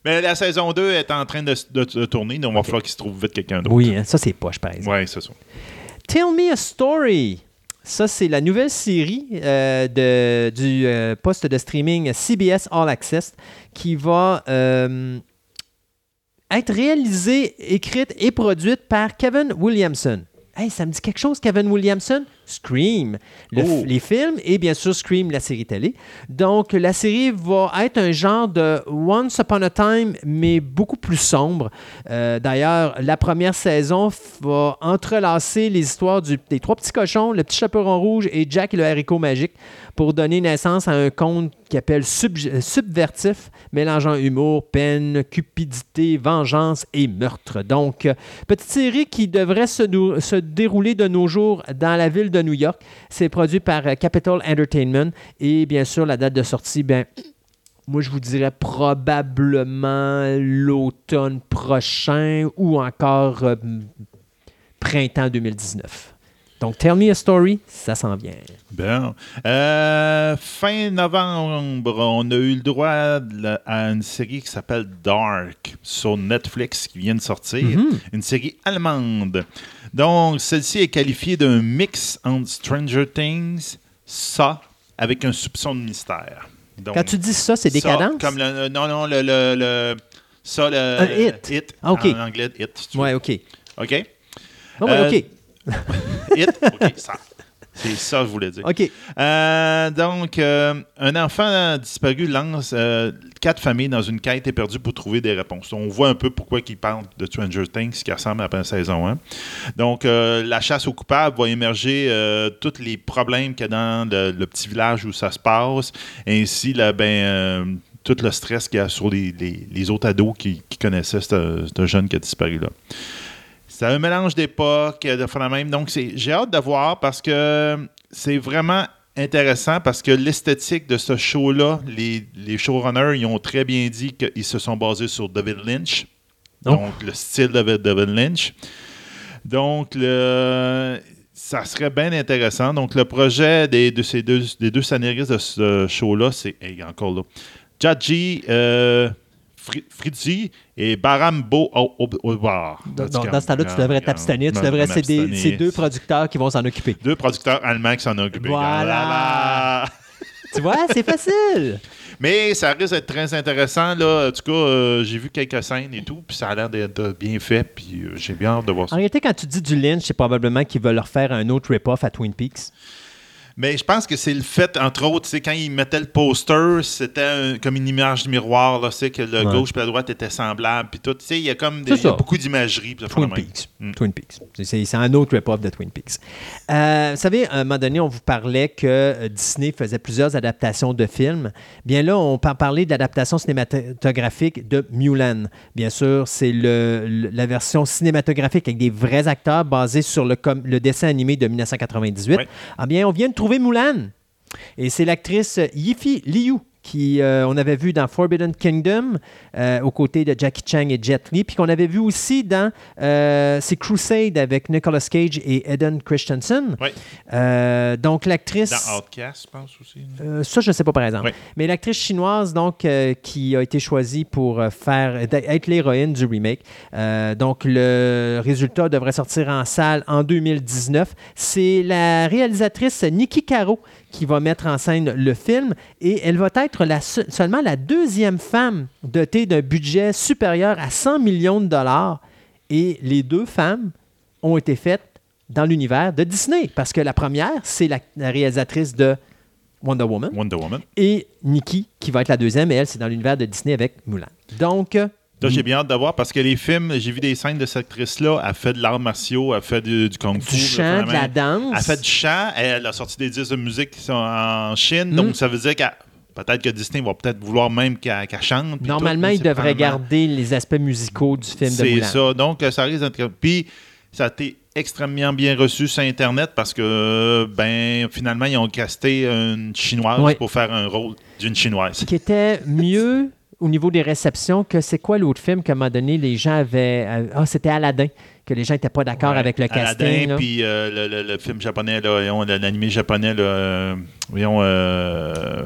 Mais la saison 2 est en train de, de- de tourner, donc il va falloir qu'ils se trouvent vite quelqu'un d'autre.
Oui, hein, ça c'est poche, par exemple.
Ouais, c'est ça.
Tell Me a Story. Ça, c'est la nouvelle série euh, de, du euh, poste de streaming CBS All Access qui va euh, être réalisée, écrite et produite par Kevin Williamson. Hey, ça me dit quelque chose, Kevin Williamson? Scream, le
Oh.
les films et bien sûr Scream, la série télé. Donc, la série va être un genre de Once Upon a Time, mais beaucoup plus sombre. Euh, D'ailleurs, la première saison va entrelacer les histoires du- des trois petits cochons, le petit chaperon rouge et Jack et le haricot magique pour donner naissance à un conte qui appelle Sub- euh, Subvertif, mélangeant humour, peine, cupidité, vengeance et meurtre. Donc, euh, petite série qui devrait se dérouler de nos jours dans la ville de New York. C'est produit par euh, Capital Entertainment et bien sûr, la date de sortie, ben, moi, je vous dirais probablement l'automne prochain ou encore euh, printemps 2019. Donc, Tell Me a Story, ça s'en vient.
Bon. Euh, fin novembre, on a eu le droit à une série qui s'appelle Dark sur Netflix qui vient de sortir.
Mhm.
Une série allemande. Donc, celle-ci est qualifiée d'un mix entre Stranger Things, ça, avec un soupçon de mystère. Donc,
Quand tu dis ça, c'est
ça,
décadence?
Comme le, non, non, le, le, le- ça, le,
Un hit. Ah, OK.
En anglais, hit.
Ouais, OK.
OK?
Ah ouais,
Euh,
OK. *laughs*
Hit. OK, ça. C'est ça que je voulais dire.
OK.
Euh, donc, euh, un enfant disparu lance euh, quatre familles dans une quête éperdue pour trouver des réponses. On voit un peu pourquoi il parle de Stranger Things qui ressemble à la saison 1. Donc, la chasse aux coupables va émerger tous les problèmes qu'il y a dans le, le petit village où ça se passe, ainsi là, ben, tout le stress qu'il y a sur les, les- les autres ados qui, qui connaissaient ce ce jeune qui a disparu là. C'est un mélange d'époques, de phénomènes. Donc, j'ai hâte de voir parce que c'est vraiment intéressant parce que l'esthétique de ce show-là, les, les showrunners, ils ont très bien dit qu'ils se sont basés sur David Lynch.
Oh.
Donc, le style de David Lynch. Donc, le, ça serait bien intéressant. Donc, le projet des, de ces deux, des deux scénaristes de ce show-là, c'est hey, encore là. Jadji euh, Fritzi et Barambo Obar.
Dans, dans- ce temps-là, tu devrais t'abstenir. Tu devrais, c'est des- c'est deux producteurs qui vont s'en occuper.
Deux producteurs allemands qui s'en occupent.
Voilà. *laughs* Tu vois, c'est facile.
Mais ça risque d'être très intéressant. Là. En tout cas, euh, j'ai vu quelques scènes et tout, puis ça a l'air d'être bien fait, puis euh, j'ai bien hâte de voir
En
ça.
réalité, quand tu dis du Lynch, c'est probablement qu'ils veulent leur faire un autre rip-off à Twin Peaks.
Mais je pense que c'est le fait, entre autres, sais, quand ils mettaient le poster, c'était comme une image du miroir, là, c'est que le
Ouais.
gauche et la droite étaient semblables, puis tout. Tu sais, il y a comme des,
C'est
il y a
ça.
beaucoup d'imagerie. de
Twin. Peaks.
Mm.
Twin Peaks. C'est- C'est c'est un autre rip-off de Twin Peaks. Euh, vous savez, à un moment donné, on vous parlait que euh, Disney faisait plusieurs adaptations de films. Bien là, on peut parler d'adaptation cinématographique de Mulan. Bien sûr, c'est le, le- la version cinématographique avec des vrais acteurs basés sur le, com- le dessin animé de 1998.
Ouais.
Ah bien, on vient de trouver Mulan. Et c'est l'actrice Yifi Liu qui euh, on avait vu dans Forbidden Kingdom euh, aux côtés de Jackie Chan et Jet Li, puis qu'on avait vu aussi dans euh, c'est Crusade avec Nicolas Cage et Eden Christensen. Euh, donc l'actrice,
Dans Outcast, je pense aussi.
ça je ne sais pas par exemple, mais l'actrice chinoise donc qui a été choisie pour faire être l'héroïne du remake. Donc le résultat devrait sortir en salle en 2019. C'est la réalisatrice Nikki Caro qui va mettre en scène le film et elle va être la se- seulement la deuxième femme dotée d'un budget supérieur à 100 millions de dollars et les deux femmes ont été faites dans l'univers de Disney parce que la première c'est la, la réalisatrice de Wonder Woman
Wonder Woman.
et Nikki qui va être la deuxième et elle c'est dans l'univers de Disney avec Mulan. Donc
Là, j'ai bien hâte de voir parce que les films, j'ai vu des scènes de cette actrice-là. Elle fait de l'art martiaux, elle fait du, du kung fu.
du chant, de la danse.
Elle fait du chant. Elle a sorti des disques de musique qui sont en Chine.
Mm.
Donc, ça veut dire qu'elle. Peut-être que Disney va peut-être vouloir même qu'elle chante.
Normalement,
tout, c'est
devraient
probablement-
garder les aspects musicaux du film de
C'est
Mulan.
ça. Donc, ça risque d'être. Puis, ça a été extrêmement bien reçu sur Internet parce que, ben, finalement, ils ont casté une Chinoise pour faire un rôle d'une Chinoise.
qui était mieux au niveau des réceptions que c'est quoi l'autre film qu'à un moment donné, les gens avaient... euh, Ah, c'était Aladdin, que les gens n'étaient pas d'accord
Ouais.
avec le
Aladdin,
casting.
puis euh, le, le- le film japonais, l'animé japonais, là, euh, voyons, euh,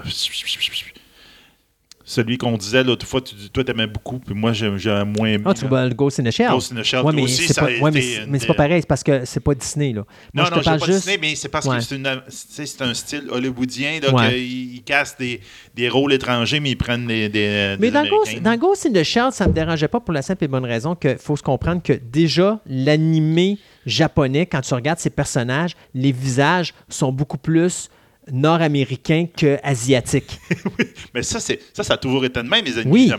celui qu'on disait l'autre fois, tu, toi, t'aimais beaucoup, puis moi, j'ai j'ai moins aimé.
Ah, tu vois le Ghost in the Shell.
Ghost in the Shell,
Ouais, mais
aussi, ça
pas,
a
ouais, mais,
été
c'est-
une
mais c'est pas
des-
pareil, c'est parce que c'est pas Disney. Là. Moi,
Non,
je
non, pas
juste...
Disney, mais c'est parce
Ouais.
que c'est, une, un style hollywoodien, qu'ils ils cassent des, des rôles étrangers, mais ils prennent des, des,
Mais
des
dans Ghost, dans Ghost in the Shell, ça me dérangeait pas pour la simple et bonne raison qu'il faut se comprendre que déjà, l'animé japonais, quand tu regardes ces personnages, les visages sont beaucoup plus nord-américains que asiatiques. *laughs*
Mais ça, c'est, ça, ça a toujours été de même, les animés
Oui.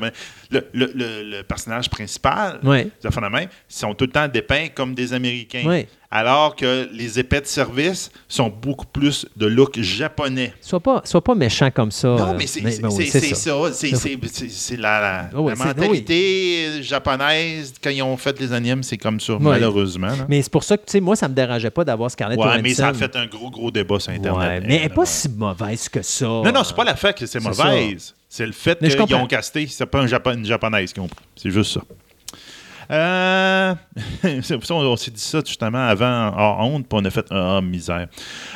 Le, le, le, le personnage principal,
Ouais.
les de même, sont tout le temps dépeints comme des Américains.
Ouais.
Alors que les épées de service sont beaucoup plus de look japonais.
Sois pas, sois pas méchant comme ça.
Non, mais c'est
oui, ça.
C'est- la, la-
Oh, oui,
la
c'est-
mentalité japonaise. Quand ils ont fait les animes, c'est comme ça,
Oui.
malheureusement. là.
Mais c'est pour ça que, tu sais, moi, ça me dérangeait pas d'avoir Scarlett
Ouais,
Johansson.
mais ça a fait un gros, gros débat sur Internet.
Ouais, mais elle n'est pas si mauvaise que ça.
Non, non, c'est pas la fait que c'est mauvaise. C'est le fait qu'ils ont casté, c'est pas un Japo- une japonaise qui ont pris. C'est juste ça. Euh, *laughs* c'est pour ça qu'on on s'est dit ça justement avant en honte, puis on a fait Ah, misère.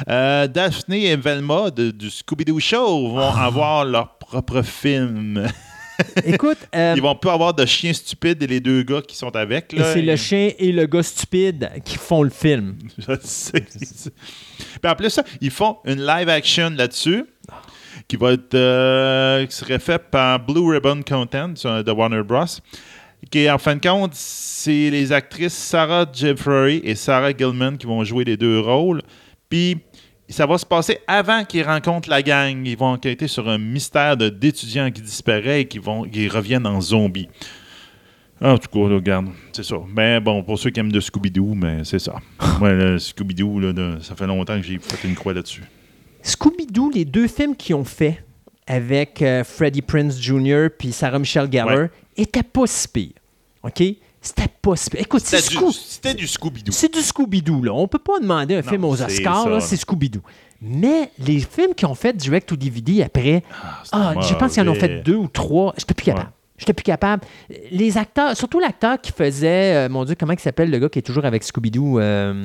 Euh, Daphne et Velma de- du Scooby-Doo Show vont
Ah.
avoir leur propre film. *laughs*
Écoute, euh,
Ils vont plus avoir de chiens stupides et les deux gars qui sont avec. Là,
c'est le chien et le gars stupide qui font le film. *laughs*
Je sais. Puis en plus, ça, ils font une live action là-dessus qui va être euh, qui serait fait par Blue Ribbon Content sur- de Warner Bros. Qui, en fin de compte, c'est les actrices Sarah Jeffrey et Sarah Gilman qui vont jouer les deux rôles. Puis ça va se passer avant qu'ils rencontrent la gang. Ils vont enquêter sur un mystère d'étudiants qui disparaît et qui, vont, qui reviennent en zombies. En tout cas, là, regarde, c'est ça. Mais bon, pour ceux qui aiment de Scooby-Doo, mais c'est ça. *laughs* Moi, Scooby-Doo, ça fait longtemps que j'ai fait une croix là-dessus.
Scooby-Doo, les deux films qu'ils ont fait avec euh, Freddie Prince Jr. puis Sarah Michelle Gellar
Ouais.
étaient pas si pires. OK? C'était pas si pire. Écoute, c'est
C'était du,
Scoo-
c'était du Scooby-Doo.
c'est du Scooby-Doo, là. On peut pas demander un
Non,
film aux Oscars, c'est Scooby-Doo. Mais les films qui ont fait direct ou DVD après, ah, je pense qu'ils en ont fait deux ou trois. J'étais plus capable.
Ouais.
J'étais plus capable. Les acteurs, surtout l'acteur qui faisait, euh, mon Dieu, comment il s'appelle le gars qui est toujours avec Scooby-Doo, euh,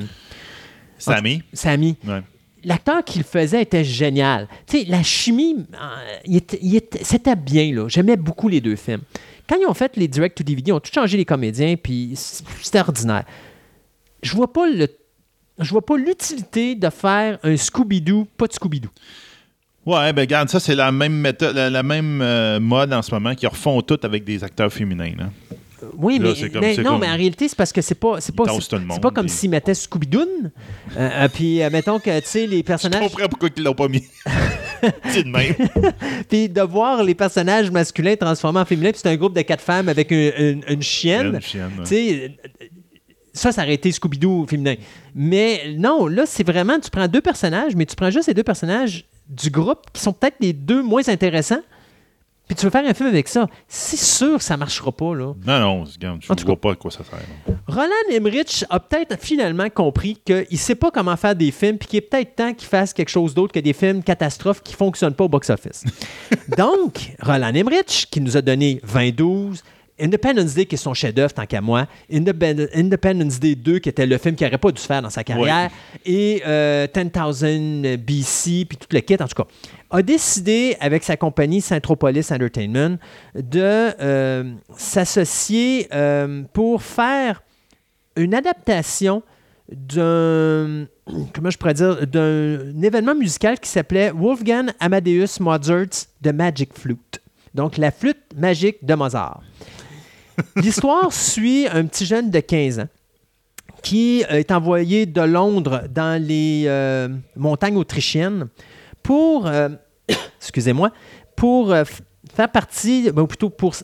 Sammy.
Sammy.
Ouais.
L'acteur qui le faisait était génial. Tu la chimie, euh, c'était bien. J'aimais beaucoup les deux films. Quand ils ont fait les direct to DVD, ils ont tout changé les comédiens, puis c'était ordinaire. Je vois pas vois pas l'utilité de faire un Scooby-Doo, pas de Scooby-Doo.
Ouais, ben regarde, ça, c'est la même méthode, la, même euh, mode en ce moment qui refont tout avec des acteurs féminins.
Oui,
Là,
mais,
comme-
non,
comme-
mais en réalité, c'est parce que c'est pas, c'est pas, c'est, pas comme
puis-
s'ils mettaient Scooby-Doo, euh, euh, puis euh, mettons que, tu sais, les
Je
personnages,
comprends pourquoi ils l'ont pas mis. *laughs* c'est de même. *laughs*
puis de voir les personnages masculins transformés en féminins, puis c'est un groupe de quatre femmes avec une, une- une chienne,
Une chienne, ouais.
tu sais, euh, ça, ça aurait été Scooby-Doo féminin. Mais non, là, c'est vraiment, tu prends deux personnages, mais tu prends juste les deux personnages du groupe qui sont peut-être les deux moins intéressants, puis tu veux faire un film avec ça. C'est sûr que ça marchera pas, là.
Non, non, regarde, je ne vois pas à quoi ça sert. là.
Roland Emmerich a peut-être finalement compris qu'il ne sait pas comment faire des films, puis qu'il est peut-être temps qu'il fasse quelque chose d'autre que des films catastrophes qui ne fonctionnent pas au box-office. *laughs* Donc, Roland Emmerich, qui nous a donné 2012, Independence Day, qui est son chef-d'œuvre, tant qu'à moi, Independ- Independence Day 2, qui était le film qu'il n'aurait pas dû faire dans sa carrière, et euh, 10,000 BC, puis tout le kit, en tout cas, a décidé, avec sa compagnie Centropolis Entertainment, de euh, s'associer euh, pour faire une adaptation d'un *clears throat* comment je pourrais dire d'un événement musical qui s'appelait Wolfgang Amadeus Mozart's The Magic Flute. Donc la flûte magique de Mozart. L'histoire suit un petit jeune de 15 ans qui euh, est envoyé de Londres dans les euh, montagnes autrichiennes pour euh, *coughs* excusez-moi pour euh, faire partie ben, ou plutôt pour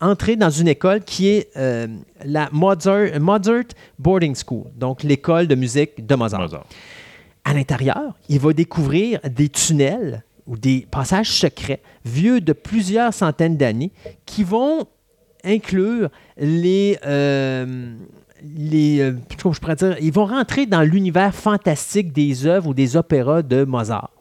entrer dans une école qui est la Mozart, Mozart Boarding School, donc l'école de musique de Mozart.
Mozart.
À l'intérieur, il va découvrir des tunnels ou des passages secrets vieux de plusieurs centaines d'années qui vont inclure les, euh, les euh, je ils vont rentrer dans l'univers fantastique des œuvres ou des opéras de Mozart.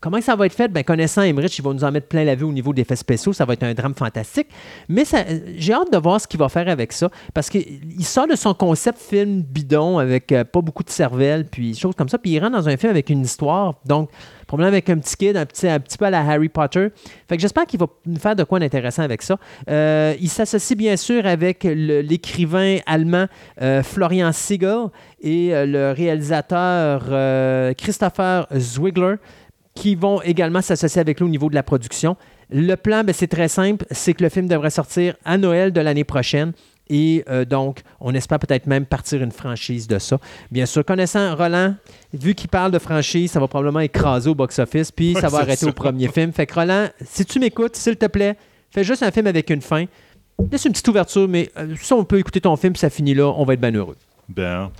Comment ça va être fait? Ben, connaissant Emmerich, ils vont nous en mettre plein la vue au niveau des effets spéciaux. Ça va être un drame fantastique. Mais ça- j'ai hâte de voir ce qu'il va faire avec ça. Parce qu'il sort de son concept film bidon avec euh, pas beaucoup de cervelle, puis choses comme ça. Puis il rentre dans un film avec une histoire. Donc, problème avec un petit kid, un petit, un petit peu à la Harry Potter. Fait que j'espère qu'il va nous faire de quoi d'intéressant avec ça. Euh, il s'associe bien sûr avec l'écrivain allemand euh, Florian Siegel et euh, le réalisateur euh, Christopher Zwigler qui vont également s'associer avec lui au niveau de la production. Le plan, ben, c'est très simple, c'est que le film devrait sortir à Noël de l'année prochaine. Et euh, donc, on espère peut-être même partir une franchise de ça. Bien sûr, connaissant Roland, vu qu'il parle de franchise, ça va probablement écraser au box-office, puis
Ouais,
ça va arrêter
ça.
au premier film. Fait que Roland, si tu m'écoutes, s'il te plaît, fais juste un film avec une fin. Laisse une petite ouverture, mais euh, si on peut écouter ton film, puis ça finit là, on va être bien heureux.
Ben.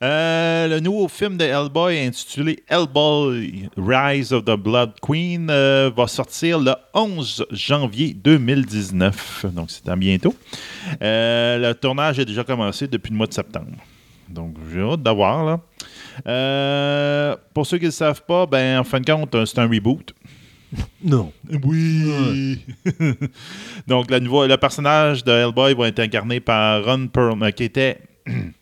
Euh, le nouveau film de Hellboy intitulé Hellboy Rise of the Blood Queen euh, va sortir le 11 janvier 2019. Donc, c'est à bientôt. Euh, le tournage a déjà commencé depuis le mois de septembre. Donc, j'ai hâte d'avoir. Là. Pour ceux qui ne le savent pas, ben, en fin de compte, c'est un reboot. *laughs*
Non.
Oui. *laughs* Donc, la nouveau, le personnage de Hellboy va être incarné par Ron Perlman, qui était. *clears throat*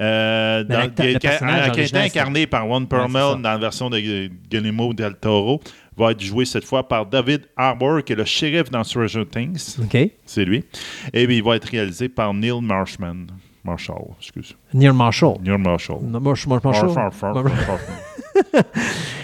euh, dans- qui-
le personnage
été
original,
incarné par Ron Perlman
ça.
dans la version de Gu- Guillermo del Toro, va être joué cette fois par David Harbour, qui est le shérif dans Stranger Things.
OK.
C'est lui. Et puis, il va être réalisé par Neil Marshman. Marshall, excuse.
Neil Marshall.
Neil Marshall.
Marsh- Marshall.
Marshall. *laughs*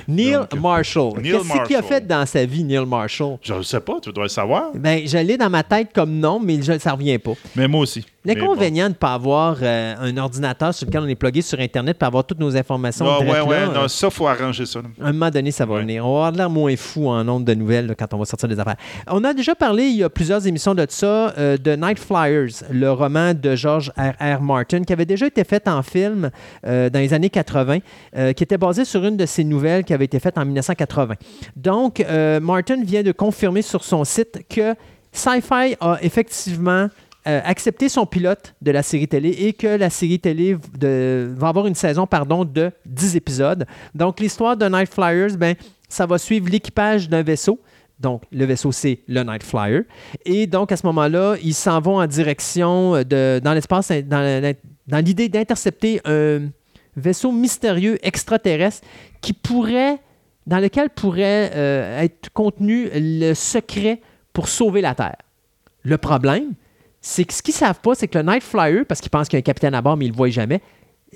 Neil Marshall.
Neil
Qu'est-ce qu'il a fait dans sa vie, Neil Marshall?
Je ne sais pas, tu dois le savoir.
Ben, je l'ai dans ma tête comme nom, mais je, ça revient pas.
Mais moi aussi. Mais bon.
L'inconvénient de ne pas avoir euh, un ordinateur sur lequel on est plugué sur Internet pour avoir toutes nos informations
Ah, ouais, ouais,
là,
non, ça, il faut arranger ça.
à un moment donné, ça va
Ouais.
venir. On va avoir de l'air moins fou en nombre de nouvelles là, quand on va sortir des affaires. On a déjà parlé il y a plusieurs émissions de ça, euh, de Night Flyers, le roman de George R. R. Martin, qui avait déjà été fait en film euh, dans les années 80, euh, qui était basé sur une de ses nouvelles qui avait été faite en 1980. Donc, Martin vient de confirmer sur son site que Sci-Fi a effectivement euh, accepté son pilote de la série télé et que la série télé va avoir une saison pardon, de 10 épisodes. Donc, l'histoire de Night Flyers, ben, ça va suivre l'équipage d'un vaisseau. Donc, le vaisseau, c'est le Night Flyer. Et donc, à ce moment-là, ils s'en vont en direction de, dans l'espace, dans l'idée d'intercepter un vaisseau mystérieux extraterrestre qui pourrait, dans lequel pourrait euh, être contenu le secret pour sauver la Terre. Le problème, c'est que ce qu'ils savent pas, c'est que le Night Flyer, parce qu'ils pensent qu'il y a un capitaine à bord, mais ils le voient jamais,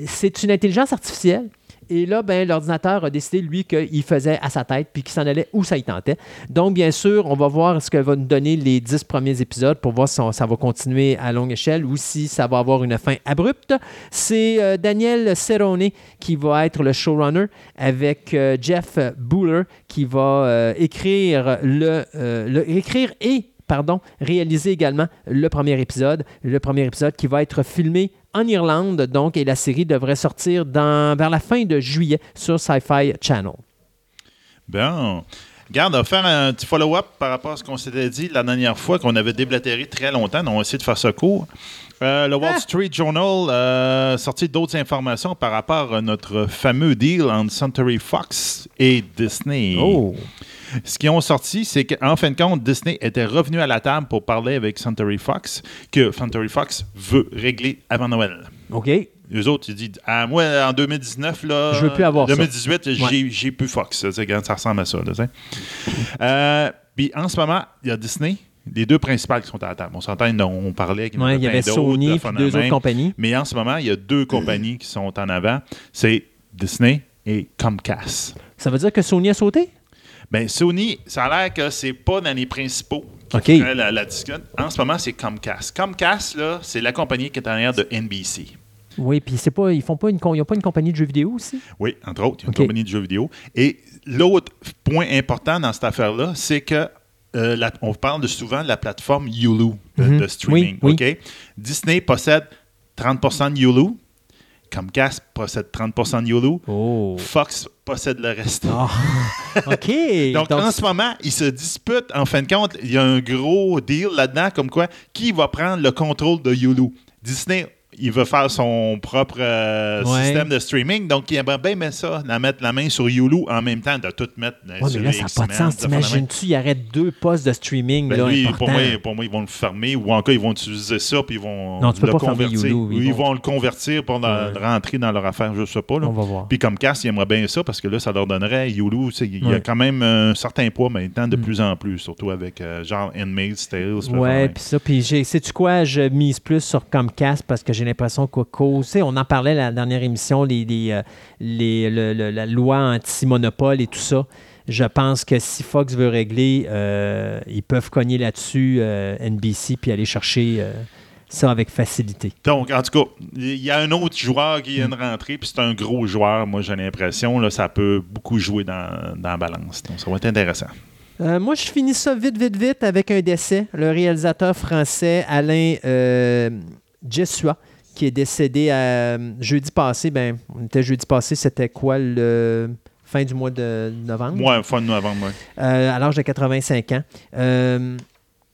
c'est une intelligence artificielle. Et là, ben, l'ordinateur a décidé, lui, qu'il faisait à sa tête, puis qu'il s'en allait où ça y tentait. Donc, bien sûr, on va voir ce que va nous donner les dix premiers épisodes pour voir si ça va continuer à longue échelle ou si ça va avoir une fin abrupte. C'est euh, Daniel Cerrone qui va être le showrunner avec euh, Jeff Buller qui va euh, écrire, le- écrire et pardon, réaliser également le premier épisode. Le premier épisode qui va être filmé en Irlande, donc, et la série devrait sortir dans, vers la fin de juillet sur Sci-Fi Channel.
Bon. Regarde, on va faire un petit follow-up par rapport à ce qu'on s'était dit la dernière fois, qu'on avait déblatéré très longtemps. Donc, on va essayer de faire ça court. Euh, le Wall
Ah!
Street Journal a sorti d'autres informations par rapport à notre fameux deal entre Century Fox et Disney.
Oh!
Ce qu'ils ont sorti, c'est qu'en fin de compte, Disney était revenu à la table pour parler avec Century Fox, que Century Fox veut régler avant Noël.
OK.
Les autres, ils disent ah, Moi, en 2019, là,
Je veux plus avoir ça.
2018, j'ai, j'ai plus Fox. Ça ressemble à ça. Euh, Puis en ce moment, il y a Disney, les deux principales qui sont à la table. On s'entend, on parlait qu'il
Ouais, il y
avait
Sony et deux autres
même.
compagnies.
Mais en ce moment, il y a deux compagnies qui sont en avant. C'est Disney et Comcast.
Ça veut dire que Sony a sauté?
Ben, Sony, ça a l'air que c'est pas dans les principaux qui la, la discussion. En ce moment, c'est Comcast. Comcast, là, c'est la compagnie qui est en arrière de NBC.
Oui, puis c'est pas, ils font pas une, ils ont pas une compagnie de jeux vidéo aussi?
Oui, entre autres, il y a une compagnie de jeux vidéo. Et l'autre point important dans cette affaire-là, c'est que euh, la- on parle de souvent de la plateforme Hulu de,
Mhm.
de streaming.
Oui, oui.
OK? Disney possède 30% de Hulu. Comcast possède 30% de Hulu.
Oh!
Fox possède le reste.
Ah. *laughs* OK!
Donc, en ce moment, ils se disputent. En fin de compte, il y a un gros deal là-dedans, comme quoi, qui va prendre le contrôle de Hulu? Disney, il veut faire son propre euh,
Ouais.
système de streaming, donc il aimerait bien mettre ça, la mettre la main sur Hulu en même temps, de tout mettre euh,
Ouais,
sur
mais là, ça n'a pas de sens. T'imagines-tu, il aurait deux postes de streaming
Ben
là,
lui, pour moi, pour moi, ils vont le fermer ou encore ils vont utiliser ça puis ils vont
Non, tu peux
le convertir.
Hulu,
Oui,
ils
ils,
vont-
vont... le convertir pour
Ouais.
rentrer dans leur affaire, je sais pas. Là.
On va voir.
Puis comme Cass, ils aimeraient bien ça parce que là, ça leur donnerait Hulu. Il y a quand même un certain poids maintenant, de
Mm.
plus en plus, surtout avec euh, genre Handmaid's Tale. ça peut
Ouais, puis ça, puis sais-tu quoi, je mise plus sur Comcast parce que j'ai l'impression qu'au cause, on en parlait la dernière émission, les, les, euh, les- le- le- la loi anti-monopole et tout ça. Je pense que si Fox veut régler, euh, ils peuvent cogner là-dessus euh, NBC puis aller chercher euh, ça avec facilité.
Donc, en tout cas, il y a un autre joueur qui vient de rentrer, puis c'est un gros joueur, moi j'ai l'impression. Là, ça peut beaucoup jouer dans, dans la balance. Donc, ça va être intéressant.
Euh, moi, je finis ça vite, vite, vite avec un décès. Le réalisateur français Alain euh, Jessua, qui est décédé euh, jeudi passé. Ben, on était jeudi passé, c'était quoi le fin du mois de novembre?
Moi, fin de novembre, moi.
Euh, à l'âge de 85 ans. Euh,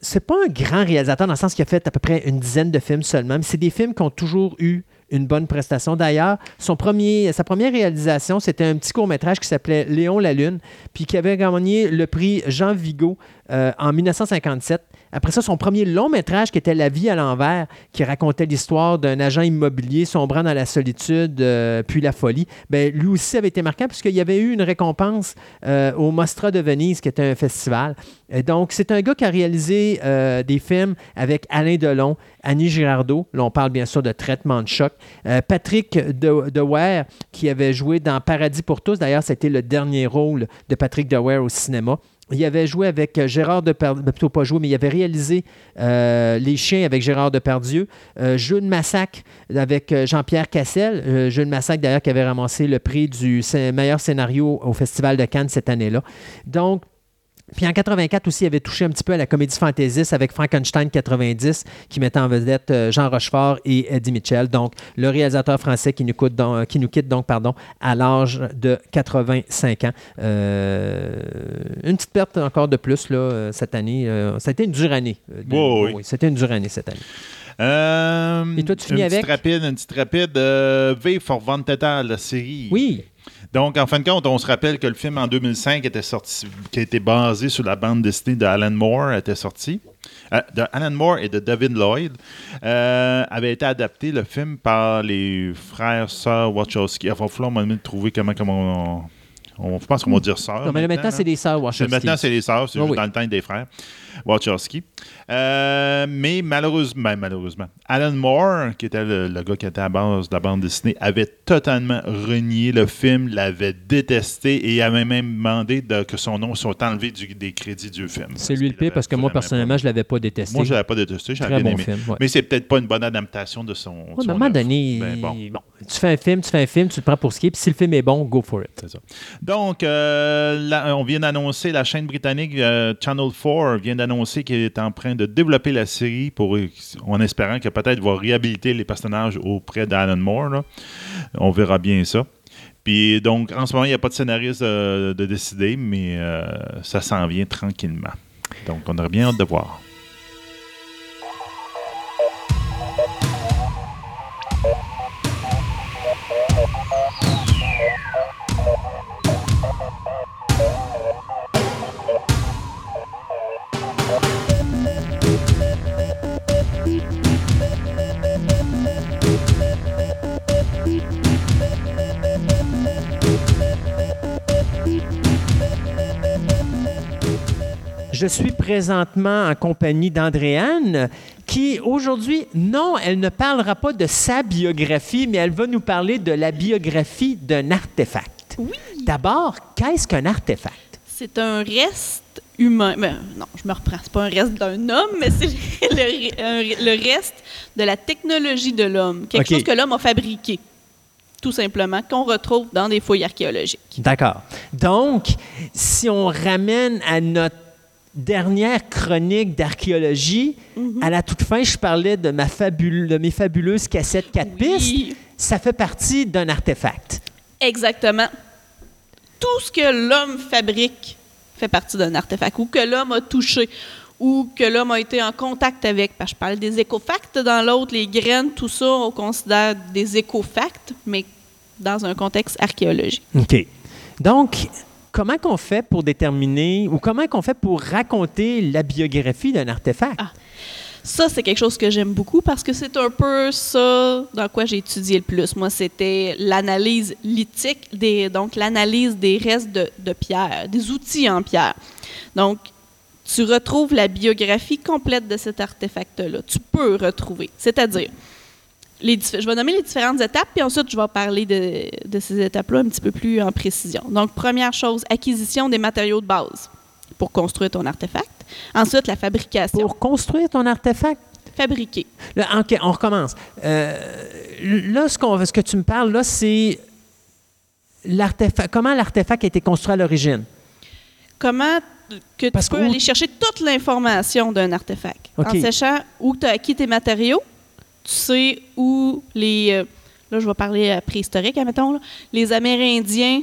c'est pas un grand réalisateur dans le sens qu'il a fait à peu près une dizaine de films seulement, mais c'est des films qui ont toujours eu une bonne prestation. D'ailleurs, son premier, sa première réalisation, c'était un petit court-métrage qui s'appelait Léon la Lune, puis qui avait gagné le prix Jean Vigo euh, en 1957. Après ça, son premier long métrage qui était La vie à l'envers, qui racontait l'histoire d'un agent immobilier sombrant dans la solitude euh, puis la folie, ben, lui aussi avait été marquant puisqu'il y avait eu une récompense euh, au Mostra de Venise, qui était un festival. Et donc, c'est un gars qui a réalisé des films avec Alain Delon, Annie Girardot. Là, on parle bien sûr de Traitement de choc. Patrick de, qui avait joué dans Paradis pour tous. D'ailleurs, c'était le dernier rôle de Patrick Dewey au cinéma. Il avait joué avec euh, Gérard Depardieu, plutôt pas joué, mais il avait réalisé Les Chiens avec Gérard Depardieu, euh, Jeu de massacre avec Jean-Pierre Cassel, euh, Jeu de massacre d'ailleurs qui avait ramassé le prix du meilleur scénario au Festival de Cannes cette année-là. Donc, puis en 84 aussi, il avait touché un petit peu à la comédie fantaisiste avec Frankenstein 90, qui mettait en vedette euh, Jean Rochefort et Eddie Mitchell. Donc, le réalisateur français qui nous, donc, qui nous quitte donc, pardon, à l'âge de 85 ans. Euh, une petite perte encore de plus là, euh, cette année. ça a été une dure année.
oui.
oui c'était une dure année cette année.
et toi, tu finis une avec? Petite rapide, une petite rapide. v for Vendetta, la série.
Oui.
Donc, en fin de compte, on se rappelle que le film en 2005 était sorti, qui a été basé sur la bande dessinée de Alan Moore, était sorti. Euh, de Alan Moore et de David Lloyd, euh, avait été adapté le film par les frères sœurs Wachowski. Il va falloir me trouver comment, comment on, on, je pense qu'on va dire sœurs.
Non, mais maintenant, c'est des sœurs Wachowski.
Maintenant, c'est les sœurs, c'est dans le temps des frères. Wachowski. Euh, mais malheureusement, ben, malheureusement, Alan Moore, qui était le, gars qui était à base de la bande dessinée, avait totalement renié le film, l'avait détesté et avait même demandé que son nom soit enlevé des crédits du film.
C'est lui le pire parce que moi, personnellement, je ne l'avais pas détesté.
Moi, je ne l'avais pas détesté, j'avais bien aimé. Film, Mais c'est peut-être pas une bonne adaptation de son.
à un moment donné, ben, bon. tu fais un film, tu fais un film, tu le prends pour ce qui est, puis si le film est bon, go for it.
Ça. Donc, euh, on vient d'annoncer, la chaîne britannique euh, Channel 4 vient d'annoncer qu'il est en train de développer la série pour, en espérant que peut-être va réhabiliter les personnages auprès d'Alan Moore. On verra bien ça. Puis donc, en ce moment, il n'y a pas de scénariste euh, de décider, mais euh, ça s'en vient tranquillement. Donc, on aurait bien hâte de voir.
Je suis présentement en compagnie d'Andréane, qui aujourd'hui, non, elle ne parlera pas de sa biographie, mais elle va nous parler de la biographie d'un artefact.
Oui.
D'abord, qu'est-ce qu'un artefact?
C'est un reste humain. Ben, non, je me reprends. C'est pas un reste d'un homme, mais c'est *laughs* le, reste de la technologie de l'homme. Quelque chose que l'homme a fabriqué tout simplement, qu'on retrouve dans des fouilles archéologiques.
D'accord. Donc, si on ramène à notre dernière chronique d'archéologie, mhm. à la toute fin, je parlais de, ma de mes fabuleuses cassettes 4 pistes. Ça fait partie d'un artefact.
Exactement. Tout ce que l'homme fabrique fait partie d'un artefact ou que l'homme a touché ou que l'homme a été en contact avec. Parce que je parle des écofacts dans l'autre, les graines, tout ça, on considère des écofacts, mais dans un contexte archéologique.
OK. Donc, comment qu'on fait pour déterminer ou comment qu'on fait pour raconter la biographie d'un artefact? Ah,
ça, c'est quelque chose que j'aime beaucoup parce que c'est un peu ça dans quoi j'ai étudié le plus. Moi, c'était l'analyse lithique, donc l'analyse des restes de, de pierre, des outils en pierre. Donc, tu retrouves la biographie complète de cet artefact-là. Tu peux retrouver. C'est-à-dire, je vais nommer les différentes étapes, puis ensuite, je vais parler de, ces étapes-là un petit peu plus en précision. Donc, première chose, acquisition des matériaux de base pour construire ton artefact. Ensuite, la fabrication.
Pour construire ton artefact?
Fabriquer.
OK, on recommence. Euh, là, ce, ce, que tu me parles, là, c'est l'artefact. Comment l'artefact a été construit à l'origine?
Comment que tu peux aller chercher toute l'information d'un artefact? En sachant où tu as acquis tes matériaux, tu sais où les. Euh, là, je vais parler euh, préhistorique, admettons. Là, les Amérindiens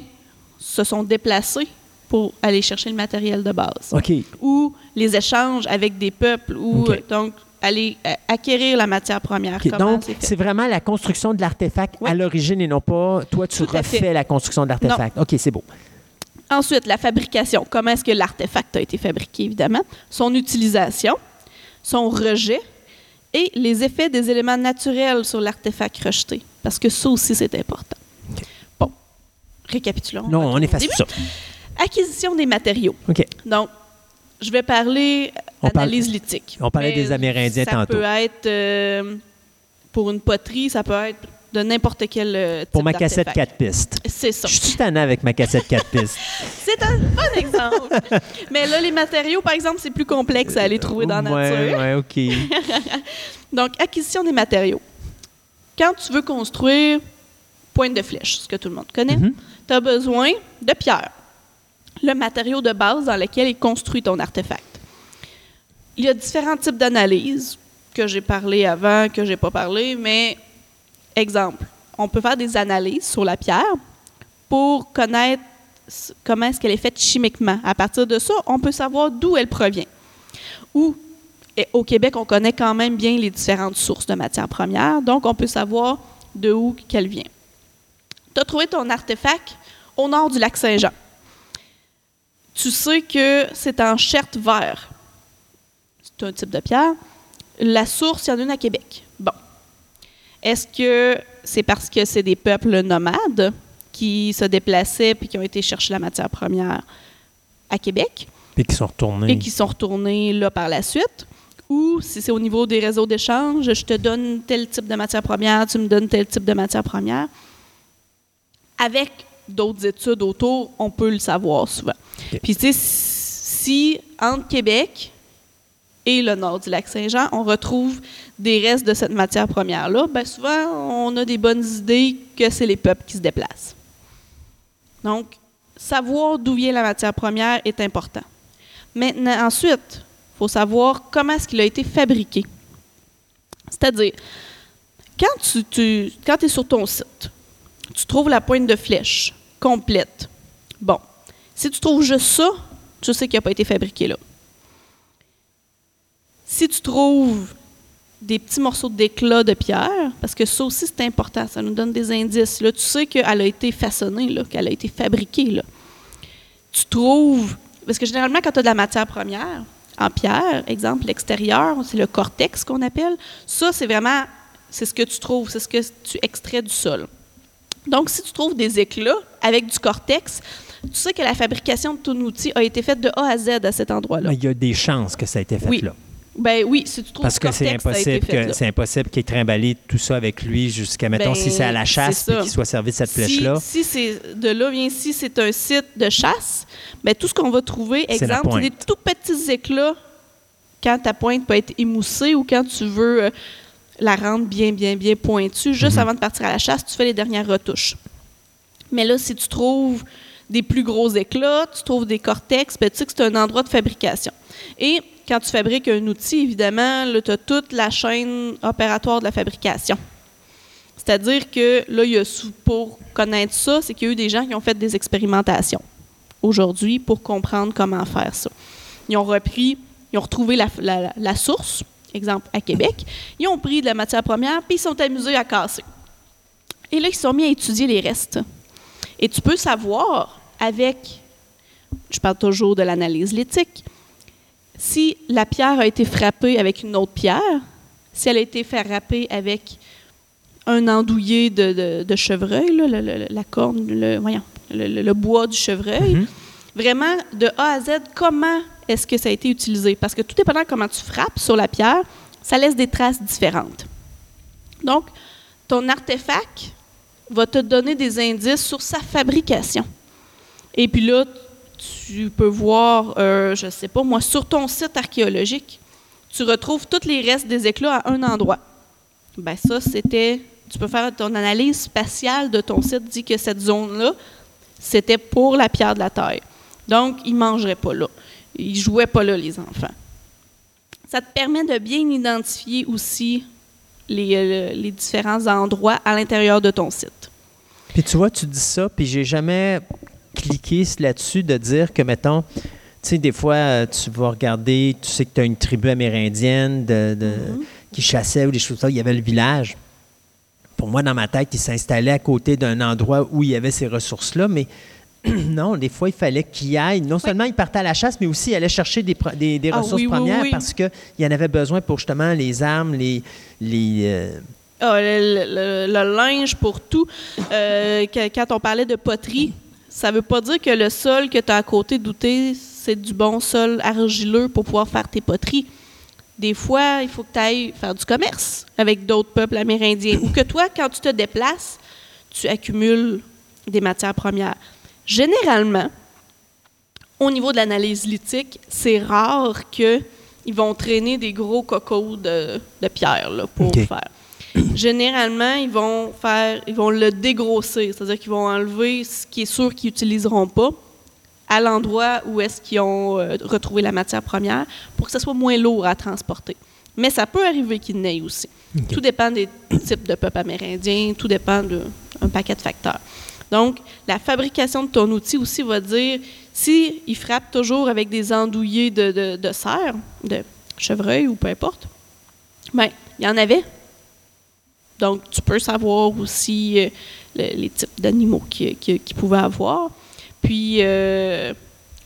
se sont déplacés pour aller chercher le matériel de base.
OK.
Ou les échanges avec des peuples. Ou, Donc, aller euh, acquérir la matière première.
Donc,
c'est
vraiment la construction de l'artefact à l'origine et non pas toi, tu
Tout
refais la construction de l'artefact. OK, c'est beau.
Ensuite, la fabrication. Comment est-ce que l'artefact a été fabriqué, évidemment? Son utilisation, son rejet et les effets des éléments naturels sur l'artefact rejeté. Parce que ça aussi, c'est important. Bon, récapitulons.
Non, on efface ça.
Acquisition des matériaux.
OK.
Donc, je vais parler
On parle-
analyse lithique.
on parlait des Amérindiens
ça
tantôt.
peut être euh, pour une poterie, ça peut être de n'importe quel euh, type
Pour ma cassette
d'artefact.
4 pistes.
C'est ça.
Je suis tannant avec ma cassette 4 pistes. *laughs*
C'est un bon exemple. Mais là, les matériaux, par exemple, c'est plus complexe à aller trouver dans la
ouais,
nature.
ouais, OK. *laughs*
Donc, acquisition des matériaux. Quand tu veux construire pointe de flèche, ce que tout le monde connaît,
Mhm.
tu as besoin de pierre, le matériau de base dans lequel est construit ton artefact. Il y a différents types d'analyses que j'ai parlé avant, que j'ai pas parlé, mais exemple, on peut faire des analyses sur la pierre pour connaître comment est-ce qu'elle est faite chimiquement. À partir de ça, on peut savoir d'où elle provient. Ou au Québec, on connaît quand même bien les différentes sources de matières premières, donc on peut savoir de où qu'elle vient. Tu as trouvé ton artefact au nord du lac Saint-Jean. Tu sais que c'est en cherte vert. C'est un type de pierre. La source, il y en a une à Québec. Bon. Est-ce que c'est parce que c'est des peuples nomades qui se déplaçaient puis qui ont été chercher la matière première à Québec?
Puis qui sont retournés.
et qui sont retournés là par la suite? Ou si c'est au niveau des réseaux d'échange, je te donne tel type de matière première, tu me donnes tel type de matière première. Avec d'autres études autour, on peut le savoir souvent. Puis tu sais, si entre Québec et le nord du lac Saint-Jean, on retrouve des restes de cette matière première-là, ben souvent, on a des bonnes idées que c'est les peuples qui se déplacent. Donc, savoir d'où vient la matière première est important. Maintenant, ensuite, il faut savoir comment est-ce qu'il a été fabriqué. C'est-à-dire, quand tu, tu quand es sur ton site, tu trouves la pointe de flèche complète. Bon, si tu trouves juste ça, tu sais qu'il n'a pas été fabriqué là. Si tu trouves des petits morceaux d'éclat de pierre, parce que ça aussi c'est important, ça nous donne des indices. Là, tu sais qu'elle a été façonnée, là, qu'elle a été fabriquée. Là. Tu trouves, parce que généralement quand tu as de la matière première en pierre, exemple l'extérieur, c'est le cortex qu'on appelle, ça c'est vraiment, c'est ce que tu trouves, c'est ce que tu extrais du sol. Donc si tu trouves des éclats avec du cortex, tu sais que la fabrication de ton outil a été faite de A à Z à cet endroit-là.
Il y a des chances que ça a été fait
Oui.
là.
Ben oui, si tu trouves
Parce que c'est impossible
fait
que c'est impossible qu'il ait trimballé tout ça avec lui jusqu'à mettons
Ben,
si c'est à la chasse
c'est
puis
ça.
qu'il soit servi de cette
Si-
flèche là.
Si, c'est de là vient si c'est un site de chasse, ben tout ce qu'on va trouver,
C'est
exemple, c'est des tout petits éclats quand ta pointe peut être émoussée ou quand tu veux euh, la rendre bien, bien, bien pointue, juste
Mhm.
avant de partir à la chasse, tu fais les dernières retouches. Mais là, si tu trouves des plus gros éclats, tu trouves des cortex, ben, tu sais que c'est un endroit de fabrication. Et quand tu fabriques un outil, évidemment, tu as toute la chaîne opératoire de la fabrication. C'est-à-dire que là, il y a pour connaître ça, c'est qu'il y a eu des gens qui ont fait des expérimentations aujourd'hui pour comprendre comment faire ça. Ils ont repris, ils ont retrouvé la, la- la source, exemple à Québec, ils ont pris de la matière première, puis ils sont amusés à casser. Et là, ils se sont mis à étudier les restes. Et tu peux savoir avec, je parle toujours de l'analyse lithique, si la pierre a été frappée avec une autre pierre, si elle a été frappée avec un andouillé de, de- de chevreuil, là, le- le- la corne, le, voyons, le, le- le bois du chevreuil,
Mhm.
vraiment de A à Z, comment est-ce que ça a été utilisé? Parce que tout dépendant de comment tu frappes sur la pierre, ça laisse des traces différentes. Donc, ton artefact va te donner des indices sur sa fabrication. Et puis là, tu peux voir, euh, je ne sais pas, moi, sur ton site archéologique, tu retrouves tous les restes des éclats à un endroit. Ben ça, c'était, tu peux faire ton analyse spatiale de ton site, dit que cette zone-là, c'était pour la pierre de la taille. Donc, ils ne mangeraient pas là. Ils ne jouaient pas là, les enfants. Ça te permet de bien identifier aussi les, euh, les différents endroits à l'intérieur de ton site.
Puis tu vois, tu dis ça, puis j'ai jamais cliqué là-dessus de dire que, mettons, tu sais, des fois, euh, tu vas regarder, tu sais que tu as une tribu amérindienne de, de-
Mhm.
qui chassait ou des choses comme ça. Il y avait le village. Pour moi, dans ma tête, il s'installait à côté d'un endroit où il y avait ces ressources-là, mais *clears throat* non, des fois, il fallait qu'il aille. Non seulement il partait à la chasse, mais aussi il allait chercher des, pro- des, des
Ah
ressources
oui,
premières
oui.
parce qu'il y en avait besoin pour justement les armes, les. les euh,
Ah, le, le- le linge pour tout. Euh, quand on parlait de poterie, ça veut pas dire que le sol que tu as à côté d'Outé, c'est du bon sol argileux pour pouvoir faire tes poteries. Des fois, il faut que tu ailles faire du commerce avec d'autres peuples amérindiens. Ou que toi, quand tu te déplaces, tu accumules des matières premières. Généralement, au niveau de l'analyse lithique, c'est rare qu'ils vont traîner des gros cocos de, de pierre là, pour faire. Généralement, ils vont faire, ils vont le dégrosser, c'est-à-dire qu'ils vont enlever ce qui est sûr qu'ils n'utiliseront pas à l'endroit où est-ce qu'ils ont euh, retrouvé la matière première pour que ce soit moins lourd à transporter. Mais ça peut arriver qu'il neige aussi. Tout dépend des types de peuples amérindiens, tout dépend d'un paquet de facteurs. Donc, la fabrication de ton outil aussi va dire si il frappe toujours avec des andouillés de, de, de cerf, de chevreuil ou peu importe, ben, il y en avait. Donc, tu peux savoir aussi euh, le- les types d'animaux qu'il qui, qui pouvaient avoir. Puis, euh,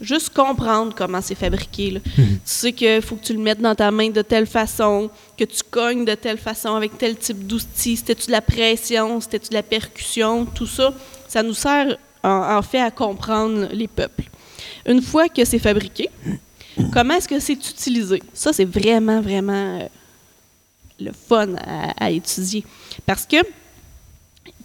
juste comprendre comment c'est fabriqué. là. Tu sais qu'il faut que tu le mettes dans ta main de telle façon, que tu cognes de telle façon avec tel type d'outil. C'était-tu de la pression, c'était-tu de la percussion, tout ça. Ça nous sert en, en fait à comprendre les peuples. Une fois que c'est fabriqué, comment est-ce que c'est utilisé? Ça, c'est vraiment, vraiment euh, le fun à, étudier. Parce que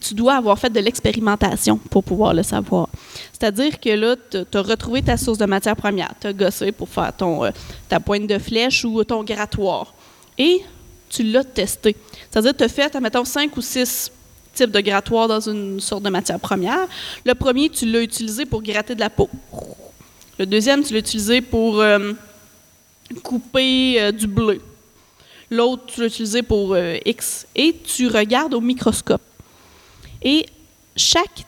tu dois avoir fait de l'expérimentation pour pouvoir le savoir. C'est-à-dire que là, tu as retrouvé ta source de matière première. Tu as gossé pour faire ton, euh, ta pointe de flèche ou ton grattoir. Et tu l'as testé. C'est-à-dire que tu as fait, mettons, cinq ou six types de grattoirs dans une sorte de matière première. Le premier, tu l'as utilisé pour gratter de la peau. Le deuxième, tu l'as utilisé pour euh, couper euh, du bleu. L'autre, tu l'as utilisé pour euh, X. Et tu regardes au microscope. Et chaque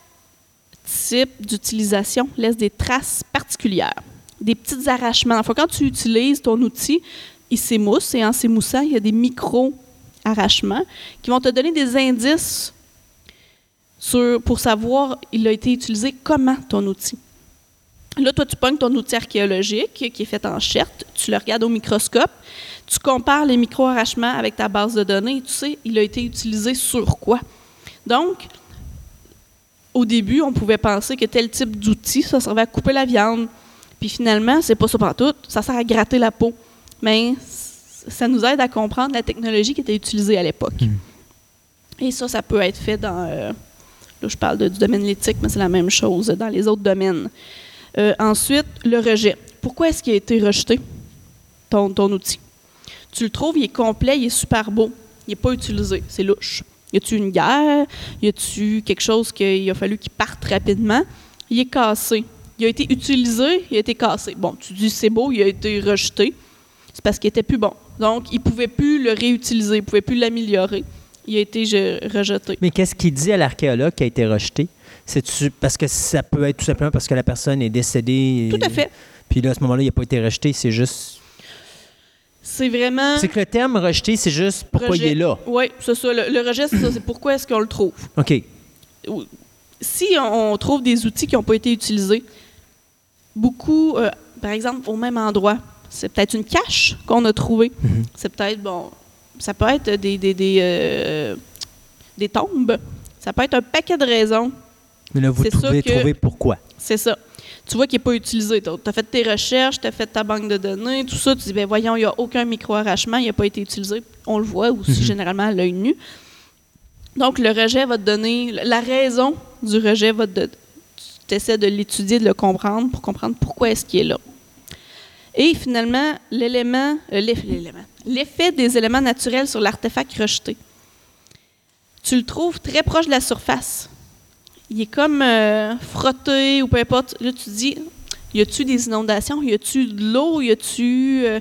type d'utilisation laisse des traces particulières, des petits arrachements. Enfin, quand tu utilises ton outil, il s'émousse et en s'émoussant, il y a des micro-arrachements qui vont te donner des indices sur, pour savoir il a été utilisé comment ton outil. Là, toi, tu pognes ton outil archéologique qui est fait en cherte, tu le regardes au microscope, tu compares les micro-arrachements avec ta base de données tu sais, il a été utilisé sur quoi. Donc, au début, on pouvait penser que tel type d'outil, ça servait à couper la viande. Puis finalement, c'est pas ça tout. Ça sert à gratter la peau. Mais ça nous aide à comprendre la technologie qui était utilisée à l'époque. Et ça, ça peut être fait dans. euh, là, je parle de- du domaine lithique, mais c'est la même chose dans les autres domaines. Euh, ensuite, le rejet. Pourquoi est-ce qu'il a été rejeté, ton, ton outil? Tu le trouves, il est complet, il est super beau. Il n'est pas utilisé. C'est louche. Y a-tu une guerre? Y a-tu quelque chose qu'il a fallu qu'il parte rapidement? Il est cassé. Il a été utilisé, il a été cassé. Bon, tu dis c'est beau, il a été rejeté. C'est parce qu'il était plus bon. Donc, il ne pouvait plus le réutiliser, il ne pouvait plus l'améliorer. Il a été je- rejeté.
Mais qu'est-ce qu'il dit à l'archéologue qui a été rejeté? C'est parce que ça peut être tout simplement parce que la personne est décédée.
Tout à fait.
Puis là, à ce moment-là, il n'a pas été rejeté. C'est juste.
C'est vraiment.
C'est que le terme rejeté, c'est juste pourquoi il est là.
Oui, c'est ça. Le, le rejet, c'est ça. C'est pourquoi est-ce qu'on le trouve?
OK.
si on, on trouve des outils qui n'ont pas été utilisés, beaucoup, euh, par exemple, au même endroit, c'est peut-être une cache qu'on a trouvée.
Mhm.
C'est peut-être, bon, ça peut être des, des, des, euh, des tombes. Ça peut être un paquet de raisons.
Mais là, vous pouvez
que-
trouver pourquoi?
C'est ça. Tu vois qu'il n'est pas utilisé. Tu as fait tes recherches, tu as fait ta banque de données, tout ça. Tu dis, ben voyons, il n'y a aucun micro-arrachement, il n'a pas été utilisé. On le voit aussi
Mhm.
généralement à l'œil nu. Donc, le rejet va te donner. La raison du rejet va te. Tu essaies de l'étudier, de le comprendre pour comprendre pourquoi est-ce qu'il est là. Et finalement, l'élément. euh. L'effet des éléments naturels sur l'artefact rejeté. Tu le trouves très proche de la surface il est comme euh, frotté ou peu importe. Là, tu dis, y a-tu des inondations? Y a-tu de l'eau? Y a-tu. euh,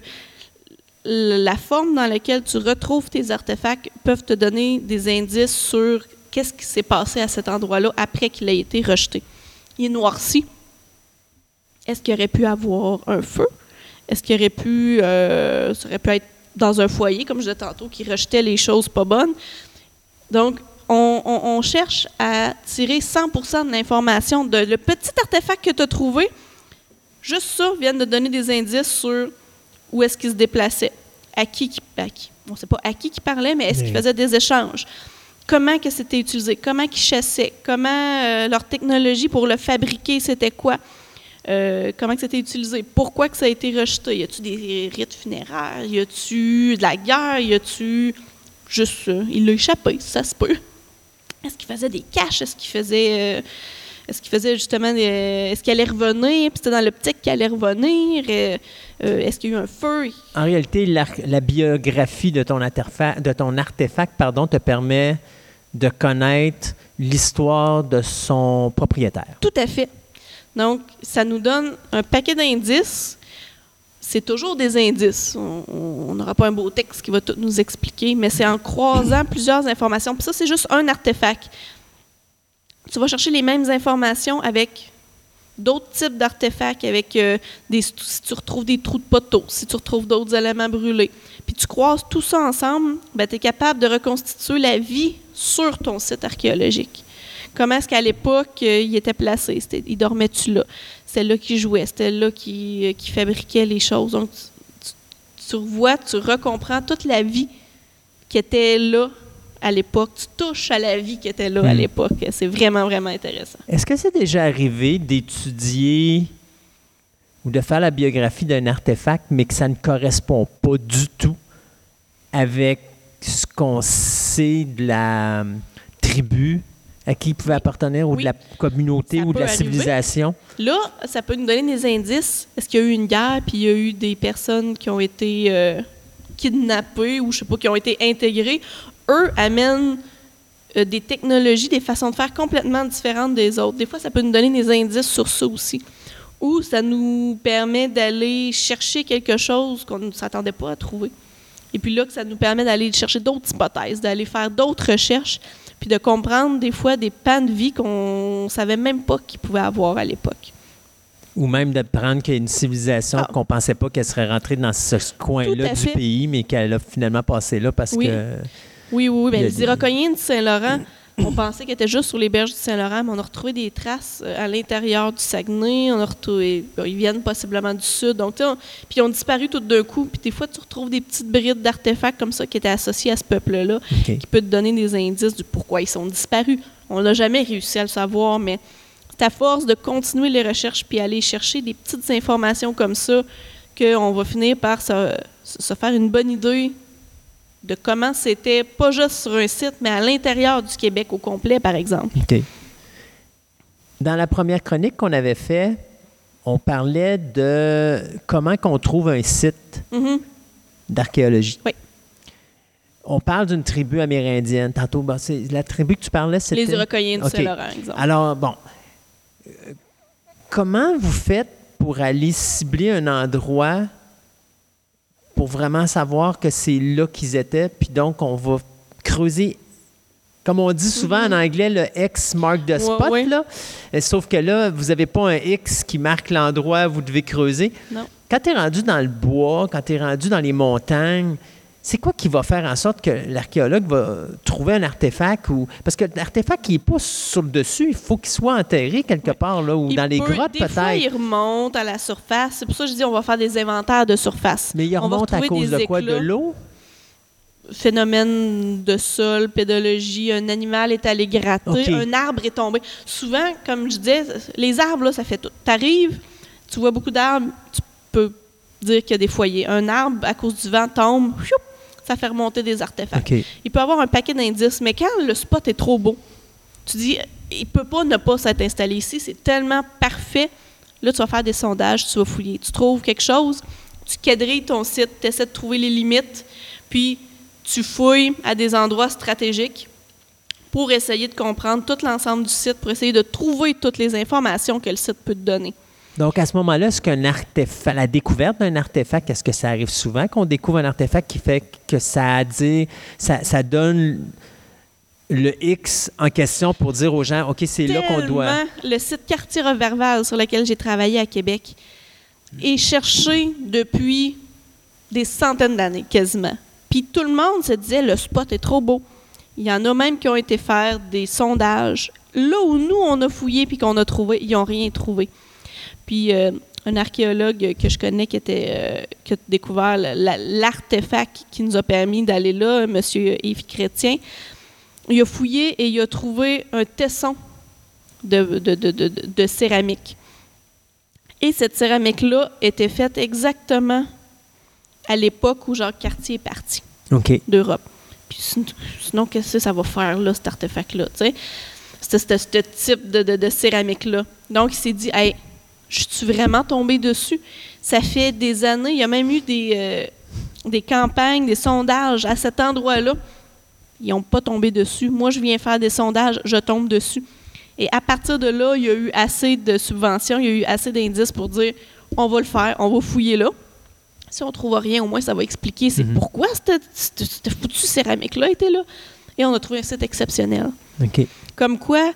la forme dans laquelle tu retrouves tes artefacts peuvent te donner des indices sur qu'est-ce qui s'est passé à cet endroit-là après qu'il ait été rejeté. Il est noirci. est-ce qu'il aurait pu avoir un feu? Est-ce qu'il aurait pu, euh, ça aurait pu être dans un foyer, comme je disais tantôt, qui rejetait les choses pas bonnes? Donc, on, on- on cherche à tirer 100% de l'information de le petit artefact que tu as trouvé. Juste ça vient de donner des indices sur où est-ce qu'il se déplaçait, à qui, à qui. On ne sait pas à qui qui parlait, mais est-ce qu'il
Mais-
faisait des échanges? Comment que c'était utilisé? Comment qu'ils chassaient? Comment euh, leur technologie pour le fabriquer, c'était quoi? Euh, comment que c'était utilisé? Pourquoi que ça a été rejeté? Y a-tu des rites funéraires? Y a-tu de la guerre? Y a-tu juste ça? Il l'a échappé, ça se peut. Est-ce qu'il faisait des caches? Est-ce qu'il faisait... euh, est-ce qu'il faisait justement Est-ce qu'il allait revenir? Puis c'était dans l'optique qu'il allait revenir? Euh, euh, est-ce qu'il y a eu un feu?
En réalité, la biographie de ton, de ton artefact pardon, te permet de connaître l'histoire de son propriétaire.
Tout à fait. Donc, ça nous donne un paquet d'indices. C'est toujours des indices. On- n'aura pas un beau texte qui va tout nous expliquer, mais c'est en croisant *clears throat* plusieurs informations. Puis ça, c'est juste un artefact. Tu vas chercher les mêmes informations avec d'autres types d'artefacts, avec euh, des, si tu retrouves des trous de poteaux, si tu retrouves d'autres éléments brûlés. Puis tu croises tout ça ensemble, tu es capable de reconstituer la vie sur ton site archéologique. Comment est-ce qu'à l'époque, euh, il était placé? Il dormait-tu là? C'était là qu'il jouait, c'était là qu'il, euh, qu'il fabriquait les choses. Donc, tu, tu, tu revois, tu recomprends toute la vie qui était là à l'époque. Tu touches à la vie qui était là à
Hmm.
l'époque. C'est vraiment, vraiment intéressant.
Est-ce que c'est déjà arrivé d'étudier ou de faire la biographie d'un artefact, mais que ça ne correspond pas du tout avec ce qu'on sait de la euh, tribu? À qui il pouvait appartenir ou
Oui.
de la communauté
Ça
ou de la
arriver.
civilisation?
Là, ça peut nous donner des indices. Est-ce qu'il y a eu une guerre, puis il y a eu des personnes qui ont été euh, kidnappées ou je sais pas, qui ont été intégrées? Eux amènent euh, des technologies, des façons de faire complètement différentes des autres. Des fois, ça peut nous donner des indices sur ça aussi. Ou ça nous permet d'aller chercher quelque chose qu'on ne s'attendait pas à trouver. Et puis là, que ça nous permet d'aller chercher d'autres hypothèses, d'aller faire d'autres recherches, puis de comprendre des fois des pans de vie qu'on savait même pas qu'ils pouvaient avoir à l'époque.
Ou même d'apprendre qu'il y a une civilisation
Ah.
qu'on pensait pas qu'elle serait rentrée dans ce coin-là du
fait.
pays, mais qu'elle a finalement passé là parce
Oui.
que...
Oui, oui, oui. Ben, les Iroquoiens du Saint-Laurent, on pensait qu'ils étaient juste sur les berges du Saint-Laurent, mais on a retrouvé des traces euh, à l'intérieur du Saguenay. On a retrouvé, ils viennent possiblement du sud. Donc, on- puis ils ont disparu tout d'un coup. Puis des fois, tu retrouves des petites brides d'artefacts comme ça qui étaient associés à ce peuple-là, qui peut te donner des indices du pourquoi ils sont disparus. On n'a jamais réussi à le savoir, mais c'est à force de continuer les recherches puis aller chercher des petites informations comme ça qu'on va finir par se, se faire une bonne idée de comment c'était, pas juste sur un site, mais à l'intérieur du Québec au complet, par exemple.
Dans la première chronique qu'on avait fait, on parlait de comment qu'on trouve un site
Mhm.
d'archéologie.
Oui.
On parle d'une tribu amérindienne. Tantôt, la tribu que tu parlais, c'était...
Les Iroquoiens du
OK.
Saint-Laurent, exemple.
Alors, bon, euh, comment vous faites pour aller cibler un endroit pour vraiment savoir que c'est là qu'ils étaient, puis donc on va creuser, comme on dit souvent en anglais, le X mark the spot,
ouais.
là. Sauf que là, vous n'avez pas un X qui marque l'endroit où vous devez creuser.
Non.
Quand tu es rendu dans le bois, quand tu es rendu dans les montagnes, c'est quoi qui va faire en sorte que l'archéologue va trouver un artefact ou parce que l'artefact qui est pas sur le dessus, il faut qu'il soit enterré quelque part là ou
Il
dans les grottes
Des fois, il
peut-être.
remonte à la surface. C'est pour ça que je dis on va faire des inventaires de surface.
Mais il
On
remonte à cause de quoi?
Éclats.
De l'eau?
Phénomène de sol, pédologie, un animal est allé gratter, un arbre est tombé. Souvent, comme je disais, les arbres, là, ça fait tout. Tu arrives, tu vois beaucoup d'arbres, tu peux dire qu'il y a des foyers. Un arbre, à cause du vent, tombe, choup, ça fait remonter des artefacts. Il peut avoir un paquet d'indices, mais quand le spot est trop beau, tu dis, il peut pas ne pas s'être installé ici, c'est tellement parfait. Là, tu vas faire des sondages, tu vas fouiller. Tu trouves quelque chose, tu quadrilles ton site, tu essaies de trouver les limites, puis tu fouilles à des endroits stratégiques pour essayer de comprendre tout l'ensemble du site, pour essayer de trouver toutes les informations que le site peut te donner.
Donc à ce moment-là, est-ce qu'un artefact, la découverte d'un artefact, est-ce que ça arrive souvent qu'on découvre un artefact qui fait que ça a dit, ça, donne le X en question pour dire aux gens, OK, c'est là qu'on doit...
Le site Quartier Reverval sur lequel j'ai travaillé à Québec est cherché depuis des centaines d'années, quasiment. Puis tout le monde se disait, le spot est trop beau. Il y en a même qui ont été faire des sondages. Là où nous, on a fouillé puis qu'on a trouvé, ils n'ont rien trouvé. Puis euh, un archéologue que je connais qui, était, euh, qui a découvert la- l'artefact qui nous a permis d'aller là, M. Yves Chrétien, il a fouillé et il a trouvé un tesson de, de- de- de- de céramique. Et cette céramique-là était faite exactement à l'époque où Jacques Cartier est parti d'Europe. Puis sin- sinon, qu'est-ce que ça va faire, là, cet artefact-là, sais? Ce type de, de- de céramique-là. Donc, il s'est dit, hey, je suis vraiment tombé dessus. Ça fait des années, il y a même eu des, euh, des campagnes, des sondages à cet endroit-là. Ils n'ont pas tombé dessus. Moi, je viens faire des sondages, je tombe dessus. Et à partir de là, il y a eu assez de subventions, il y a eu assez d'indices pour dire, on va le faire, on va fouiller là. Si on trouve rien, au moins, ça va expliquer c'est
Mhm.
pourquoi cette, foutue céramique-là était là. Et on a trouvé un site exceptionnel.
OK.
Comme quoi,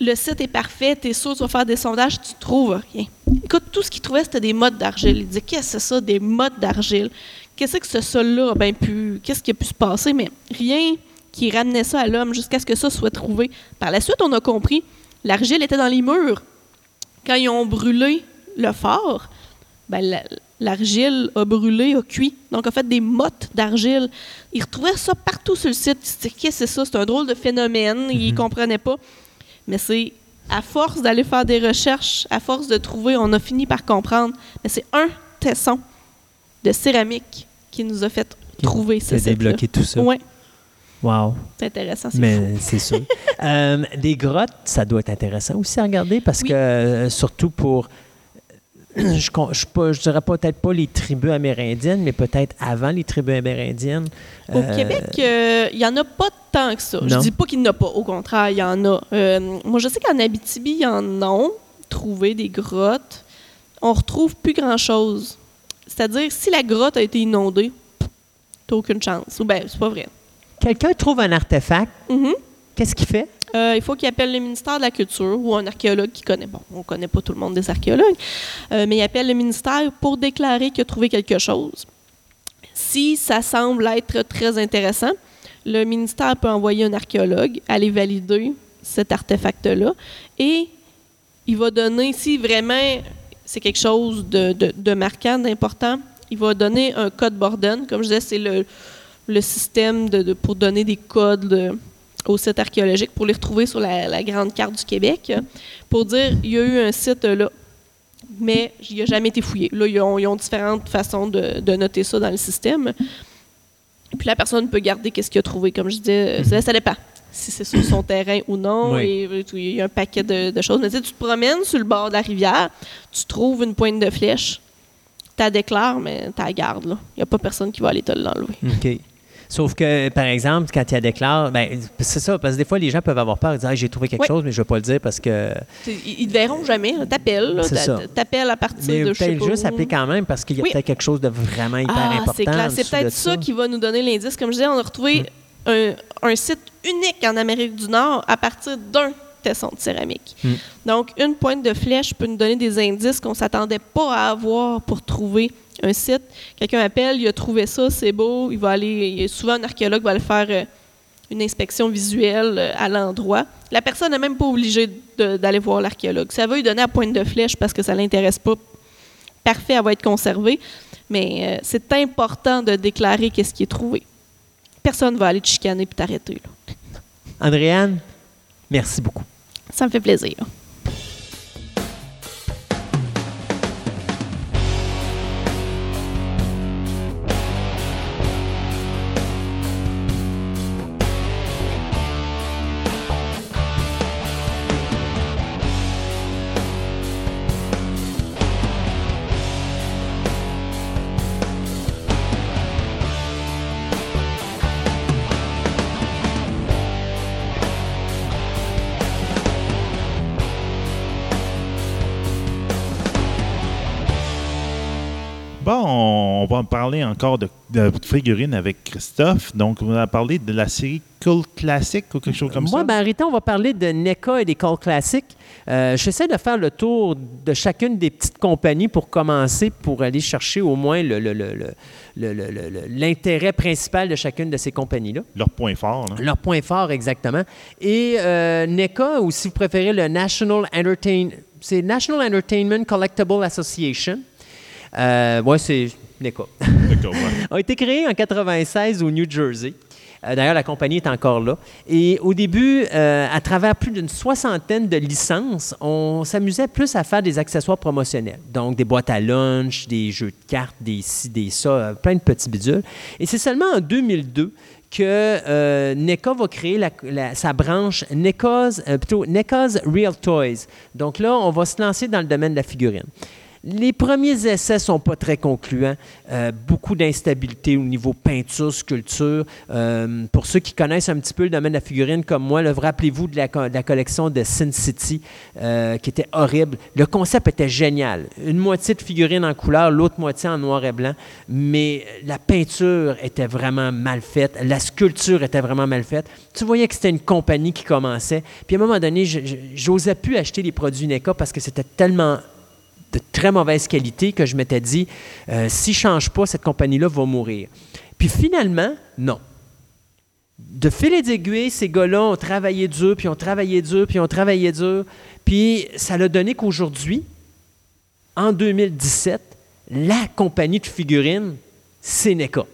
le site est parfait, tu es sûr, tu vas faire des sondages, tu trouves rien. Écoute, tout ce qu'il trouvait, c'était des mottes d'argile. Il disait, qu'est-ce que c'est ça, des mottes d'argile? Qu'est-ce que ce sol-là a bien pu. Qu'est-ce qui a pu se passer? Mais rien qui ramenait ça à l'homme jusqu'à ce que ça soit trouvé. Par la suite, on a compris, l'argile était dans les murs. Quand ils ont brûlé le fort, ben, la- l'argile a brûlé, a cuit, donc a fait des mottes d'argile. Ils retrouvaient ça partout sur le site. Ils se disaient, qu'est-ce que c'est ça? C'est un drôle de phénomène. Ils ne comprenaient pas. Mais c'est à force d'aller faire des recherches, à force de trouver, on a fini par comprendre. Mais c'est un tesson de céramique qui nous a fait trouver ce
C'est
site-là.
débloqué tout ça.
Oui,
Wow.
c'est intéressant, c'est.
Mais c'est sûr. *laughs* Euh, des grottes, ça doit être intéressant aussi à regarder parce
Oui.
que, euh, surtout pour. Je, con- je, je dirais peut-être pas les tribus amérindiennes, mais peut-être avant les tribus amérindiennes.
Au
Euh,
Québec, euh, il n'y en a pas tant que ça. Je
Non.
dis pas qu'il n'y en a pas. Au contraire, il y en a. Euh, moi, je sais qu'en Abitibi, il y en a trouvé des grottes. On retrouve plus grand-chose. C'est-à-dire, si la grotte a été inondée, t'as aucune chance. Ou bien, c'est pas vrai.
Quelqu'un trouve un artefact,
Mhm.
Qu'est-ce qu'il fait?
Euh, il faut qu'il appelle le ministère de la Culture ou un archéologue qui connaît. Bon, on connaît pas tout le monde des archéologues, euh, mais il appelle le ministère pour déclarer qu'il a trouvé quelque chose. Si ça semble être très intéressant, le ministère peut envoyer un archéologue aller valider cet artefact-là et il va donner, si vraiment c'est quelque chose de, de- marquant, d'important, il va donner un code Borden. Comme je disais, c'est le, le système de, pour donner des codes de- au site archéologique pour les retrouver sur la, la grande carte du Québec, pour dire il y a eu un site là, mais il n'a jamais été fouillé. Là, ils ont, ils ont différentes façons de, de noter ça dans le système. Puis la personne peut garder qu'est-ce qu'il a trouvé. Comme je disais, ça, ça dépend si c'est sur son terrain ou non.
Oui.
Et, il y a un paquet de, de choses. Mais tu sais, tu te promènes sur le bord de la rivière, tu trouves une pointe de flèche, tu la déclares, mais tu la gardes. Il n'y a pas personne qui va aller te l'enlever.
OK. Sauf que, par exemple, quand il y a déclare, ben, c'est ça, parce que des fois, les gens peuvent avoir peur. Ils disent, Ah, j'ai trouvé quelque
Oui.
chose, mais je ne vais pas le dire parce que.
Ils, te verront jamais. là. T'appelles. T'appelles à partir
Mais
de
peut-être juste appeler quand même parce qu'il y a
Oui.
peut-être quelque chose de vraiment hyper
Ah,
important.
c'est peut-être ça qui va nous donner l'indice. Comme je disais, on a retrouvé un, un site unique en Amérique du Nord à partir d'un tesson de céramique.
Hmm.
Donc, une pointe de flèche peut nous donner des indices qu'on ne s'attendait pas à avoir pour trouver un site. Quelqu'un appelle, il a trouvé ça, c'est beau, il va aller. il y a souvent, un archéologue va aller faire euh, une inspection visuelle euh, à l'endroit. La personne n'est même pas obligée d'aller voir l'archéologue. Ça va lui donner la pointe de flèche parce que ça ne l'intéresse pas. Parfait, elle va être conservée. Mais euh, c'est important de déclarer qu'est-ce qui est trouvé. Personne ne va aller te chicaner puis t'arrêter.
Andréane, merci beaucoup.
Ça me fait plaisir.
encore de, figurines avec Christophe. Donc, on a parlé de la série Cult Classic ou quelque chose comme ça.
Moi, ben, Rita, on va parler de NECA et des Cult Classic. Euh, J'essaie de faire le tour de chacune des petites compagnies pour commencer, pour aller chercher au moins l'intérêt le, le, le, principal de chacune de ces compagnies-là.
Leur point fort. Là.
Leur point fort, exactement. Et euh, NECA, ou si vous préférez, le National Entertainment c'est National Entertainment Collectible Association. Euh, c'est NECA. *laughs*
D'accord, ouais. *laughs*
a été créé en 96 au New Jersey. Euh, D'ailleurs, la compagnie est encore là. Et au début, euh, à travers plus d'une soixantaine de licences, on s'amusait plus à faire des accessoires promotionnels. Donc, des boîtes à lunch, des jeux de cartes, des ci, des ça, euh, plein de petits bidules. Et c'est seulement en 2002 que NECA va créer la- la- sa branche NECA's, plutôt NECA's Real Toys. Donc là, on va se lancer dans le domaine de la figurine. Les premiers essais sont pas très concluants. Euh, beaucoup d'instabilité au niveau peinture, sculpture. Euh, pour ceux qui connaissent un petit peu le domaine de la figurine comme moi, rappelez-vous de la, collection de Sin City euh, qui était horrible. Le concept était génial. Une moitié de figurines en couleur, l'autre moitié en noir et blanc. Mais la peinture était vraiment mal faite. La sculpture était vraiment mal faite. Tu voyais que c'était une compagnie qui commençait. Puis à un moment donné, j'osais plus acheter les produits NECA parce que c'était tellement de très mauvaise qualité que je m'étais dit, euh, si je ne change pas, cette compagnie-là va mourir. Puis finalement, non. De fil et d'aiguille, ces gars-là ont travaillé dur, puis ont travaillé dur, puis ont travaillé dur. Puis ça l'a donné qu'aujourd'hui, en 2017, la compagnie de figurines, c'est NECA.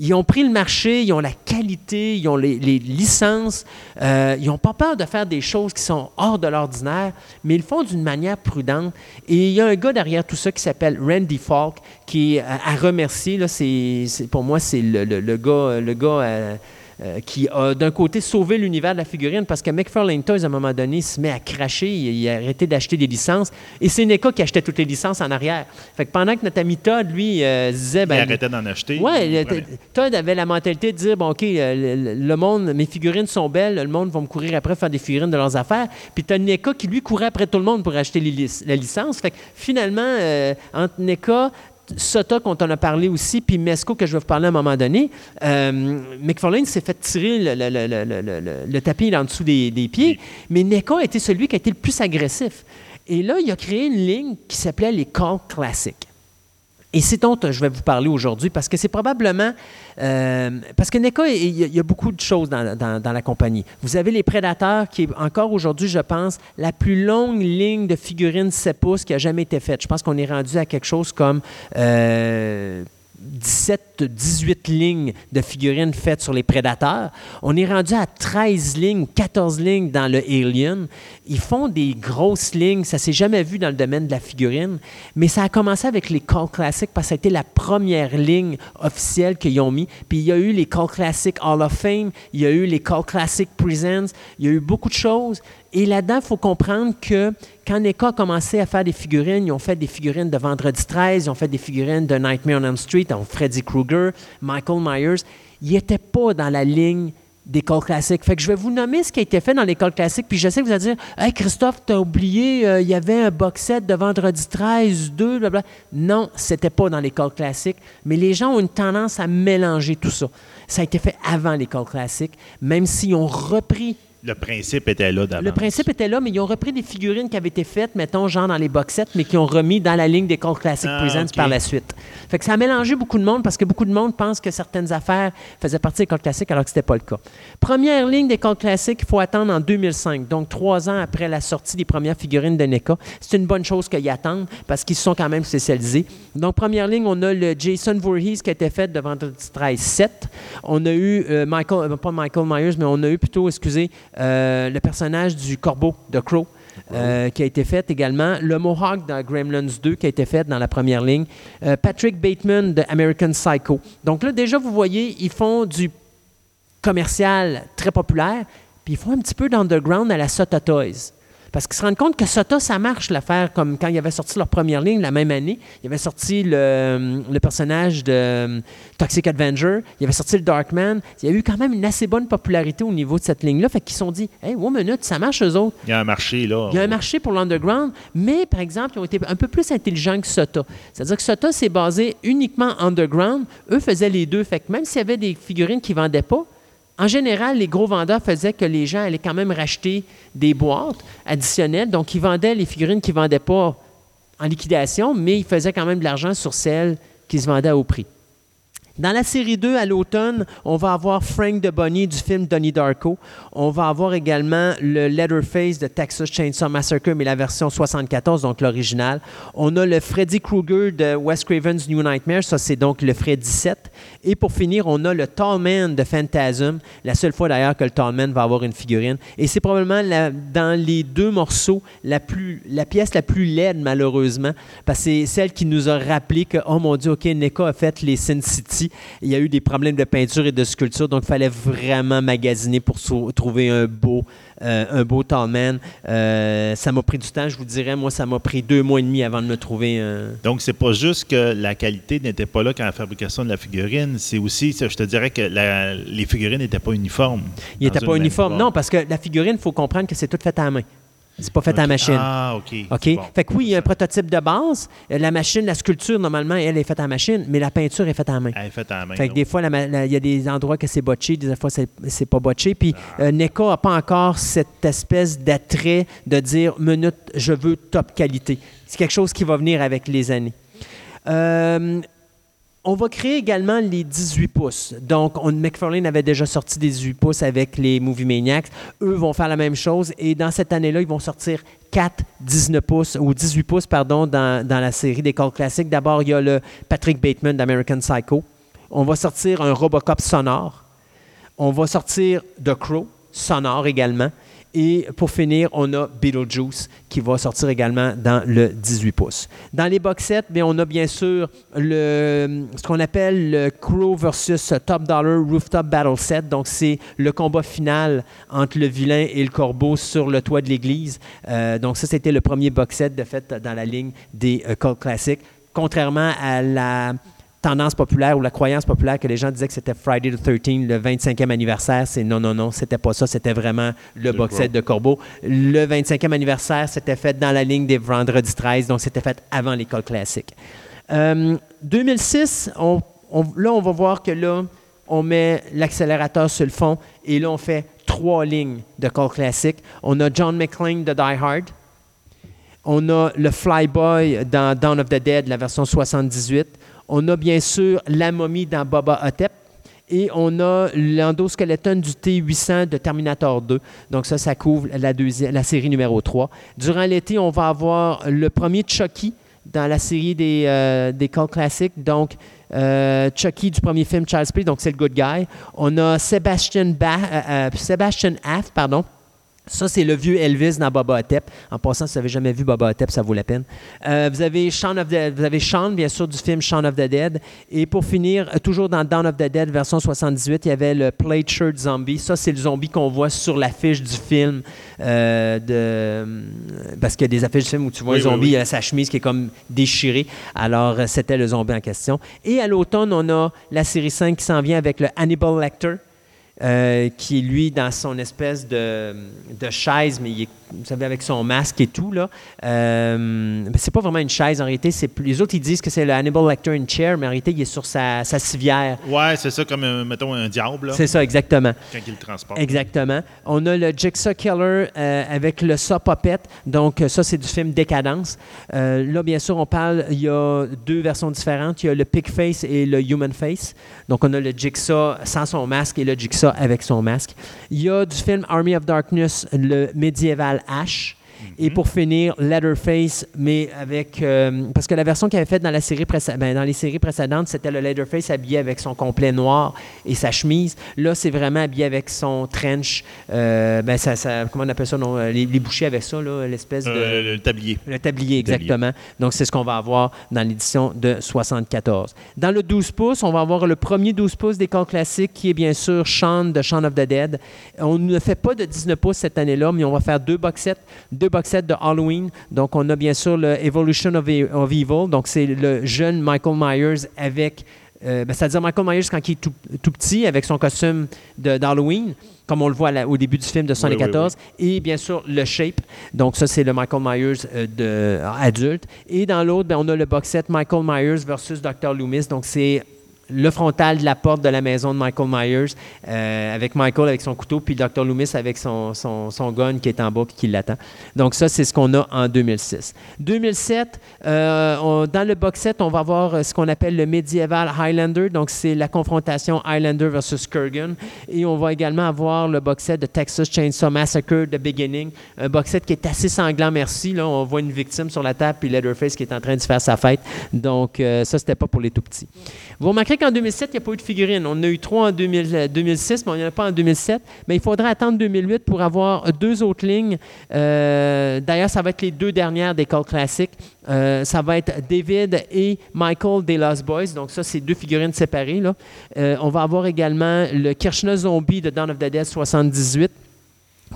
Ils ont pris le marché, ils ont la qualité, ils ont les, licences, euh, ils n'ont pas peur de faire des choses qui sont hors de l'ordinaire, mais ils le font d'une manière prudente. Et il y a un gars derrière tout ça qui s'appelle Randy Falk, qui est à, à remercier. Là, c'est- pour moi, c'est le gars, le gars euh, euh, qui a d'un côté sauvé l'univers de la figurine parce que McFarlane Toys, à un moment donné, se met à cracher, il, il a arrêté d'acheter des licences. Et c'est NECA qui achetait toutes les licences en arrière. Fait que pendant que notre ami Todd, lui, euh, disait...
Ils
ben,
arrêtaient d'en acheter.
oui,
prenaient.
Todd avait la mentalité de dire bon, OK, euh, le, le monde, mes figurines sont belles, le monde va me courir après faire des figurines de leurs affaires. Puis tu as NECA qui, lui, courait après tout le monde pour acheter les la licence. Fait que finalement, euh, entre NECA, Sota, qu'on en a parlé aussi, puis Mesco, que je vais vous parler à un moment donné, euh, McFarlane s'est fait tirer le, tapis en dessous des, des pieds, mais NECA a été celui qui a été le plus agressif. Et là, il a créé une ligne qui s'appelait les Call Classics. Et c'est dont euh, je vais vous parler aujourd'hui parce que c'est probablement. euh, parce que NECA, il y, a- beaucoup de choses dans la compagnie. Vous avez les Prédateurs, qui est encore aujourd'hui, je pense, la plus longue ligne de figurines 7 pouces qui a jamais été faite. Je pense qu'on est rendu à quelque chose comme. euh, 17, 18 lignes de figurines faites sur les prédateurs. On est rendu à 13 lignes, 14 lignes dans le Alien. Ils font des grosses lignes, ça s'est jamais vu dans le domaine de la figurine, mais ça a commencé avec les Call Classics parce que ça a été la première ligne officielle qu'ils ont mis. Puis il y a eu les Call Classic Hall of Fame, il y a eu les Call Classic Presents, il y a eu beaucoup de choses. Et là-dedans, il faut comprendre que quand NECA a commencé à faire des figurines, ils ont fait des figurines de Vendredi 13, ils ont fait des figurines de Nightmare on Elm Street, donc Freddy Krueger, Michael Myers. Ils n'étaient pas dans la ligne des calls classiques. Fait que je vais vous nommer ce qui a été fait dans les calls classiques, puis je sais que vous allez dire Hey Christophe, t'as oublié, euh, il y avait un box set de Vendredi 13, 2, blablabla. Non, c'était pas dans les calls classiques, mais les gens ont une tendance à mélanger tout ça. Ça a été fait avant les calls classiques, même s'ils ont repris
Le principe était là d'avance.
le principe était là, mais ils ont repris des figurines qui avaient été faites, mettons, genre dans les box sets, mais qui ont remis dans la ligne des Call Classic
Ah,
Presents par la suite. Fait que ça a mélangé beaucoup de monde parce que beaucoup de monde pense que certaines affaires faisaient partie des Call Classic alors que ce n'était pas le cas. Première ligne des Call Classic, il faut attendre en 2005, donc trois ans après la sortie des premières figurines de NECA. C'est une bonne chose qu'ils attendent parce qu'ils se sont quand même spécialisés. Donc, première ligne, on a le Jason Voorhees qui a été fait de Vendredi 13 7. On a eu euh, Michael, euh, pas Michael Myers, mais on a eu plutôt, excusez, euh, le personnage du corbeau de Crow. euh, qui a été fait également. Le Mohawk dans Gremlins 2 qui a été fait dans la première ligne. Euh, Patrick Bateman de American Psycho. Donc là, déjà, vous voyez, ils font du commercial très populaire, puis ils font un petit peu d'underground à la Sota Toys. Parce qu'ils se rendent compte que Sota, ça marche l'affaire, comme quand il avait sorti leur première ligne la même année. Il avait sorti le, le personnage de euh, Toxic Avenger, il avait sorti le Darkman. Il y a eu quand même une assez bonne popularité au niveau de cette ligne-là. Fait qu'ils se sont dit, hey, one minute, ça marche eux autres.
Il y a un marché, là.
Il y a un marché pour l'underground, mais par exemple, ils ont été un peu plus intelligents que Sota. C'est-à-dire que Sota s'est basé uniquement underground. Eux faisaient les deux. Fait que même s'il y avait des figurines qui ne vendaient pas, en général, les gros vendeurs faisaient que les gens allaient quand même racheter des boîtes additionnelles. Donc, ils vendaient les figurines qui ne vendaient pas en liquidation, mais ils faisaient quand même de l'argent sur celles qui se vendaient au prix. Dans la série 2, à l'automne, on va avoir Frank de Bonnie du film Donnie Darko. On va avoir également le Leatherface de Texas Chainsaw Massacre, mais la version 74, donc l'original. On a le Freddy Krueger de Wes Craven's New Nightmare, ça c'est donc le Freddy 7. Et pour finir, on a le Tall Man de Phantasm, la seule fois d'ailleurs que le Tall Man va avoir une figurine. Et c'est probablement dans les deux morceaux la pièce la plus laide, malheureusement, parce que c'est celle qui nous a rappelé que, oh mon Dieu, OK, NECA a fait les Sin City. Il y a eu des problèmes de peinture et de sculpture, donc il fallait vraiment magasiner pour trouver un beau, euh, un beau. Euh, ça m'a pris du temps, je vous dirais. Moi, ça m'a pris deux mois et demi avant de me trouver un.
Donc, c'est pas juste que la qualité n'était pas là quand la fabrication de la figurine, c'est aussi, je te dirais que la- les figurines n'étaient pas uniformes.
Il n'était
dans
pas
une même
uniforme.
boîte.
Non, parce que la figurine, il faut comprendre que c'est tout fait à la main. C'est pas fait à la machine.
Ah, OK.
OK?
Bon.
Fait que oui, il y a un prototype de base. Euh, La machine, la sculpture, normalement, elle est faite à la machine, mais la peinture est faite à la main.
Elle est faite à la main.
Fait que
donc.
des fois, il y a des endroits que c'est botché, des fois, c'est c'est pas botché. Puis
Ah.
euh, NECA n'a pas encore cette espèce d'attrait de dire minute, je veux top qualité. C'est quelque chose qui va venir avec les années. Euh, on va créer également les 18 pouces. Donc, on, McFarlane avait déjà sorti des 18 pouces avec les Movie Maniacs. Eux vont faire la même chose. Et dans cette année-là, ils vont sortir 4 19 pouces, ou 18 pouces, pardon, dans, dans la série des calls classiques. D'abord, il y a le Patrick Bateman d'American Psycho. On va sortir un Robocop sonore. On va sortir The Crow, sonore également. Et pour finir, on a Beetlejuice qui va sortir également dans le 18 pouces. Dans les box sets, on a bien sûr le, ce qu'on appelle le Crow versus Top Dollar Rooftop Battle Set. Donc, c'est le combat final entre le vilain et le corbeau sur le toit de l'église. Euh, donc, ça, c'était le premier box set de fait dans la ligne des euh, Cult Classics. Contrairement à la tendance populaire ou la croyance populaire que les gens disaient que c'était Friday the 13, le 25e anniversaire, c'est non, non, non, c'était pas ça, c'était vraiment le box set de Corbeau. Le 25e anniversaire, c'était fait dans la ligne des Vendredi 13, donc c'était fait avant l'école classique. Euh, 2006, on- on- là, on va voir que là, on met l'accélérateur sur le fond et là, on fait trois lignes de call classique. On a John McClane de Die Hard. On a le Flyboy dans Dawn of the Dead, la version 78. On a bien sûr la momie dans Boba Hotep. Et on a l'endoskeleton du T-800 de Terminator 2. Donc ça, ça couvre la, série numéro 3. Durant l'été, on va avoir le premier Chucky dans la série des, euh, des classiques. Donc, euh, Chucky du premier film Child's Play, donc c'est le good guy. On a Sebastian, ba euh, euh, Sebastian pardon, ça, c'est le vieux Elvis dans Boba Hotep. En passant, si vous n'avez jamais vu Boba Hotep, ça vaut la peine. Euh, vous, avez Shaun of the- vous avez Shaun, bien sûr, du film Shaun of the Dead. Et pour finir, euh, toujours dans Dawn of the Dead, version 78, il y avait le Plate Shirt Zombie. Ça, c'est le zombie qu'on voit sur l'affiche du film. euh, de, parce qu'il y a des affiches du film où tu vois
Oui,
un
oui,
zombie,
oui.
euh, sa chemise qui est comme déchirée. Alors, c'était le zombie en question. Et à l'automne, on a la série 5 qui s'en vient avec le Hannibal Lecter. Euh, qui lui dans son espèce de, de chaise, mais il vous savez, avec son masque et tout. Là. Euh, mais c'est pas vraiment une chaise en réalité. C'est, plus- les autres, ils disent que c'est le Hannibal Lecter in chair, mais en réalité, il est sur sa, sa civière.
Ouais, c'est ça, comme, euh, mettons, un diable, là,
C'est ça, exactement.
quand il le transporte.
Exactement. On a le Jigsaw Killer euh, avec le Saw Puppet. Donc, euh, ça, c'est du film Décadence. Là, bien sûr, on parle, il y a deux versions différentes. Il y a le Pig Face et le Human Face. Donc, on a le Jigsaw sans son masque et le Jigsaw avec son masque. Il y a du film Army of Darkness, le médiéval Ash. Et pour finir, Leatherface, mais avec. euh, parce que la version qu'il avait faite dans, la série précé- ben, dans les séries précédentes, c'était le Leatherface habillé avec son complet noir et sa chemise. Là, c'est vraiment habillé avec son trench. euh, ben, ça, ça- comment on appelle ça non, euh, les, les bouchées avec ça, là, l'espèce de.
Euh, le tablier.
Le tablier,
Tablier.
exactement. Donc, c'est ce qu'on va avoir dans l'édition de 74. Dans le 12 pouces, on va avoir le premier 12 pouces des corps classiques qui est bien sûr Shaun de Shaun of the Dead. On ne fait pas de 19 pouces cette année-là, mais on va faire deux box sets, deux box de Halloween. Donc, on a bien sûr le Evolution of, E- of Evil. Donc, c'est le jeune Michael Myers avec. euh, ben, C'est-à-dire Michael Myers quand il est tout, tout petit avec son costume d'Halloween, comme on le voit au début du film de 74. Et bien sûr, le Shape. Donc, ça, c'est le Michael Myers euh, de, euh, adulte. Et dans l'autre, ben, on a le box set Michael Myers versus Dr. Loomis. Donc, c'est le frontal de la porte de la maison de Michael Myers, euh, avec Michael avec son couteau, puis Dr. Loomis avec son, son, son gun qui est en bas et qui l'attend. Donc, ça, c'est ce qu'on a en 2006. 2007, euh, dans le box set, on va avoir euh, ce qu'on appelle le Medieval Highlander. Donc, c'est la confrontation Highlander versus Kurgan. Et on va également avoir le box set de Texas Chainsaw Massacre The Beginning. Un box set qui est assez sanglant, merci. Là, on voit une victime sur la table, puis Leatherface qui est en train de faire sa fête. Donc, euh, ça, c'était pas pour les tout petits. Vous remarquerez qu'en 2007, il n'y a pas eu de figurines. On en a eu trois en 2000 euh, 2006, mais on n'y en a pas en 2007. Mais il faudra attendre 2008 pour avoir deux autres lignes. Euh, D'ailleurs, ça va être les deux dernières des calls classiques. Euh, ça va être David et Michael des Lost Boys. Donc, ça, c'est deux figurines séparées. Euh, on va avoir également le Kirchner Zombie de Dawn of the Dead 78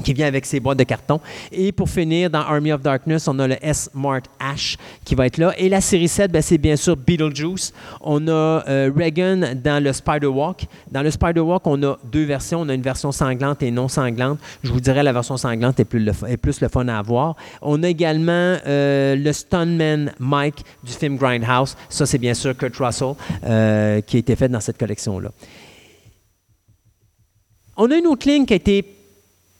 qui vient avec ses boîtes de carton. Et pour finir, dans Army of Darkness, on a le S-Mart Ash qui va être là. Et la série 7, ben, c'est bien sûr Beetlejuice. On a euh, Reagan dans le Spider-Walk. Dans le Spider-Walk, on a deux versions. On a une version sanglante et non sanglante. Je vous dirais la version sanglante est plus le, est plus le fun à avoir. On a également euh, le Stuntman Mike du film Grindhouse. Ça, c'est bien sûr Kurt Russell euh, qui a été fait dans cette collection-là. On a une autre ligne qui a été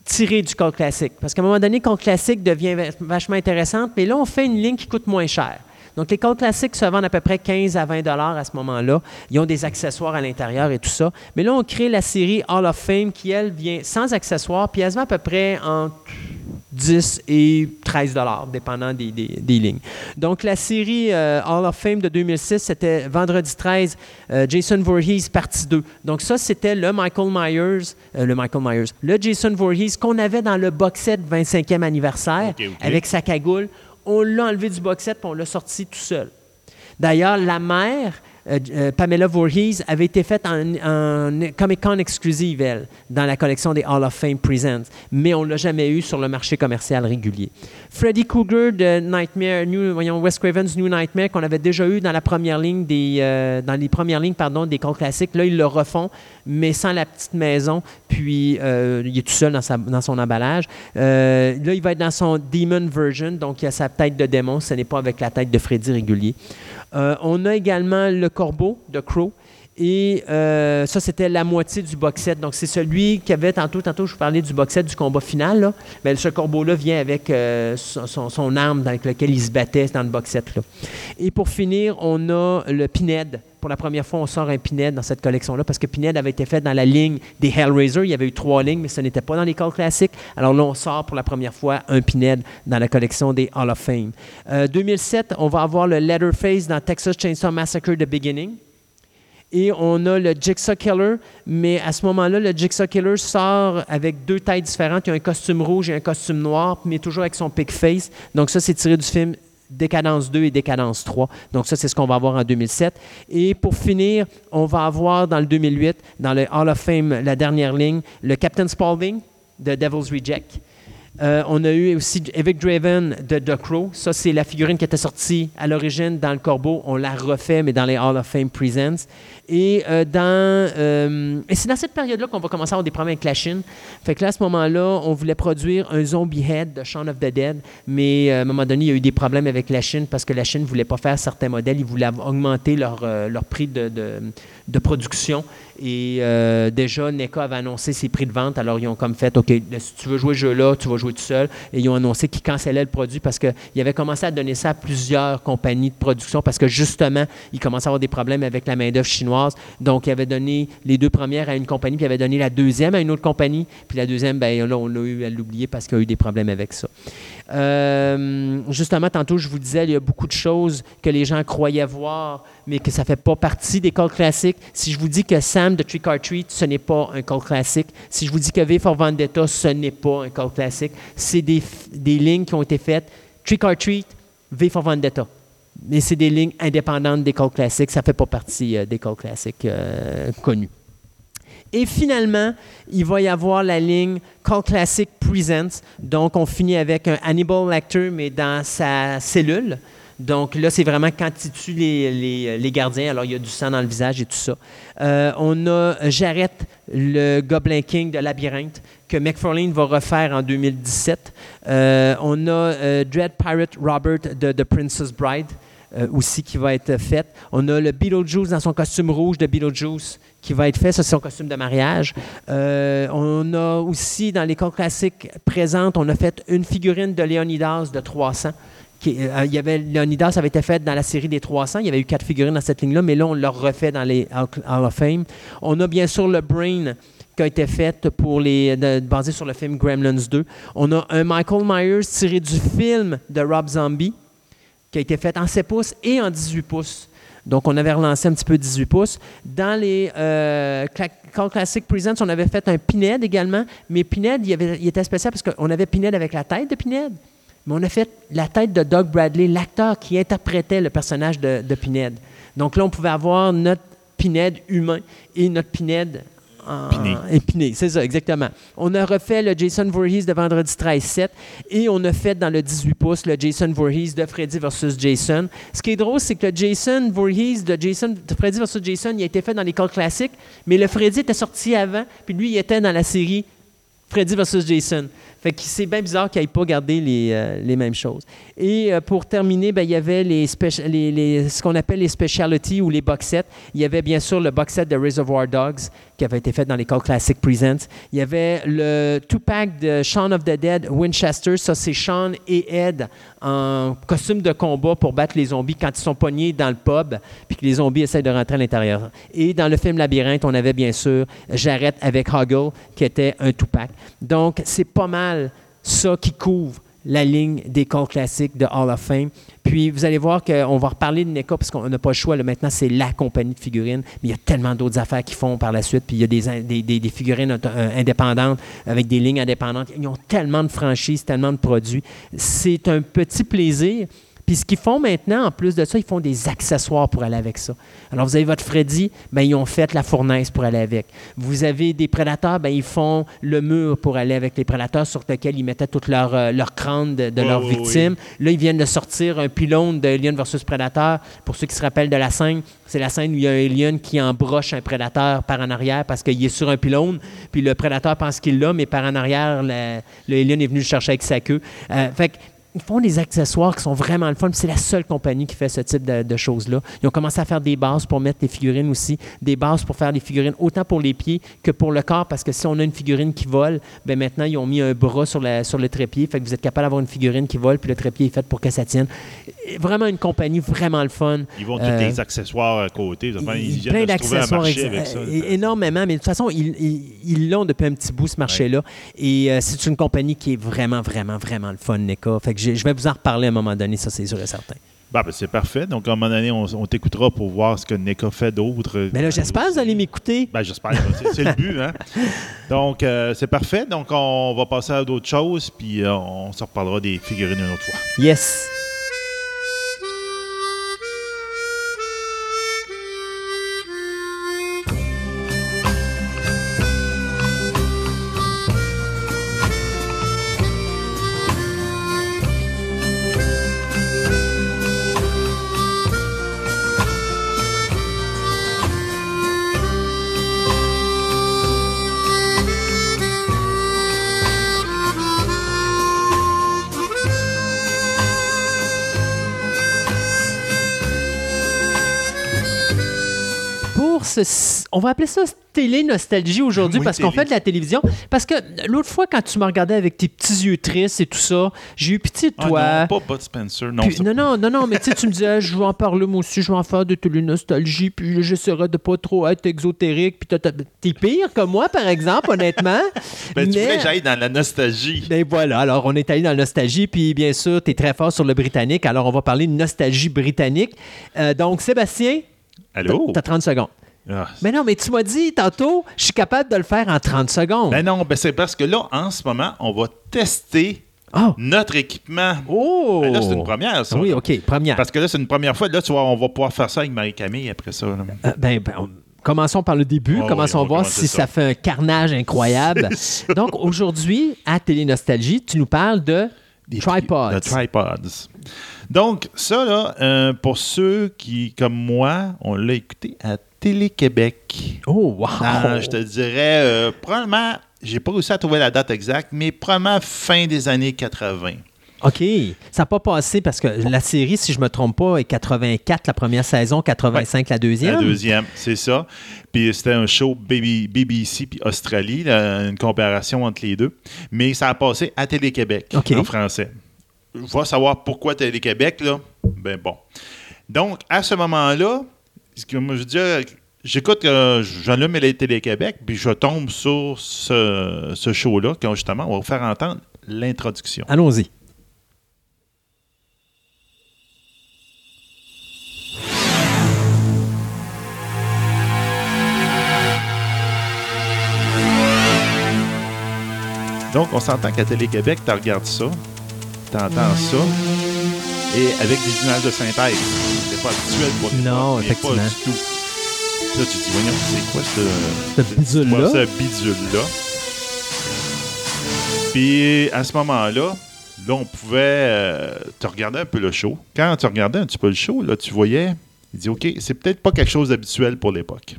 tirée du code classique. Parce qu'à un moment donné, le classique devient va- vachement intéressante, mais là, on fait une ligne qui coûte moins cher. Donc, les codes classiques se vendent à peu près 15 à 20 dollars à ce moment-là. Ils ont des accessoires à l'intérieur et tout ça. Mais là, on crée la série Hall of Fame qui, elle, vient sans accessoires, puis elle se vend à peu près entre 10 et 13 dollars, dépendant des, des- des lignes. Donc, la série euh, Hall of Fame de 2006, c'était vendredi 13, euh, Jason Voorhees, partie 2. Donc, ça, c'était le Michael Myers, euh, le Michael Myers, le Jason Voorhees qu'on avait dans le box set 25e anniversaire avec sa cagoule. On l'a enlevé du box set puis on l'a sorti tout seul. D'ailleurs, la mère, Pamela Voorhees, avait été faite en, Comic-Con exclusive, elle, dans la collection des Hall of Fame Presents, mais on ne l'a jamais eu sur le marché commercial régulier. Freddy Krueger de Nightmare, New, voyons, Wes Craven's New Nightmare, qu'on avait déjà eu dans la première ligne des, euh, dans les premières lignes pardon, des contes classiques, là, ils le refont, mais sans la petite maison, puis euh, il est tout seul dans, sa- dans son emballage. Euh, là, il va être dans son Demon version, donc il a sa tête de démon, ce n'est pas avec la tête de Freddy régulier. Euh, on a également le corbeau de Crow. Et euh, ça, c'était la moitié du box set. Donc, c'est celui qui avait tantôt, tantôt, je vous parlais du box set du combat final. Là. Ce corbeau-là vient avec euh, son, arme avec laquelle il se battait dans le box set. Et pour finir, on a le Pinhead. Pour la première fois, on sort un Pinhead dans cette collection-là parce que Pinhead avait été fait dans la ligne des Hellraiser. Il y avait eu trois lignes, mais ce n'était pas dans les calls classiques. Alors là, on sort pour la première fois un Pinhead dans la collection des Hall of Fame. Euh, 2007, on va avoir le Leatherface dans Texas Chainsaw Massacre The Beginning. Et on a le Jigsaw Killer, mais à ce moment-là, le Jigsaw Killer sort avec deux tailles différentes. Il y a un costume rouge et un costume noir, mais toujours avec son pig face. Donc ça, c'est tiré du film Décadence 2 et Décadence 3. Donc ça, c'est ce qu'on va avoir en 2007. Et pour finir, on va avoir dans le 2008, dans le Hall of Fame, la dernière ligne, le Captain Spaulding de Devil's Reject. Euh, on a eu aussi Evic Draven de The Crow. Ça, c'est la figurine qui était sortie à l'origine dans le Corbeau. On l'a refait, mais dans les Hall of Fame Presents. Et, euh, dans, euh, et c'est dans cette période-là qu'on va commencer à avoir des problèmes avec la Chine. Fait que là, à ce moment-là, on voulait produire un Zombie Head de Shaun of the Dead, mais à un moment donné, il y a eu des problèmes avec la Chine parce que la Chine ne voulait pas faire certains modèles. Ils voulaient augmenter leur, leur prix de- de production. Et euh, déjà, NECA avait annoncé ses prix de vente. Alors, ils ont comme fait, OK, si tu veux jouer ce jeu-là, tu vas jouer tout seul. Et ils ont annoncé qu'ils cancellaient le produit parce qu'ils avaient commencé à donner ça à plusieurs compagnies de production parce que justement, ils commençaient à avoir des problèmes avec la main-d'œuvre chinoise. Donc, ils avaient donné les deux premières à une compagnie, puis ils avaient donné la deuxième à une autre compagnie. Puis la deuxième, ben là, on l'a eu à l'oublier parce qu'il y a eu des problèmes avec ça. Euh, justement, tantôt, je vous disais, il y a beaucoup de choses que les gens croyaient voir, mais que ça ne fait pas partie des calls classiques. Si je vous dis que Sam de Trick or Treat, ce n'est pas un call classique. Si je vous dis que V for Vendetta, ce n'est pas un call classique. C'est des, des lignes qui ont été faites. Trick or Treat, V for Vendetta. Mais c'est des lignes indépendantes des calls classiques. Ça ne fait pas partie euh, des calls classiques euh, connus. Et finalement, il va y avoir la ligne Call Classic Presents. Donc, on finit avec un Hannibal Lecter, mais dans sa cellule. Donc là, c'est vraiment quand il tue les, gardiens. Alors, il y a du sang dans le visage et tout ça. Euh, on a Jarrett, le Goblin King de Labyrinthe, que McFarlane va refaire en 2017. Euh, on a euh, Dread Pirate Robert de The Princess Bride. Euh, aussi qui va être faite. On a le Beetlejuice dans son costume rouge de Beetlejuice qui va être fait. Ça, c'est son costume de mariage. Euh, on a aussi, dans les cas classiques présentes, on a fait une figurine de Léonidas de 300. Qui, euh, il y avait, Léonidas avait été fait dans la série des 300. Il y avait eu quatre figurines dans cette ligne-là, mais là, on l'a refait dans les Hall of Fame. On a bien sûr le Brain qui a été fait pour les, basé sur le film Gremlins 2. On a un Michael Myers tiré du film de Rob Zombie qui a été fait en 7 pouces et en 18 pouces. Donc, on avait relancé un petit peu 18 pouces. Dans les euh, Cla- Classic Presents, on avait fait un Pinhead également, mais Pinhead, il était spécial parce qu'on avait Pinhead avec la tête de Pinhead, mais on a fait la tête de Doug Bradley, l'acteur qui interprétait le personnage de, de Pinhead. Donc là, on pouvait avoir notre Pinhead humain et notre Pinhead épiné, c'est ça, exactement. On a refait le Jason Voorhees de Vendredi 13-7 et on a fait dans le 18 pouces le Jason Voorhees de Freddy versus Jason. Ce qui est drôle, c'est que le Jason Voorhees de, Jason, de Freddy versus Jason, il a été fait dans les calls classiques, mais le Freddy était sorti avant, puis lui, il était dans la série Freddy versus Jason. C'est bien bizarre qu'il n'ait pas gardé les, euh, les mêmes choses. Et euh, pour terminer, ben, il y avait les, les- ce qu'on appelle les specialties ou les box sets. Il y avait bien sûr le box set de Reservoir Dogs qui avait été fait dans Call Classic Presents. Il y avait le two-pack de Shaun of the Dead Winchester. Ça, c'est Shaun et Ed en costume de combat pour battre les zombies quand ils sont pognés dans le pub puis que les zombies essaient de rentrer à l'intérieur. Et dans le film Labyrinthe, on avait bien sûr Jarrett avec Hoggle qui était un two-pack. Donc, c'est pas mal ça qui couvre la ligne des calls classiques de Hall of Fame. Puis vous allez voir qu'on va reparler de NECA parce qu'on n'a pas le choix. là. maintenant, c'est la compagnie de figurines. Mais il y a tellement d'autres affaires qu'ils font par la suite. Puis il y a des, des, figurines euh, indépendantes avec des lignes indépendantes. Ils ont tellement de franchises, tellement de produits. C'est un petit plaisir. Puis ce qu'ils font maintenant, en plus de ça, ils font des accessoires pour aller avec ça. Alors, vous avez votre Freddy, ben, ils ont fait la fournaise pour aller avec. Vous avez des prédateurs, ben, ils font le mur pour aller avec les prédateurs sur lequel ils mettaient toute leur, euh, leur crâne de, de
Ouais,
leurs victimes. Là, ils viennent de sortir un pylône de Alien versus Predator. Pour ceux qui se rappellent de la scène, c'est la scène où il y a un alien qui embroche un prédateur par en arrière parce qu'il est sur un pylône, puis le prédateur pense qu'il l'a, mais par en arrière, le, le alien est venu le chercher avec sa queue. Euh, fait que ils font des accessoires qui sont vraiment le fun. C'est la seule compagnie qui fait ce type de, de choses-là. Ils ont commencé à faire des bases pour mettre des figurines aussi, des bases pour faire des figurines autant pour les pieds que pour le corps, parce que si on a une figurine qui vole, ben maintenant ils ont mis un bras sur, la- sur le trépied, fait que vous êtes capable d'avoir une figurine qui vole, puis le trépied est fait pour que ça tienne. Vraiment une compagnie vraiment le fun.
Ils vont
Euh,
tous les accessoires à côté. Enfin, ils viennent
plein d'accessoires euh, énormément, mais de toute façon, ils l'ont depuis un petit bout, ce marché-là. Et euh, c'est une compagnie qui est vraiment, vraiment, vraiment le fun, NECA. Fait que je vais vous en reparler à un moment donné, ça c'est sûr et certain.
Bah, ben, c'est parfait. Donc, à un moment donné, on, on t'écoutera pour voir ce que NECA fait d'autre.
Mais là, j'espère que vous allez m'écouter.
Ben, j'espère. C'est- C'est le but, hein? *laughs* Donc, euh, c'est parfait. Donc, on va passer à d'autres choses, puis euh, on se reparlera des figurines une autre fois.
Yes. On va appeler ça télé-nostalgie aujourd'hui
Oui,
parce qu'on fait de la télévision. Parce que l'autre fois, quand tu me regardais avec tes petits yeux tristes et tout ça, j'ai eu pitié de
Ah
toi.
non, pas Bud Spencer. Non,
Puis- non, non, non, non, mais tu sais, tu me disais, je vais en parler moi aussi, je vais en faire de télé-nostalgie, puis j'essaierai de pas trop être exotérique, puis t'as- t'as- t'es pire que moi, par exemple, honnêtement. *laughs*
Ben, tu
mais-
voulais que j'aille dans la nostalgie.
ben voilà, alors on est allé dans la nostalgie, puis bien sûr, tu es très fort sur le britannique, alors on va parler de nostalgie britannique. Euh, donc, Sébastien,
Allô?
tu as 30 secondes.
Ah,
Mais non, mais tu m'as dit tantôt, je suis capable de le faire en 30 secondes.
Ben non, ben c'est parce que là, en ce moment, on va tester
oh!
notre équipement.
Oh!
Ben là, c'est une première, ça.
Oui, OK, première.
Parce que là, c'est une première fois. Là, tu vois, on va pouvoir faire ça avec Marie-Camille après ça.
Euh, ben, ben, on- commençons par le début.
Ah
commençons
oui,
à voir si ça.
ça.
fait un carnage incroyable. *laughs* Donc, aujourd'hui, à Télé Nostalgie, tu nous parles de
Des
tripods.
tri- de tripods. Donc, ça, là, euh, pour ceux qui, comme moi, on l'a écouté à Télé-Québec.
Oh, wow!
Dans, je te dirais, euh, probablement, j'ai pas réussi à trouver la date exacte, mais probablement fin des années 80.
OK. Ça n'a pas passé parce que la série, si je me trompe pas, est 84 la première saison, 85 la deuxième?
La deuxième, c'est ça. Puis c'était un show BB BBC puis Australie, là, une comparaison entre les deux. Mais ça a passé à Télé-Québec en français. Je vais savoir pourquoi Télé-Québec, là? Ben bon. Donc, à ce moment-là, ce que moi je dis, j'écoute, euh, j'allume les Télé-Québec, puis je tombe sur ce, ce show-là, quand justement, on va vous faire entendre l'introduction.
Allons-y.
Donc, on s'entend qu'à Télé-Québec, tu regardes ça, tu entends ça, et avec des images de synthèse. C'est pas habituel pour
Non,
mais
effectivement.
Pas du tout. Là, tu te dis, voyons, c'est quoi ce,
Ce bidule-là?
ce bidule-là? Puis, à ce moment-là, là, on pouvait euh, te regarder un peu le show. Quand tu regardais un petit peu le show, là, tu voyais, il dit, OK, c'est peut-être pas quelque chose d'habituel pour l'époque.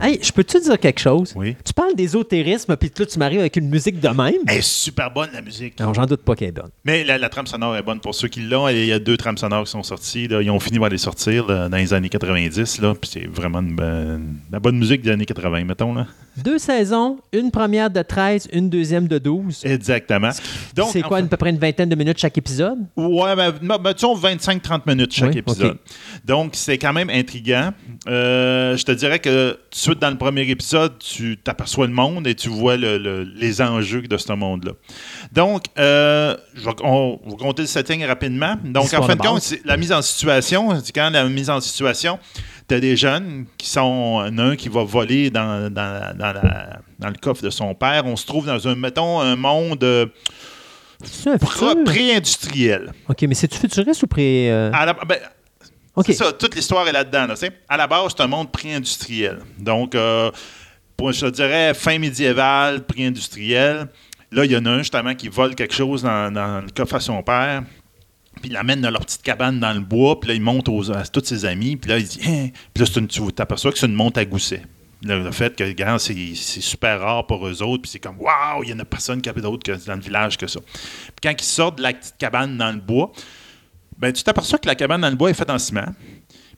Hey, je peux-tu dire quelque chose?
Oui.
Tu parles d'ésotérisme, puis là, tu m'arrives avec une musique de même?
Elle est super bonne, la musique.
Non, j'en doute pas qu'elle est bonne.
Mais la, la trame sonore est bonne pour ceux qui l'ont. Il y a deux trames sonores qui sont sorties. là. Ils ont fini par les sortir là, dans les années 90. Là, puis c'est vraiment une bonne- la bonne musique des années 80, mettons. Là.
Deux saisons, une première de 13, une deuxième de 12.
Exactement. Donc,
C'est quoi,
enfin-
à peu près une vingtaine de minutes chaque épisode?
Ouais, ben, disons 25-30 minutes chaque
Oui,
épisode. Donc, c'est quand même intriguant. Euh, je te dirais que tout de suite dans le premier épisode, tu t'aperçois le monde et tu vois le- le- les enjeux de ce monde-là. Donc, euh, je vais, on va compter le setting rapidement. Donc, en fin
de
compte, la mise en situation. C'est Quand la mise en situation, tu as des jeunes qui sont. un qui va voler dans, dans- dans la- dans le coffre de son père. On se trouve dans un, mettons, un monde euh, pré-industriel.
OK, mais c'est-tu futuriste ou pré... euh,
À la- ben, ça, toute l'histoire est là-dedans. là, à la base, c'est un monde pré-industriel. Donc, euh, pour, je dirais, fin médiévale, pré-industriel. Là, il y en a un justement qui vole quelque chose dans, dans le coffre à son père. Puis il l'amène dans leur petite cabane dans le bois. Puis là, il monte aux, à tous ses amis. Puis là, il dit Hein? Puis là, tu t'aperçois que c'est une monte à gousset. Le, fait que, regarde, c'est c'est super rare pour eux autres. Puis c'est comme Waouh, il y en a personne qui a d'autre que dans le village que ça. Puis quand ils sortent de la petite cabane dans le bois, ben, tu t'aperçois que la cabane dans le bois est faite en ciment.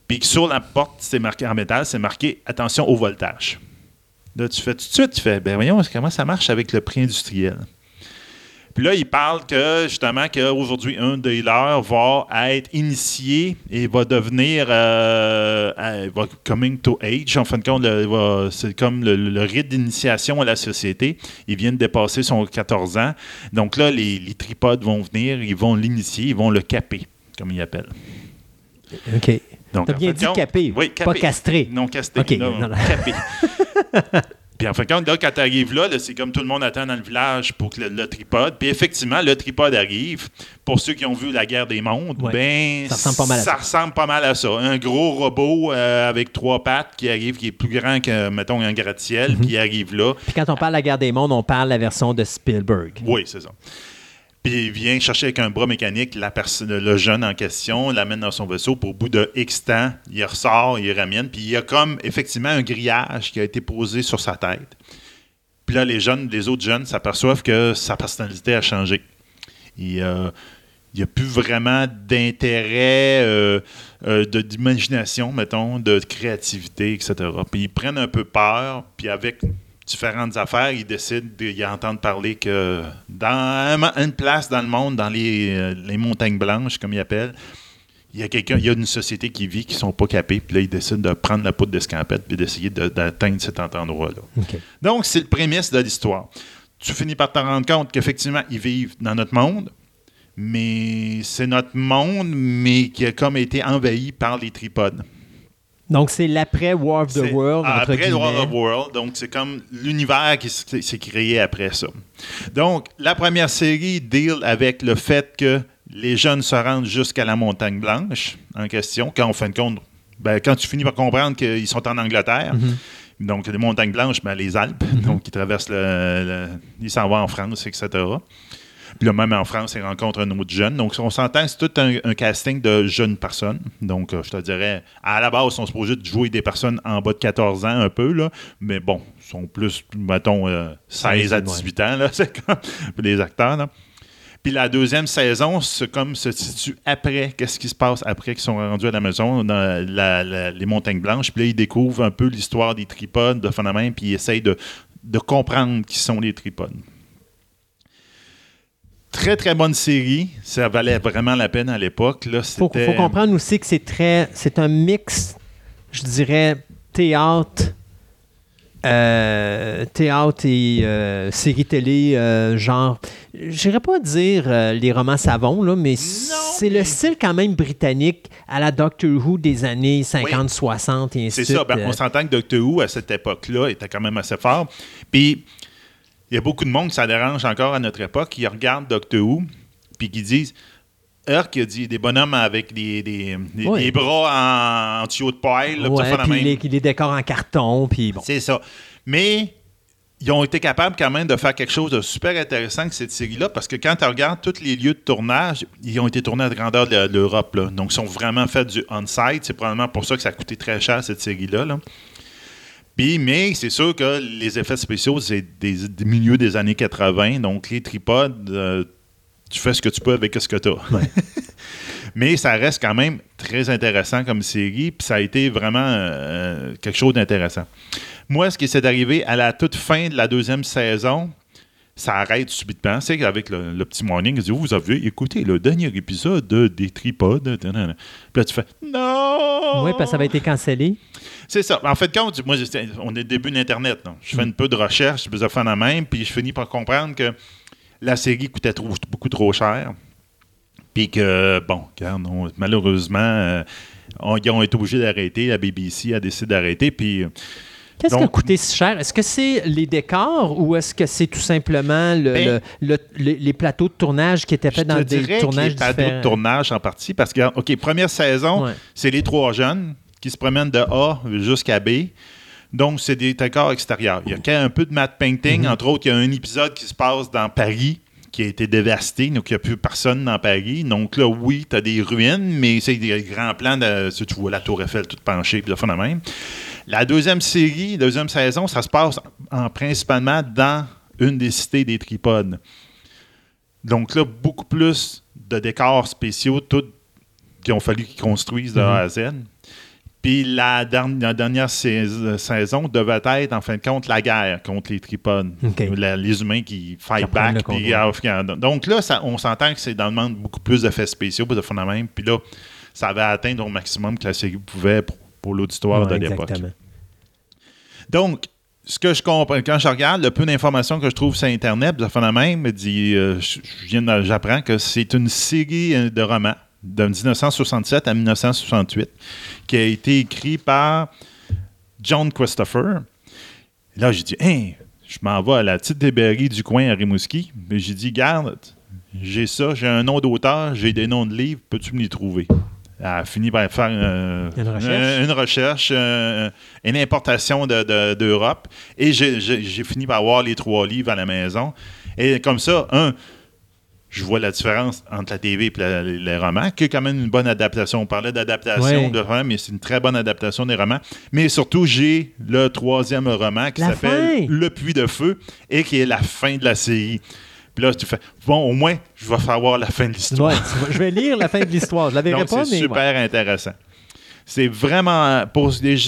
Puis que sur la porte, c'est marqué en métal, c'est marqué attention au voltage. Là, tu fais tout de suite, tu fais, ben voyons comment ça marche avec le prix industriel? Puis là, il parle que justement qu'aujourd'hui, un des leurs va être initié et va devenir euh, euh, va coming to age. En fin de compte, c'est comme le, le rite d'initiation à la société. Il vient de dépasser son 14 ans. Donc là, les, les tripodes vont venir, ils vont l'initier, ils vont le caper, comme ils appellent.
OK.
Donc,
T'as
en
bien dit
compte-
capé,
oui,
pas castré.
Non, casté.
OK,
non,
non, non.
capé. *laughs* Puis en fin de compte, là, quand tu arrives là, là, c'est comme tout le monde attend dans le village pour que le, le tripode. Puis effectivement, le tripode arrive. Pour ceux qui ont vu La guerre des mondes,
Ouais.
ben,
Ça ressemble pas mal à ça.
ressemble pas mal à ça. Un gros robot euh, avec trois pattes qui arrive, qui est plus grand que, mettons, un gratte-ciel,
Mhm.
puis il arrive là.
Puis quand on parle de la guerre des mondes, on parle de la version de Spielberg.
Oui, c'est ça. Puis il vient chercher avec un bras mécanique la perso- le jeune en question, l'amène dans son vaisseau. Pour au bout de X temps, il ressort, il ramène. Puis il y a comme effectivement un grillage qui a été posé sur sa tête. Puis là, les jeunes, les autres jeunes s'aperçoivent que sa personnalité a changé. Il, euh, il n'y a plus vraiment d'intérêt euh, euh, d'imagination, mettons, de créativité, etc. Puis ils prennent un peu peur, puis avec différentes affaires, ils décident d'y entendre parler que dans un- une place dans le monde, dans les, euh, les montagnes blanches, comme ils appellent, il y a quelqu'un, il y a une société qui vit qui sont pas capés, puis là, ils décident de prendre la poudre d'escampette puis d'essayer de- d'atteindre cet endroit-là. Donc, c'est le prémisse de l'histoire. Tu finis par te rendre compte qu'effectivement, ils vivent dans notre monde, mais c'est notre monde, mais qui a comme été envahi par les tripodes.
Donc, c'est l'après War of the World, entre
Après
guillemets.
War of World, donc c'est comme l'univers qui s'est créé après ça. Donc, la première série deal avec le fait que les jeunes se rendent jusqu'à la montagne blanche en question, quand en fin de compte, ben, quand tu finis par comprendre qu'ils sont en Angleterre,
Mm-hmm.
donc les montagnes blanches, ben, les Alpes, donc ils traversent le, le- ils s'en vont en France, etc. Puis là, même en France, ils rencontrent un autre jeune. Donc, on s'entend c'est tout un, un casting de jeunes personnes. Donc, euh, je te dirais, à la base, ils sont supposés de jouer des personnes en bas de 14 ans, un peu, là. Mais bon, ils sont plus, mettons, euh, 16 à 18 ans, là. *laughs* C'est comme les acteurs, là. Puis la deuxième saison, c'est comme se situe après. Qu'est-ce qui se passe après qu'ils sont rendus à la maison, dans la- la- les montagnes blanches? Puis là, ils découvrent un peu l'histoire des tripodes, de phénomène, puis ils essayent de, de comprendre qui sont les tripodes. Très, très bonne série. Ça valait vraiment la peine à l'époque. Là,
faut, faut comprendre aussi que c'est très. C'est un mix, je dirais, théâtre. euh, théâtre et euh, série télé, euh, genre, j'irais pas dire les romans savons, là, mais c'est le style quand même britannique à la Doctor Who des années 50-60 et ainsi
C'est
de suite.
ça. Ben, on s'entend que Doctor Who, à cette époque-là, était quand même assez fort. Puis, il y a beaucoup de monde qui ça dérange encore à notre époque, qui regarde Doctor Who, puis qui disent Herc, il a dit des bonhommes avec des, des, des-
Ouais.
des bras en, en tuyau de paille. là,
Ouais, puis les, en carton, puis bon.
C'est ça. Mais ils ont été capables quand même de faire quelque chose de super intéressant avec cette série-là, parce que quand tu regardes tous les lieux de tournage, ils ont été tournés à la grandeur de, l'Europe. là. Donc, ils sont vraiment fait du on-site. C'est probablement pour ça que ça a coûté très cher, cette série-là. là. Puis, mais c'est sûr que les effets spéciaux, c'est des, des milieux des années 80. Donc, les tripodes, euh, tu fais ce que tu peux avec ce que tu as. *laughs* Mais ça reste quand même très intéressant comme série, puis ça a été vraiment euh, quelque chose d'intéressant. Moi, ce qui s'est arrivé à la toute fin de la deuxième saison, ça arrête subitement. C'est qu'avec le, le petit morning, il dit Oh, Vous avez écouté le dernier épisode de des tripodes. Puis là, tu fais Non
Oui, parce que ça avait été cancellé.
c'est ça. En fait, quand moi, on est au début d'Internet. Je fais un peu de recherche, je faisais faire la même, puis je finis par comprendre que la série coûtait trop- beaucoup trop cher. Puis que, bon, regarde, on- malheureusement, euh, on- ils ont été obligés d'arrêter. La BBC a décidé d'arrêter. Puis, euh,
Qu'est-ce qui a coûté si cher? Est-ce que c'est les décors ou est-ce que c'est tout simplement le-
Ben,
le- le- les, les plateaux de tournage qui étaient faits dans des tournages
pas
différents?
de tournage en partie. Parce que, OK, première saison,
Ouais.
c'est les trois jeunes qui se promènent de A jusqu'à B. Donc, c'est des décors extérieurs. Il y a quand même un peu de matte painting.
Mhm.
Entre autres, il y a un épisode qui se passe dans Paris qui a été dévasté, donc il n'y a plus personne dans Paris. Donc là, oui, tu as des ruines, mais c'est des grands plans de. Tu vois la Tour Eiffel toute penchée, puis de fond de même. La deuxième série, deuxième saison, ça se passe en, principalement dans une des cités des tripodes. Donc là, beaucoup plus de décors spéciaux, tout qui ont fallu qu'ils construisent de A à Z. Puis la, dernière- la dernière sais- saison devait être, en fin de compte, la guerre contre les tripodes. La- les humains qui fight back. donc là, ça- on s'entend que c'est dans le monde beaucoup plus d'effets spéciaux, de même. Puis là, ça avait atteint au maximum que la série pouvait pour, pour l'auditoire
Ouais,
de l'époque. Donc, ce que je comprends, quand je regarde le peu d'informations que je trouve sur Internet, ça fait la même, dit, euh, j'apprends que c'est une série euh, de romans de 1967 à 1968 qui a été écrit par John Christopher. Et là, j'ai dit, hein, je m'en vais à la petite librairie du coin à Rimouski. Mais j'ai dit, garde, j'ai ça, j'ai un nom d'auteur, j'ai des noms de livres, peux-tu me les trouver? Elle a fini par faire euh,
Une recherche.
une, une recherche, euh, une importation de- de- d'Europe. et j'ai- fini par avoir les trois livres à la maison. Et comme ça, un, je vois la différence entre la TV et la- les romans, qui est quand même une bonne adaptation. On parlait d'adaptation
Ouais.
de romans, mais c'est une très bonne adaptation des romans. Mais surtout, j'ai le troisième roman qui s'appelle. Le Puits de Feu et qui est la fin de la série. Puis là, tu fais, bon, au moins, je vais savoir la fin de l'histoire.
Ouais, je vais lire la fin de l'histoire. Je la verrai
Donc,
pas,
c'est
mais.
super
ouais.
intéressant. C'est vraiment.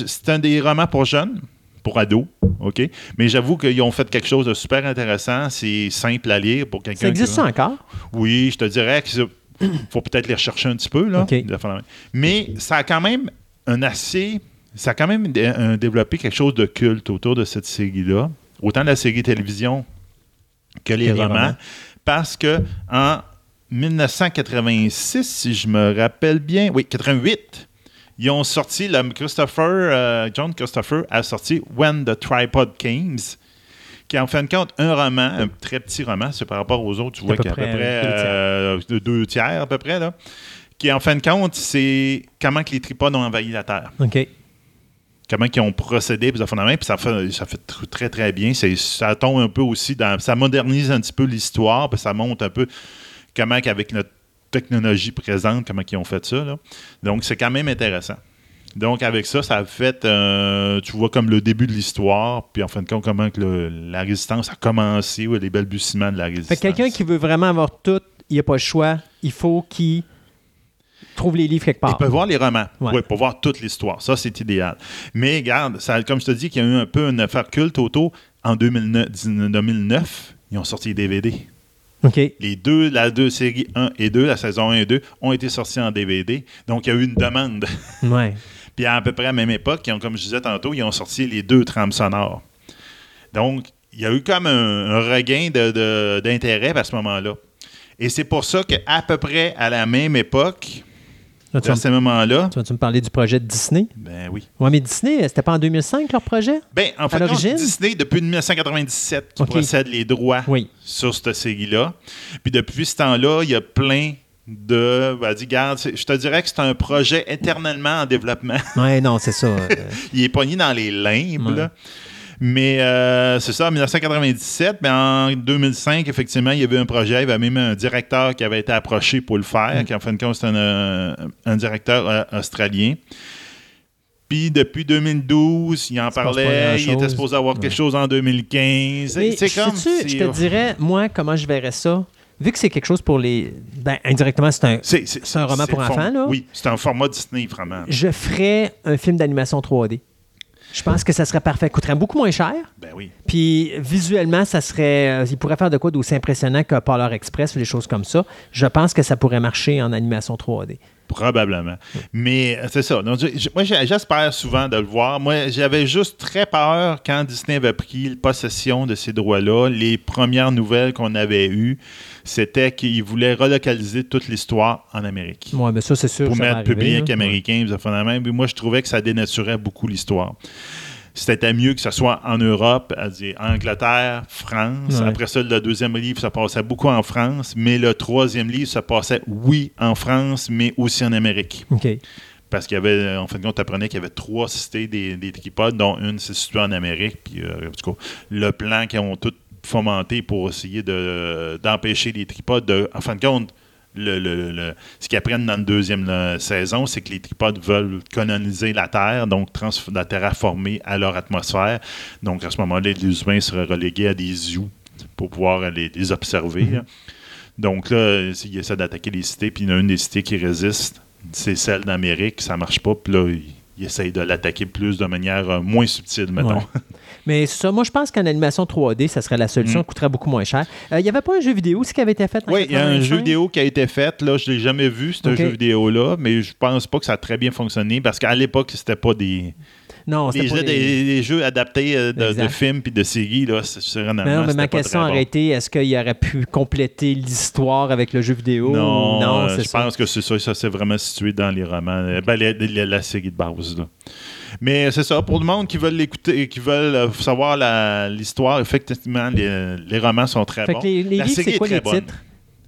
C'est un des romans pour jeunes, pour ados, OK? Mais j'avoue qu'ils ont fait quelque chose de super intéressant. C'est simple à lire pour quelqu'un
Ça existe
qui-
ça encore?
Oui, je te dirais qu'il *clears throat* faut peut-être les rechercher un petit peu, là.
OK.
de faire la même. Mais ça a quand même un assez. Ça a quand même développé quelque chose de culte autour de cette série-là. Autant la série télévision que les
Que les
romans.
romans.
Parce que en 1986, si je me rappelle bien, oui, 88, ils ont sorti, le Christopher, euh, John Christopher a sorti When the Tripod Came, qui est en fin de compte un roman, un très petit roman, c'est par rapport aux autres, tu vois qu'il y a à peu
près
près
deux tiers.
euh, de deux tiers à peu près, là, qui en fin de compte, c'est comment que les tripodes ont envahi la Terre
OK.
Comment ils ont procédé, puis ça fait, puis ça fait, ça fait tr- très, très bien. Ça tombe un peu aussi dans. Ça modernise un petit peu l'histoire, puis ça montre un peu comment, qu'avec notre technologie présente, comment ils ont fait ça. là. Donc, c'est quand même intéressant. Donc, avec ça, ça a fait, euh, tu vois, comme le début de l'histoire, puis en fin de compte, comment que le- la résistance a commencé, ou les balbutiements de la résistance.
Fait quelqu'un qui veut vraiment avoir tout, il n'y a pas le choix. Il faut qu'il trouve les livres quelque part.
peut voir les romans
Ouais.
ouais, pour voir toute l'histoire. Ça, c'est idéal. Mais regarde, ça, comme je te dis, qu'il y a eu un peu une affaire culte autour. En 2009, 2009, ils ont sorti les DVD.
OK.
Les deux, la deux séries 1 et 2, la saison 1 et 2, ont été sortis en DVD. Donc, il y a eu une demande. *laughs*
Ouais.
Puis à, peu près à la même époque, ils ont, comme je disais tantôt, ils ont sorti les deux trames sonores. Donc, il y a eu comme un, un regain de- de- d'intérêt à ce moment-là. Et c'est pour ça qu'à peu près à la même époque,
Là, tu, vas
à
me-
ce moment-là,
tu vas-tu me parler du projet de Disney?
ben oui.
Ouais, mais Disney, c'était pas en 2005 leur projet?
Ben, en fait? Disney, depuis 1997, qui
OK.
possède les droits
Oui.
sur cette série-là. Puis depuis ce temps-là, il y a plein de. Ben, dis, garde, je te dirais que c'est un projet éternellement en développement.
Ouais, non, c'est ça. euh, *laughs*
il est pogné dans les limbes.
Ouais.
là. Mais euh, c'est ça, en 1997, mais en 2005, effectivement, il y avait un projet, il y avait même un directeur qui avait été approché pour le faire,
Mm.
qui en fin de compte, c'est un, euh, un directeur euh, australien. Puis depuis 2012, il en parlait, il était supposé avoir quelque chose en 2015.
Mais
C'est comme.
je te dirais, moi, comment je verrais ça? Vu que c'est quelque chose pour les. Ben, indirectement, c'est un.
c'est-
un roman pour enfants, là?
Oui, c'est un format Disney, vraiment.
Je ferais un film d'animation 3D. Je pense que ça serait parfait. Coûterait beaucoup moins cher.
Ben oui.
Puis visuellement, ça serait. euh, il pourrait faire de quoi d'aussi impressionnant que Polar Express ou des choses comme ça. Je pense que ça pourrait marcher en animation 3D.
Probablement. Mais euh, c'est ça. Donc, je- je- moi, j'espère souvent de le voir. Moi, j'avais juste très peur quand Disney avait pris possession de ces droits-là. Les premières nouvelles qu'on avait eues, c'était qu'ils voulaient relocaliser toute l'histoire en Amérique.
Ouais, mais ça, c'est sûr.
pour
ça
mettre public
là.
américain, vous avez même. Puis moi, je trouvais que ça dénaturait beaucoup l'histoire. C'était mieux que ce soit en Europe, à dire Angleterre, France.
Ouais.
Après ça, le deuxième livre, ça passait beaucoup en France. Mais le troisième livre, ça passait, oui, en France, mais aussi en Amérique.
OK.
Parce qu'il y avait, en fin de compte, tu apprenais qu'il y avait trois cités des, des tripodes, dont une s'est située en Amérique. Puis, euh, en tout cas, le plan qu'ils ont tout fomenté pour essayer de- d'empêcher les tripodes de. En fin de compte, le, le- le- ce qu'ils apprennent dans la deuxième saison, c'est que les tripodes veulent coloniser la Terre, donc la terraformer à leur atmosphère. Donc, à ce moment-là, les humains seraient relégués à des zoos pour pouvoir les, les observer. là. Donc là, ils essaient d'attaquer les cités, puis il y en a une des cités qui résiste, c'est celle d'Amérique, ça marche pas, puis là, ils, ils essayent de l'attaquer plus de manière euh, moins subtile, mettons.
Ouais. *laughs* Mais ça, moi, je pense qu'en animation 3D, ça serait la solution.
Mm.
Ça coûterait beaucoup moins cher. Euh, Il n'y avait pas un jeu vidéo aussi qui avait été fait en
Oui, il y a un
85?
jeu vidéo qui a été fait, là, je l'ai jamais vu, ce jeu vidéo-là, mais je pense pas que ça a très bien fonctionné, parce qu'à l'époque, c'était pas des,
Non, c'était pas des...
des- des jeux adaptés euh, de, films puis de séries, là, c'est vraiment,
Mais non, mais ma question aurait été est-ce qu'il aurait pu compléter l'histoire avec le jeu vidéo
Non,
non
euh, je
ça?
pense que c'est ça. Ça s'est vraiment situé dans les romans. euh, ben, les- les- la série de base. là. Mais c'est ça. Pour le monde qui veut l'écouter, qui veulent euh, savoir l'histoire, effectivement, les, les romans sont très
Fait
bons.
que les, les
La
livres, c'est quoi les
bonne.
titres?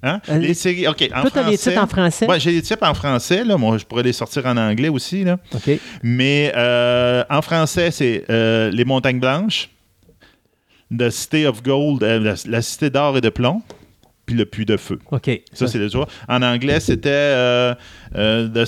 Hein?
Euh,
les séries, OK. En
Toi, t'as les
français-
titres en français
Ouais, j'ai les titres en français. Là. Moi, je pourrais les sortir en anglais aussi. Là.
OK.
Mais euh, en français, c'est euh, Les Montagnes Blanches, The City of Gold, la, la Cité d'or et de plomb, puis le puits de feu.
OK.
Ça, c'est le choix. En anglais, c'était euh, euh, the,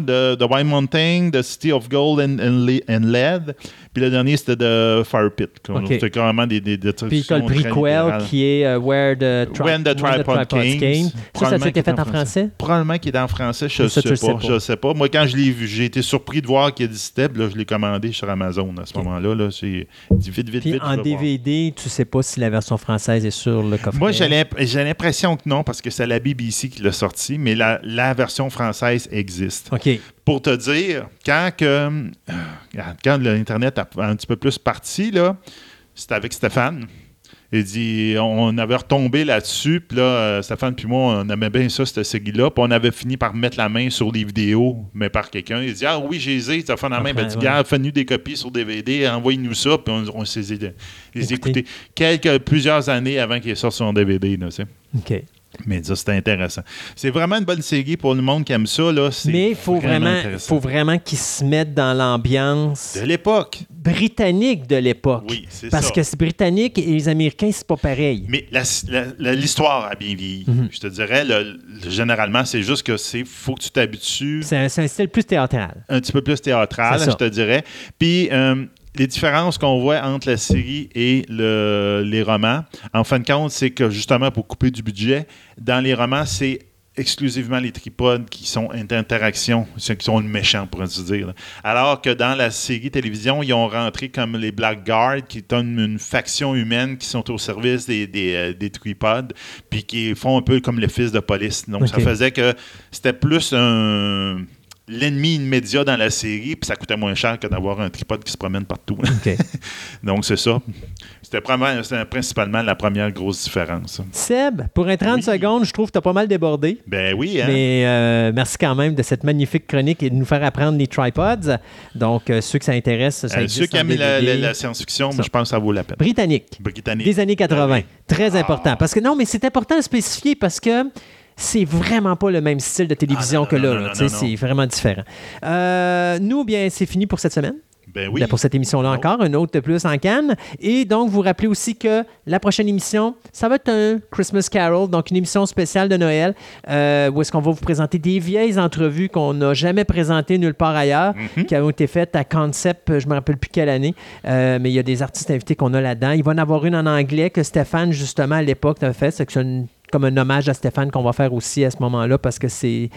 the, the- the White Mountain, The City of Gold and, and and Lead. Puis le dernier, c'était The Fire Pit.
OK.
C'était carrément des, des, des
Puis tu as le
littérales.
qui est euh, Where the, Tri-
When the Tripod Came.
Ça, ça a été fait en français?
Probablement qu'il est en français, je
Ça,
sais
tu
pas,
sais pas.
Je sais pas. Moi, quand je l'ai vu, j'ai été surpris de voir qu'il existait. Puis là, je l'ai commandé sur Amazon à ce moment-là. Là, dit vite, vite,
Puis
vite.
en. DVD, tu sais pas si la version française est sur le coffret.
Moi, j'ai l'impression que non, parce que c'est la BBC qui l'a sorti, mais la, la version française existe.
OK.
Pour te dire, quand, que, euh, quand l'Internet a un petit peu plus parti, là, c'était avec Stéphane. Il dit, on avait retombé là-dessus, puis là, euh, Stéphane puis moi, on aimait bien ça, cette série-là, puis on avait fini par mettre la main sur les vidéos, mais par quelqu'un. Il dit, ah oui, j'ai Stéphane la main, ben, dit. Gars, fais-nous des copies sur DVD, envoyez-nous ça, puis on, on s'est écoutés quelques, plusieurs années avant qu'il sorte son DVD, là.
OK.
Mais ça, c'était intéressant. C'est vraiment une bonne série pour le monde qui aime ça, là. C'est
Mais il faut vraiment, faut vraiment qu'ils se mettent dans l'ambiance
De l'époque.
britannique de l'époque.
Oui, c'est
Parce
ça.
que c'est britannique et les Américains, c'est pas pareil.
Mais l'histoire a bien vieilli.
Mhm.
Je te dirais, le- le- généralement, c'est juste que c'est faut que tu t'habitues
C'est un, c'est un style plus théâtral.
un petit peu plus théâtral,
C'est
je te dirais. Puis euh, les différences qu'on voit entre la série et le- les romans, en fin de compte, c'est que justement, pour couper du budget, dans les romans, c'est exclusivement les tripodes qui sont d'interaction, ceux qui sont le méchant, pour ainsi dire. là. Alors que dans la série télévision, ils ont rentré comme les Blackguards, qui sont une, une faction humaine qui sont au service des, des, euh, des tripodes, puis qui font un peu comme les fils de police. Donc, ça faisait que c'était plus un l'ennemi immédiat dans la série, puis ça coûtait moins cher que d'avoir un tripode qui se promène partout. *laughs* Donc, c'est ça. C'était principalement la première grosse différence.
Seb, pour un 30
Oui.
secondes, je trouve que tu as pas mal débordé.
Ben oui, hein?
Mais euh, merci quand même de cette magnifique chronique et de nous faire apprendre les tripods. Donc, euh, ceux que ça intéresse, ça
Euh, ceux qui
en
aiment la, la- la science-fiction, je pense que ça vaut la peine.
Britannique.
Britannique.
Des années 80.
Ben
Très
Ah.
important. Parce que non, mais c'est important de spécifier parce que c'est vraiment pas le même style de télévision
Ah, non,
que là. là. C'est vraiment différent. Euh, nous, bien, c'est fini pour cette semaine.
Ben oui.
Pour cette émission-là
Oh.
encore, un autre de plus en canne. Et donc, vous rappelez aussi que la prochaine émission, ça va être un Christmas Carol, donc une émission spéciale de Noël, euh, où est-ce qu'on va vous présenter des vieilles entrevues qu'on n'a jamais présentées nulle part ailleurs,
Mhm.
qui ont été faites à Concept, je me rappelle plus quelle année, euh, mais il y a des artistes invités qu'on a là-dedans. Il va y en avoir une en anglais que Stéphane, justement, à l'époque, a fait. C'est que c'est une- comme un hommage à Stéphane qu'on va faire aussi à ce moment-là, parce que c'est,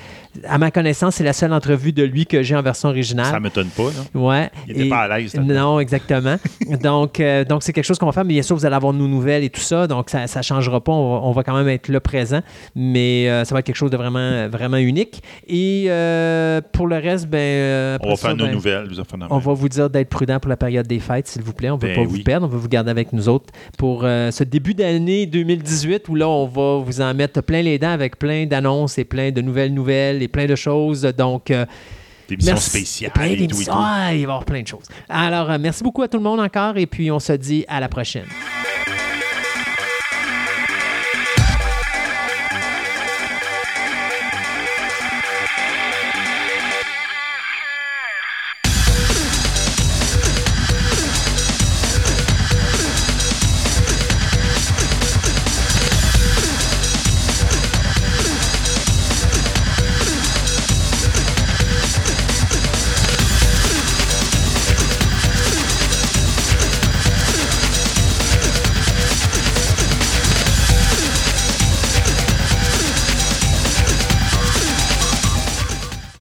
à ma connaissance, c'est la seule entrevue de lui que j'ai en version originale.
Ça m'étonne pas, là.
Ouais.
Il était
Et-
pas à l'aise.
Non, exactement. *laughs* donc, euh, donc c'est quelque chose qu'on va faire. Mais bien sûr, vous allez avoir nos nouvelles et tout ça. Donc, ça ne changera pas. On va, on va quand même être là présent. Mais euh, ça va être quelque chose de vraiment, vraiment unique. Et euh, pour le reste, ben,
On va
ça,
faire nos
ben,
nouvelles. de
On va vous dire d'être prudent pour la période des fêtes, s'il vous plaît. On ne veut
Ben
pas
oui.
vous perdre. On veut vous garder avec nous autres pour ce début d'année 2018 où là, on va vous en mettre plein les dents avec plein d'annonces et plein de nouvelles nouvelles et plein de choses. Donc, euh,
Des émissions
Merci.
spéciales
Plein
et tout et tout.
Ah, il va y avoir plein de choses. Alors, euh, merci beaucoup à tout le monde encore et puis on se dit à la prochaine.